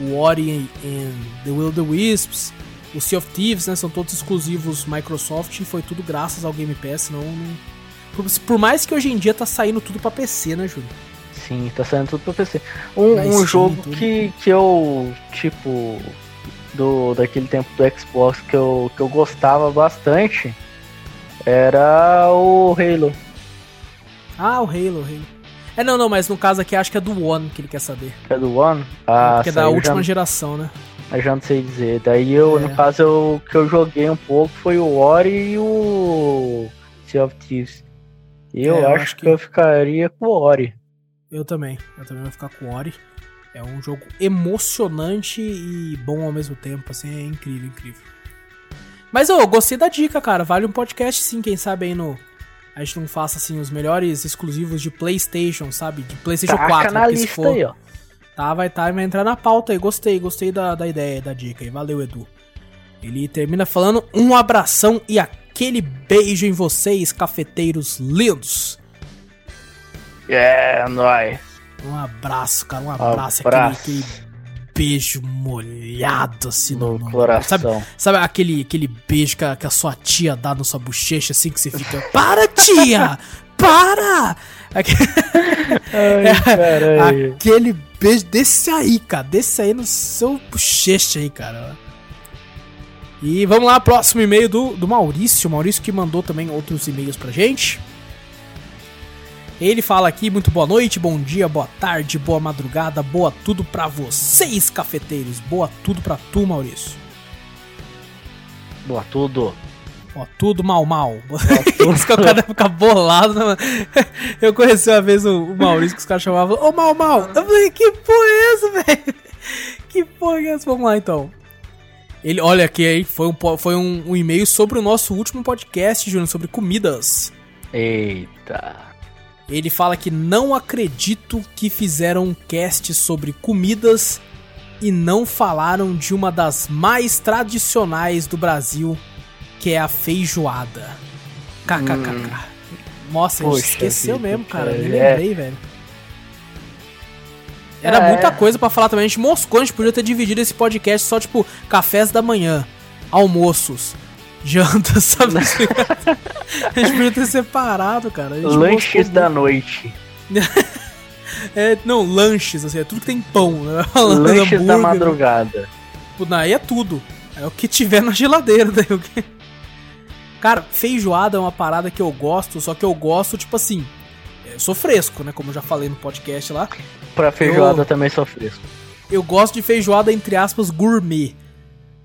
o Ori and The Will of the Wisps, o Sea of Thieves, né? São todos exclusivos Microsoft e foi tudo graças ao Game Pass, senão não por, mais que hoje em dia tá saindo tudo pra PC, né, Júlio? Sim, tá saindo tudo pro PC. Um, um jogo tudo. que, que eu, tipo, do daquele tempo do Xbox que eu, que eu gostava bastante era o Halo. Ah, o Halo, o Halo. É, não, não, mas no caso aqui acho que é do One que ele quer saber. É do One. Ah, porque é da última já, geração, né? eu já não sei dizer. Daí eu, É. no caso, eu, que eu joguei um pouco foi o Ori e o Sea of Thieves. Eu, É, eu acho, acho que... que- eu ficaria com o Ori. Eu também. Eu também vou ficar com o Ori. É um jogo emocionante e bom ao mesmo tempo, assim, é incrível, incrível. Mas eu gostei da dica, cara. Vale um podcast sim, quem sabe aí no. A gente não faça assim os melhores exclusivos de PlayStation, sabe? De PlayStation Taca 4, na se lista for. aí, ó. Tá, vai tá, vai entrar na pauta aí. Gostei, gostei da, da ideia, da dica aí. Valeu, Edu. Ele termina falando um abração e aquele beijo em vocês, cafeteiros lindos. É, nóis. Um abraço, cara, um abraço. Abraço. Aquele, aquele beijo molhado assim No no, coração. Sabe, sabe aquele, aquele beijo que a, que a sua tia dá na sua bochecha assim que você fica. Para, tia! Para! Ai, (laughs) caralho. Aquele beijo desse aí, cara. Desse aí no seu bochecha aí, cara. E vamos lá, próximo e-mail do, do Maurício. Maurício que mandou também outros e-mails pra gente. Ele fala aqui, muito boa noite, bom dia, boa tarde, boa madrugada, boa tudo pra vocês, cafeteiros. Boa tudo pra tu, Maurício. Boa tudo. Ó, tudo mal, mal. (laughs) Isso que o cara fica bolado, né? Eu conheci uma vez o, Maurício que os caras chamavam, ô mal, mal. Eu falei, que porra é essa, velho? (laughs) Que porra é essa? Vamos lá então. Ele, olha aqui aí, foi um, foi um, um e-mail sobre o nosso último podcast, Júnior, sobre comidas. Eita. Ele fala que não acredito que fizeram um cast sobre comidas e não falaram de uma das mais tradicionais do Brasil, que é a feijoada. KKKK. Nossa, a gente Poxa esqueceu vida, mesmo, cara. cara, Nem é. lembrei, velho. Era É. muita coisa pra falar também. A gente moscou, a gente podia ter dividido esse podcast só, tipo, cafés da manhã, almoços, jantas, (laughs) sabe? a gente podia ter separado, cara. Lanches da noite. (laughs) é, não, lanches, assim, é tudo que tem pão, né? (laughs) Lanches da Hambúrguer, madrugada. Não, Aí é tudo. É o que tiver na geladeira, daí o que... Cara, feijoada é uma parada que eu gosto, só que eu gosto, tipo assim. Eu sou fresco, né? Como eu já falei no podcast lá. Pra feijoada Eu- também sou fresco. Eu gosto de feijoada, entre aspas, gourmet.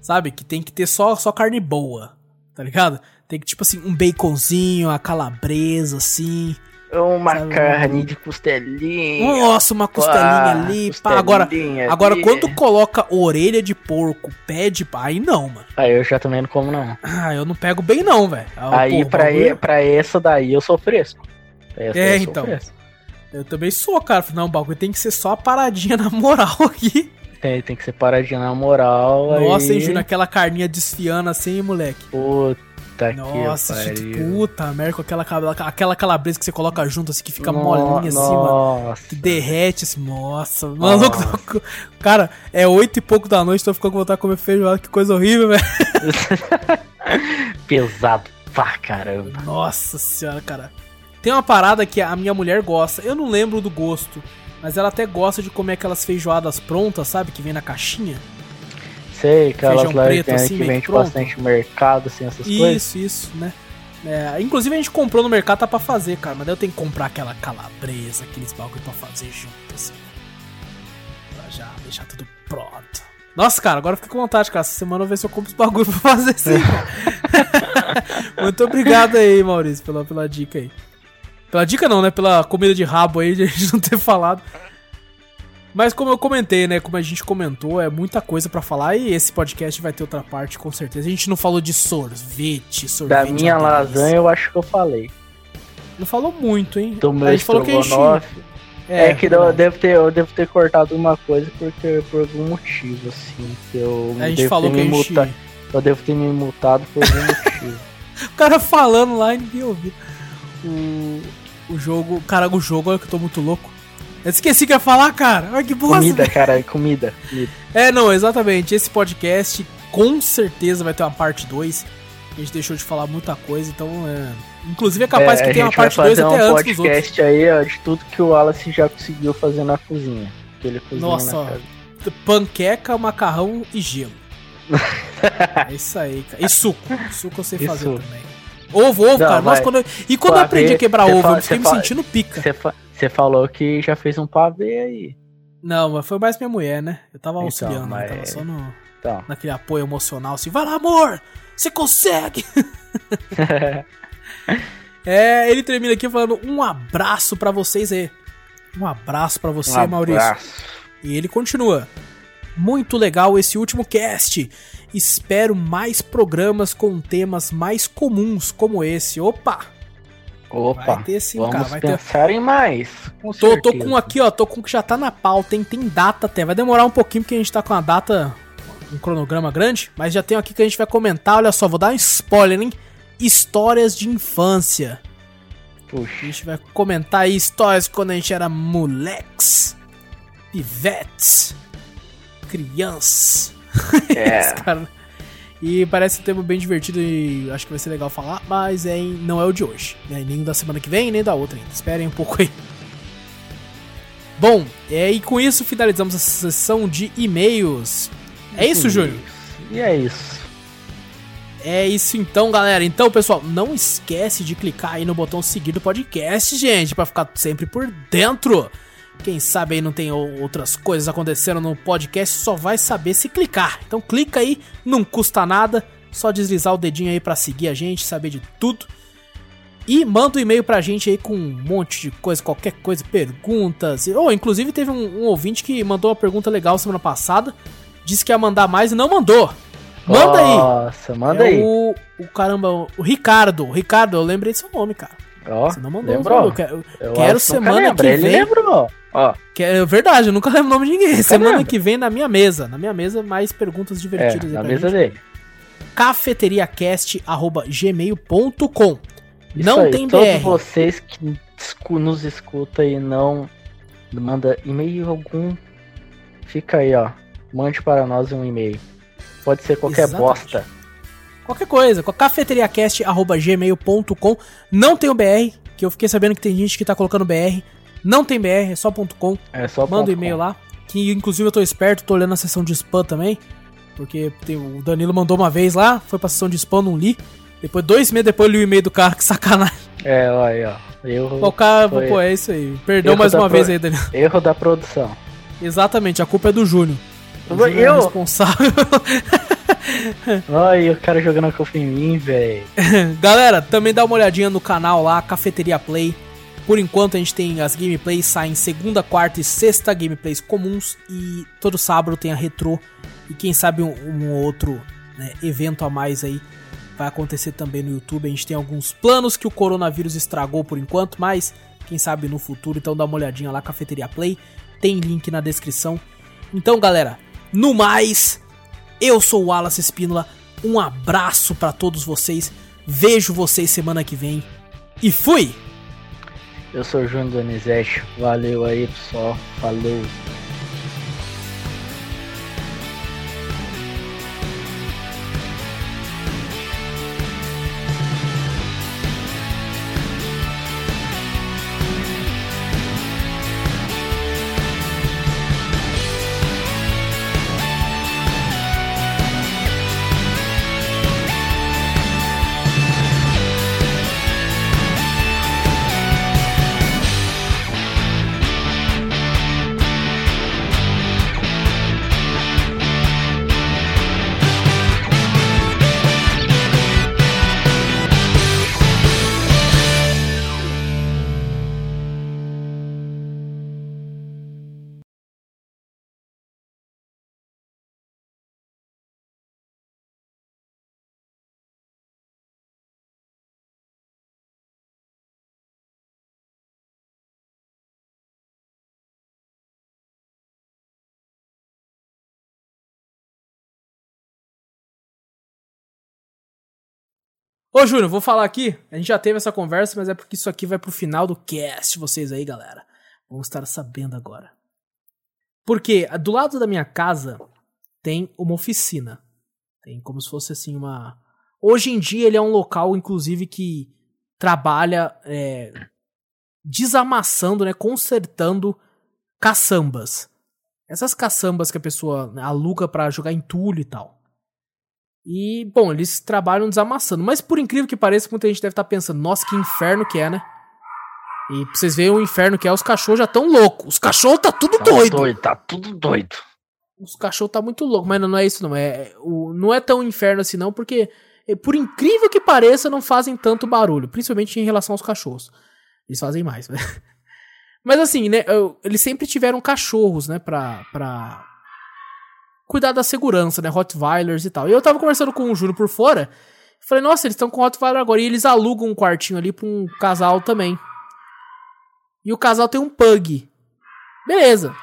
Sabe? Que tem que ter só, só carne boa. Tá ligado? Tem que, tipo assim, um baconzinho, a calabresa, assim. Uma Sabe, carne de costelinha. Nossa, uma costelinha Pá, ali. Pá. Agora, costelinha Agora, quando coloca orelha de porco, pé de pá, aí não, mano. Aí eu já também não como, não. Ah, eu não pego bem não, velho. Ah, Aí pô, pra, e, pra essa daí eu sou fresco. Essa É, eu então. fresco. Eu também sou, cara. Não, o bagulho tem que ser só a paradinha (laughs) na moral aqui. Tem, tem que ser paradinha na moral. Nossa, aí... hein, Júnior, aquela carninha desfiando assim, moleque. Puta Nossa, que gente, pariu. puta merda, com aquela, aquela calabresa que você coloca junto, assim, que fica No- molinha assim, mano. Nossa. Que derrete, assim, nossa. Maluco, tô- cara, é oito e pouco da noite, tô ficando com vontade de comer feijoada, que coisa horrível, velho. (laughs) Pesado pra caramba. Nossa senhora, cara. Tem uma parada que a minha mulher gosta. Eu não lembro do gosto. Mas ela até gosta de comer aquelas feijoadas prontas, sabe? Que vem na caixinha. Sei, aquelas Feijão lá preto, que, assim, que vende bastante mercado, assim, essas coisas. Isso, isso, né? É, inclusive a gente comprou no mercado, tá pra fazer, cara. Mas daí eu tenho que comprar aquela calabresa, aqueles bagulho pra fazer junto, assim. Pra já deixar tudo pronto. Nossa, cara, agora eu fiquei com vontade, cara. Essa semana eu vou ver se eu compro os bagulho pra fazer sim, cara. (laughs) (laughs) Muito obrigado aí, Maurício, pela, pela dica aí. Pela dica não, né? Pela comida de rabo aí, (laughs) de a gente não ter falado. Mas como eu comentei, né? Como a gente comentou, é muita coisa pra falar e esse podcast vai ter outra parte, com certeza. A gente não falou de sorvete, sorvete. Da minha lasanha eu acho que eu falei. Não falou muito, hein? Do meu a gente falou que a gente... estrogonofe. É, que eu devo, ter, eu devo ter cortado uma coisa porque, por algum motivo, assim. Que eu A gente falou que a me gente... multa- Eu devo ter me multado por algum (laughs) motivo. O cara falando lá e ninguém ouviu. O, o jogo... Cara, o jogo, olha que eu tô muito louco. Eu esqueci que ia falar, cara. Olha que bosta. comida, cara, comida, comida. É, não, exatamente. Esse podcast com certeza vai ter uma parte 2. A gente deixou de falar muita coisa, então é. Inclusive é capaz É, que tenha uma parte 2 fazer até um antes dos outros. podcast aí, ó, de tudo que o Wallace já conseguiu fazer na cozinha. Que ele cozinha Nossa, ó. casa. Panqueca, macarrão e gelo. (laughs) é isso aí, cara. E suco. Suco eu sei E fazer suco. também. Ovo, ovo, Não, cara. Nossa, quando eu... E quando eu Pavê, aprendi a quebrar ovo, fala- eu fiquei me fala- sentindo pica. Você fa- você falou que já fez um pavê aí. Não, mas foi mais minha mulher, né? Eu tava Então, auxiliando, né? mas- tava só no, Então. naquele apoio emocional, assim, vai lá, amor! Você consegue! (laughs) É, ele termina aqui falando um abraço pra vocês aí. Um abraço pra você, um Maurício. abraço. E ele continua. Muito legal esse último cast. Espero mais programas com temas mais comuns como esse. Opa! Opa, Vai ter sim, vamos cara. Vai ter. pensar em mais. Com Tô, tô com aqui, ó. Tô com que já tá na pauta, hein? Tem data até. Vai demorar um pouquinho porque a gente tá com a data, um cronograma grande. Mas já tem aqui que a gente vai comentar. Olha só, vou dar um spoiler, hein? Histórias de infância. A Puxa, gente vai comentar aí histórias quando a gente era moleques, pivetes, crianças. (laughs) é. Cara, e parece um tema bem divertido e acho que vai ser legal falar, mas é, em- não é o de hoje. Né? Nem da semana que vem, nem da outra ainda. Esperem um pouco aí. Bom, é, e com isso finalizamos a sessão de e-mails. É isso, Júnior? E é isso. É isso então, galera. Então, pessoal, não esquece de clicar aí no botão seguir do podcast, gente, pra ficar sempre por dentro. Quem sabe aí não tem ou- outras coisas acontecendo no podcast, só vai saber se clicar. Então clica aí, não custa nada, só deslizar o dedinho aí pra seguir a gente, saber de tudo. E manda um e-mail pra gente aí com um monte de coisa, qualquer coisa, perguntas. Ou, inclusive, teve um, um ouvinte que mandou uma pergunta legal semana passada. Disse que ia mandar mais e não mandou. Manda aí! Nossa, manda é aí. O, o caramba, o Ricardo. O Ricardo, eu lembrei seu nome, cara. Ó, Você não mandou. lembrou? Quero, Eu quero nunca semana lembra, que Ele vem. lembrou. Ó, que é verdade, eu nunca (laughs) lembro o nome de ninguém. semana lembra. que vem na minha mesa. Na minha mesa, mais perguntas é, divertidas aí na mesa gente. dele. cafeteriacast.gmail.com Não aí, tem todos BR. vocês que nos escutam e não manda e-mail algum, fica aí, ó. Mande para nós um e-mail. Pode ser qualquer Exatamente. bosta. Qualquer coisa, com a cafeteriacast.gmail.com. Não tem o BR, que eu fiquei sabendo que tem gente que tá colocando BR. Não tem BR, é só ponto .com. É só Manda o ponto e-mail lá. Que inclusive eu tô esperto, tô olhando a sessão de spam também. Porque tem- o Danilo mandou uma vez lá, foi pra sessão de spam, não li. Depois, dois meses depois, eu li o e-mail do cara, (laughs) que sacanagem. É, olha aí, ó. Erro, O cara, foi- pô, é isso aí. Perdão erro mais uma pro- vez aí, Danilo. (laughs) erro da produção. Exatamente, a culpa é do Júnior. O Eu- Júnior é responsável. (laughs) Olha o cara jogando a culpa em mim, velho. (laughs) Galera, também dá uma olhadinha no canal lá, Cafeteria Play. Por enquanto a gente tem as gameplays saem segunda, quarta e sexta, gameplays comuns. E todo sábado tem a retrô. E quem sabe um, um outro né, evento a mais aí vai acontecer também no YouTube. A gente tem alguns planos que o coronavírus estragou por enquanto, mas quem sabe no futuro. Então dá uma olhadinha lá, Cafeteria Play. Tem link na descrição. Então, galera, no mais, eu sou o Wallace Espínola. Um abraço pra todos vocês. Vejo vocês semana que vem. E fui! Eu sou o Júnior Donizete. Valeu aí, pessoal. Falou. Ô, Júnior, vou falar aqui. A gente já teve essa conversa, mas é porque isso aqui vai pro final do cast, vocês aí, galera. Vão estar sabendo agora. Porque do lado da minha casa tem uma oficina. Tem como se fosse assim uma Hoje em dia ele é um local, inclusive, que trabalha é, desamassando, né, consertando caçambas. Essas caçambas que a pessoa aluga para jogar entulho e tal. E, bom, eles trabalham desamassando. Mas por incrível que pareça, muita gente deve estar tá pensando, nossa, que inferno que é, né? E pra vocês verem o inferno que é, os cachorros já tão loucos. Os cachorros tá tudo tá doido. doido. Tá tudo doido. Os cachorros tá muito louco, mas não, não é isso não. É, o, não é tão inferno assim não, porque é, por incrível que pareça, não fazem tanto barulho, principalmente em relação aos cachorros. Eles fazem mais, né? (laughs) Mas assim, né, eles sempre tiveram cachorros, né, pra, pra cuidar da segurança, né, Rottweilers e tal. E eu tava conversando com o Júlio por fora, falei, nossa, eles estão com Rottweiler agora, e eles alugam um quartinho ali pra um casal também. E o casal tem um pug. Beleza.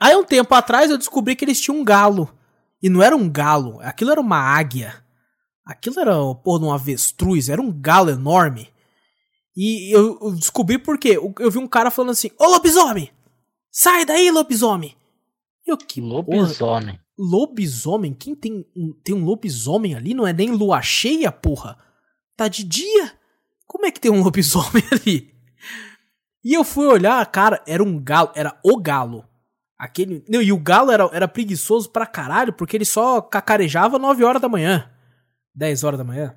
Aí um tempo atrás eu descobri que eles tinham um galo. E não era um galo, aquilo era uma águia. Aquilo era, porra, um avestruz, era um galo enorme. E eu, descobri por quê. Eu vi um cara falando assim: Ô lobisomem! Sai daí, lobisomem! Eu que lobisomem. Porra, lobisomem? Quem tem um, tem um lobisomem ali? Não é nem lua cheia, porra? Tá de dia? Como é que tem um (laughs) lobisomem ali? E eu fui olhar, cara, era um galo, era o galo. Aquele, não, e o galo era, era preguiçoso pra caralho, porque ele só cacarejava 9 horas da manhã. 10 horas da manhã.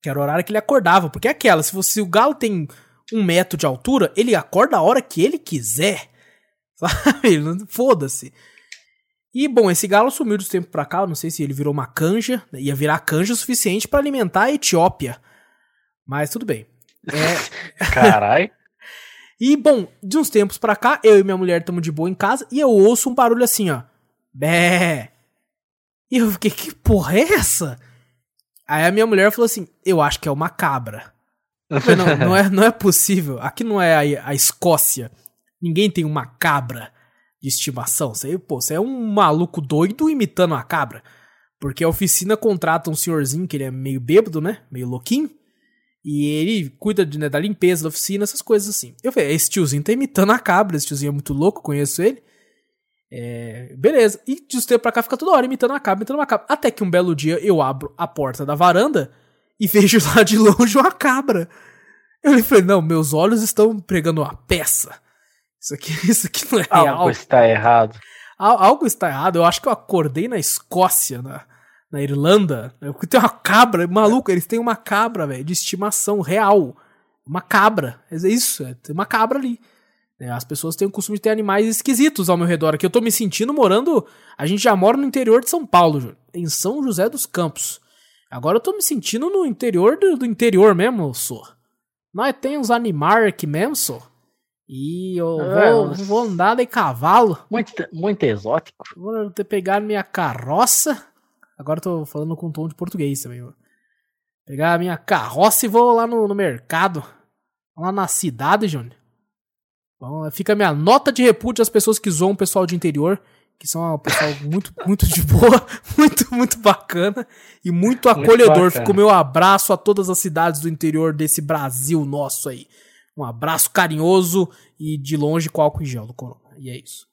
Que era o horário que ele acordava. Porque é aquela, se, você, se o galo tem um metro de altura, ele acorda a hora que ele quiser. (laughs) Sabe? Foda-se. E, bom, esse galo sumiu dos tempos pra cá. Não sei se ele virou uma canja. Ia virar canja o suficiente para alimentar a Etiópia. Mas tudo bem. É... (laughs) Caralho. e, bom, de uns tempos pra cá, eu e minha mulher estamos de boa em casa e eu ouço um barulho assim, ó. Bé. E eu fiquei, que porra é essa? Aí a minha mulher falou assim: Eu acho que é uma cabra. Falei, não, não, é, não é possível. Aqui não é a, a Escócia. Ninguém tem uma cabra de estimação. Você, pô, você é um maluco doido imitando uma cabra. Porque a oficina contrata um senhorzinho que ele é meio bêbado, né? Meio louquinho. E ele cuida de, né, da limpeza da oficina, essas coisas assim. Eu falei, esse tiozinho tá imitando a cabra, esse tiozinho é muito louco, conheço ele. É, beleza. E de uns tempos pra cá fica toda hora imitando a cabra, imitando uma cabra. Até que um belo dia eu abro a porta da varanda e (laughs) vejo lá de longe uma cabra. Eu falei, não, meus olhos estão pregando uma peça. Isso aqui, (laughs) isso aqui não é Algo real. Algo está errado. Algo está errado. Eu acho que eu acordei na Escócia, na, na Irlanda. Tem uma cabra, maluco, eles têm uma cabra, velho, de estimação real. Uma cabra. É isso, é, tem uma cabra ali. É, as pessoas têm o costume de ter animais esquisitos ao meu redor aqui. Eu tô me sentindo morando. A gente já mora no interior de São Paulo, em São José dos Campos. Agora eu tô me sentindo no interior do, do interior mesmo, sou. Nós tem uns animais aqui mesmo, sou. E eu é, vou, vou, andar de cavalo. Muito, muito exótico. Vou ter pegar minha carroça. Agora eu tô falando com um tom de português também. Vou pegar a minha carroça e vou lá no, no mercado. Lá na cidade, Júnior. Bom, fica a minha nota de repúdio às pessoas que zoam o pessoal de interior, que são um pessoal (laughs) muito, muito de boa, (laughs) muito, muito bacana e muito acolhedor. Fica o meu abraço a todas as cidades do interior desse Brasil nosso aí. Um abraço carinhoso e de longe com álcool em gel do Corona. E é isso.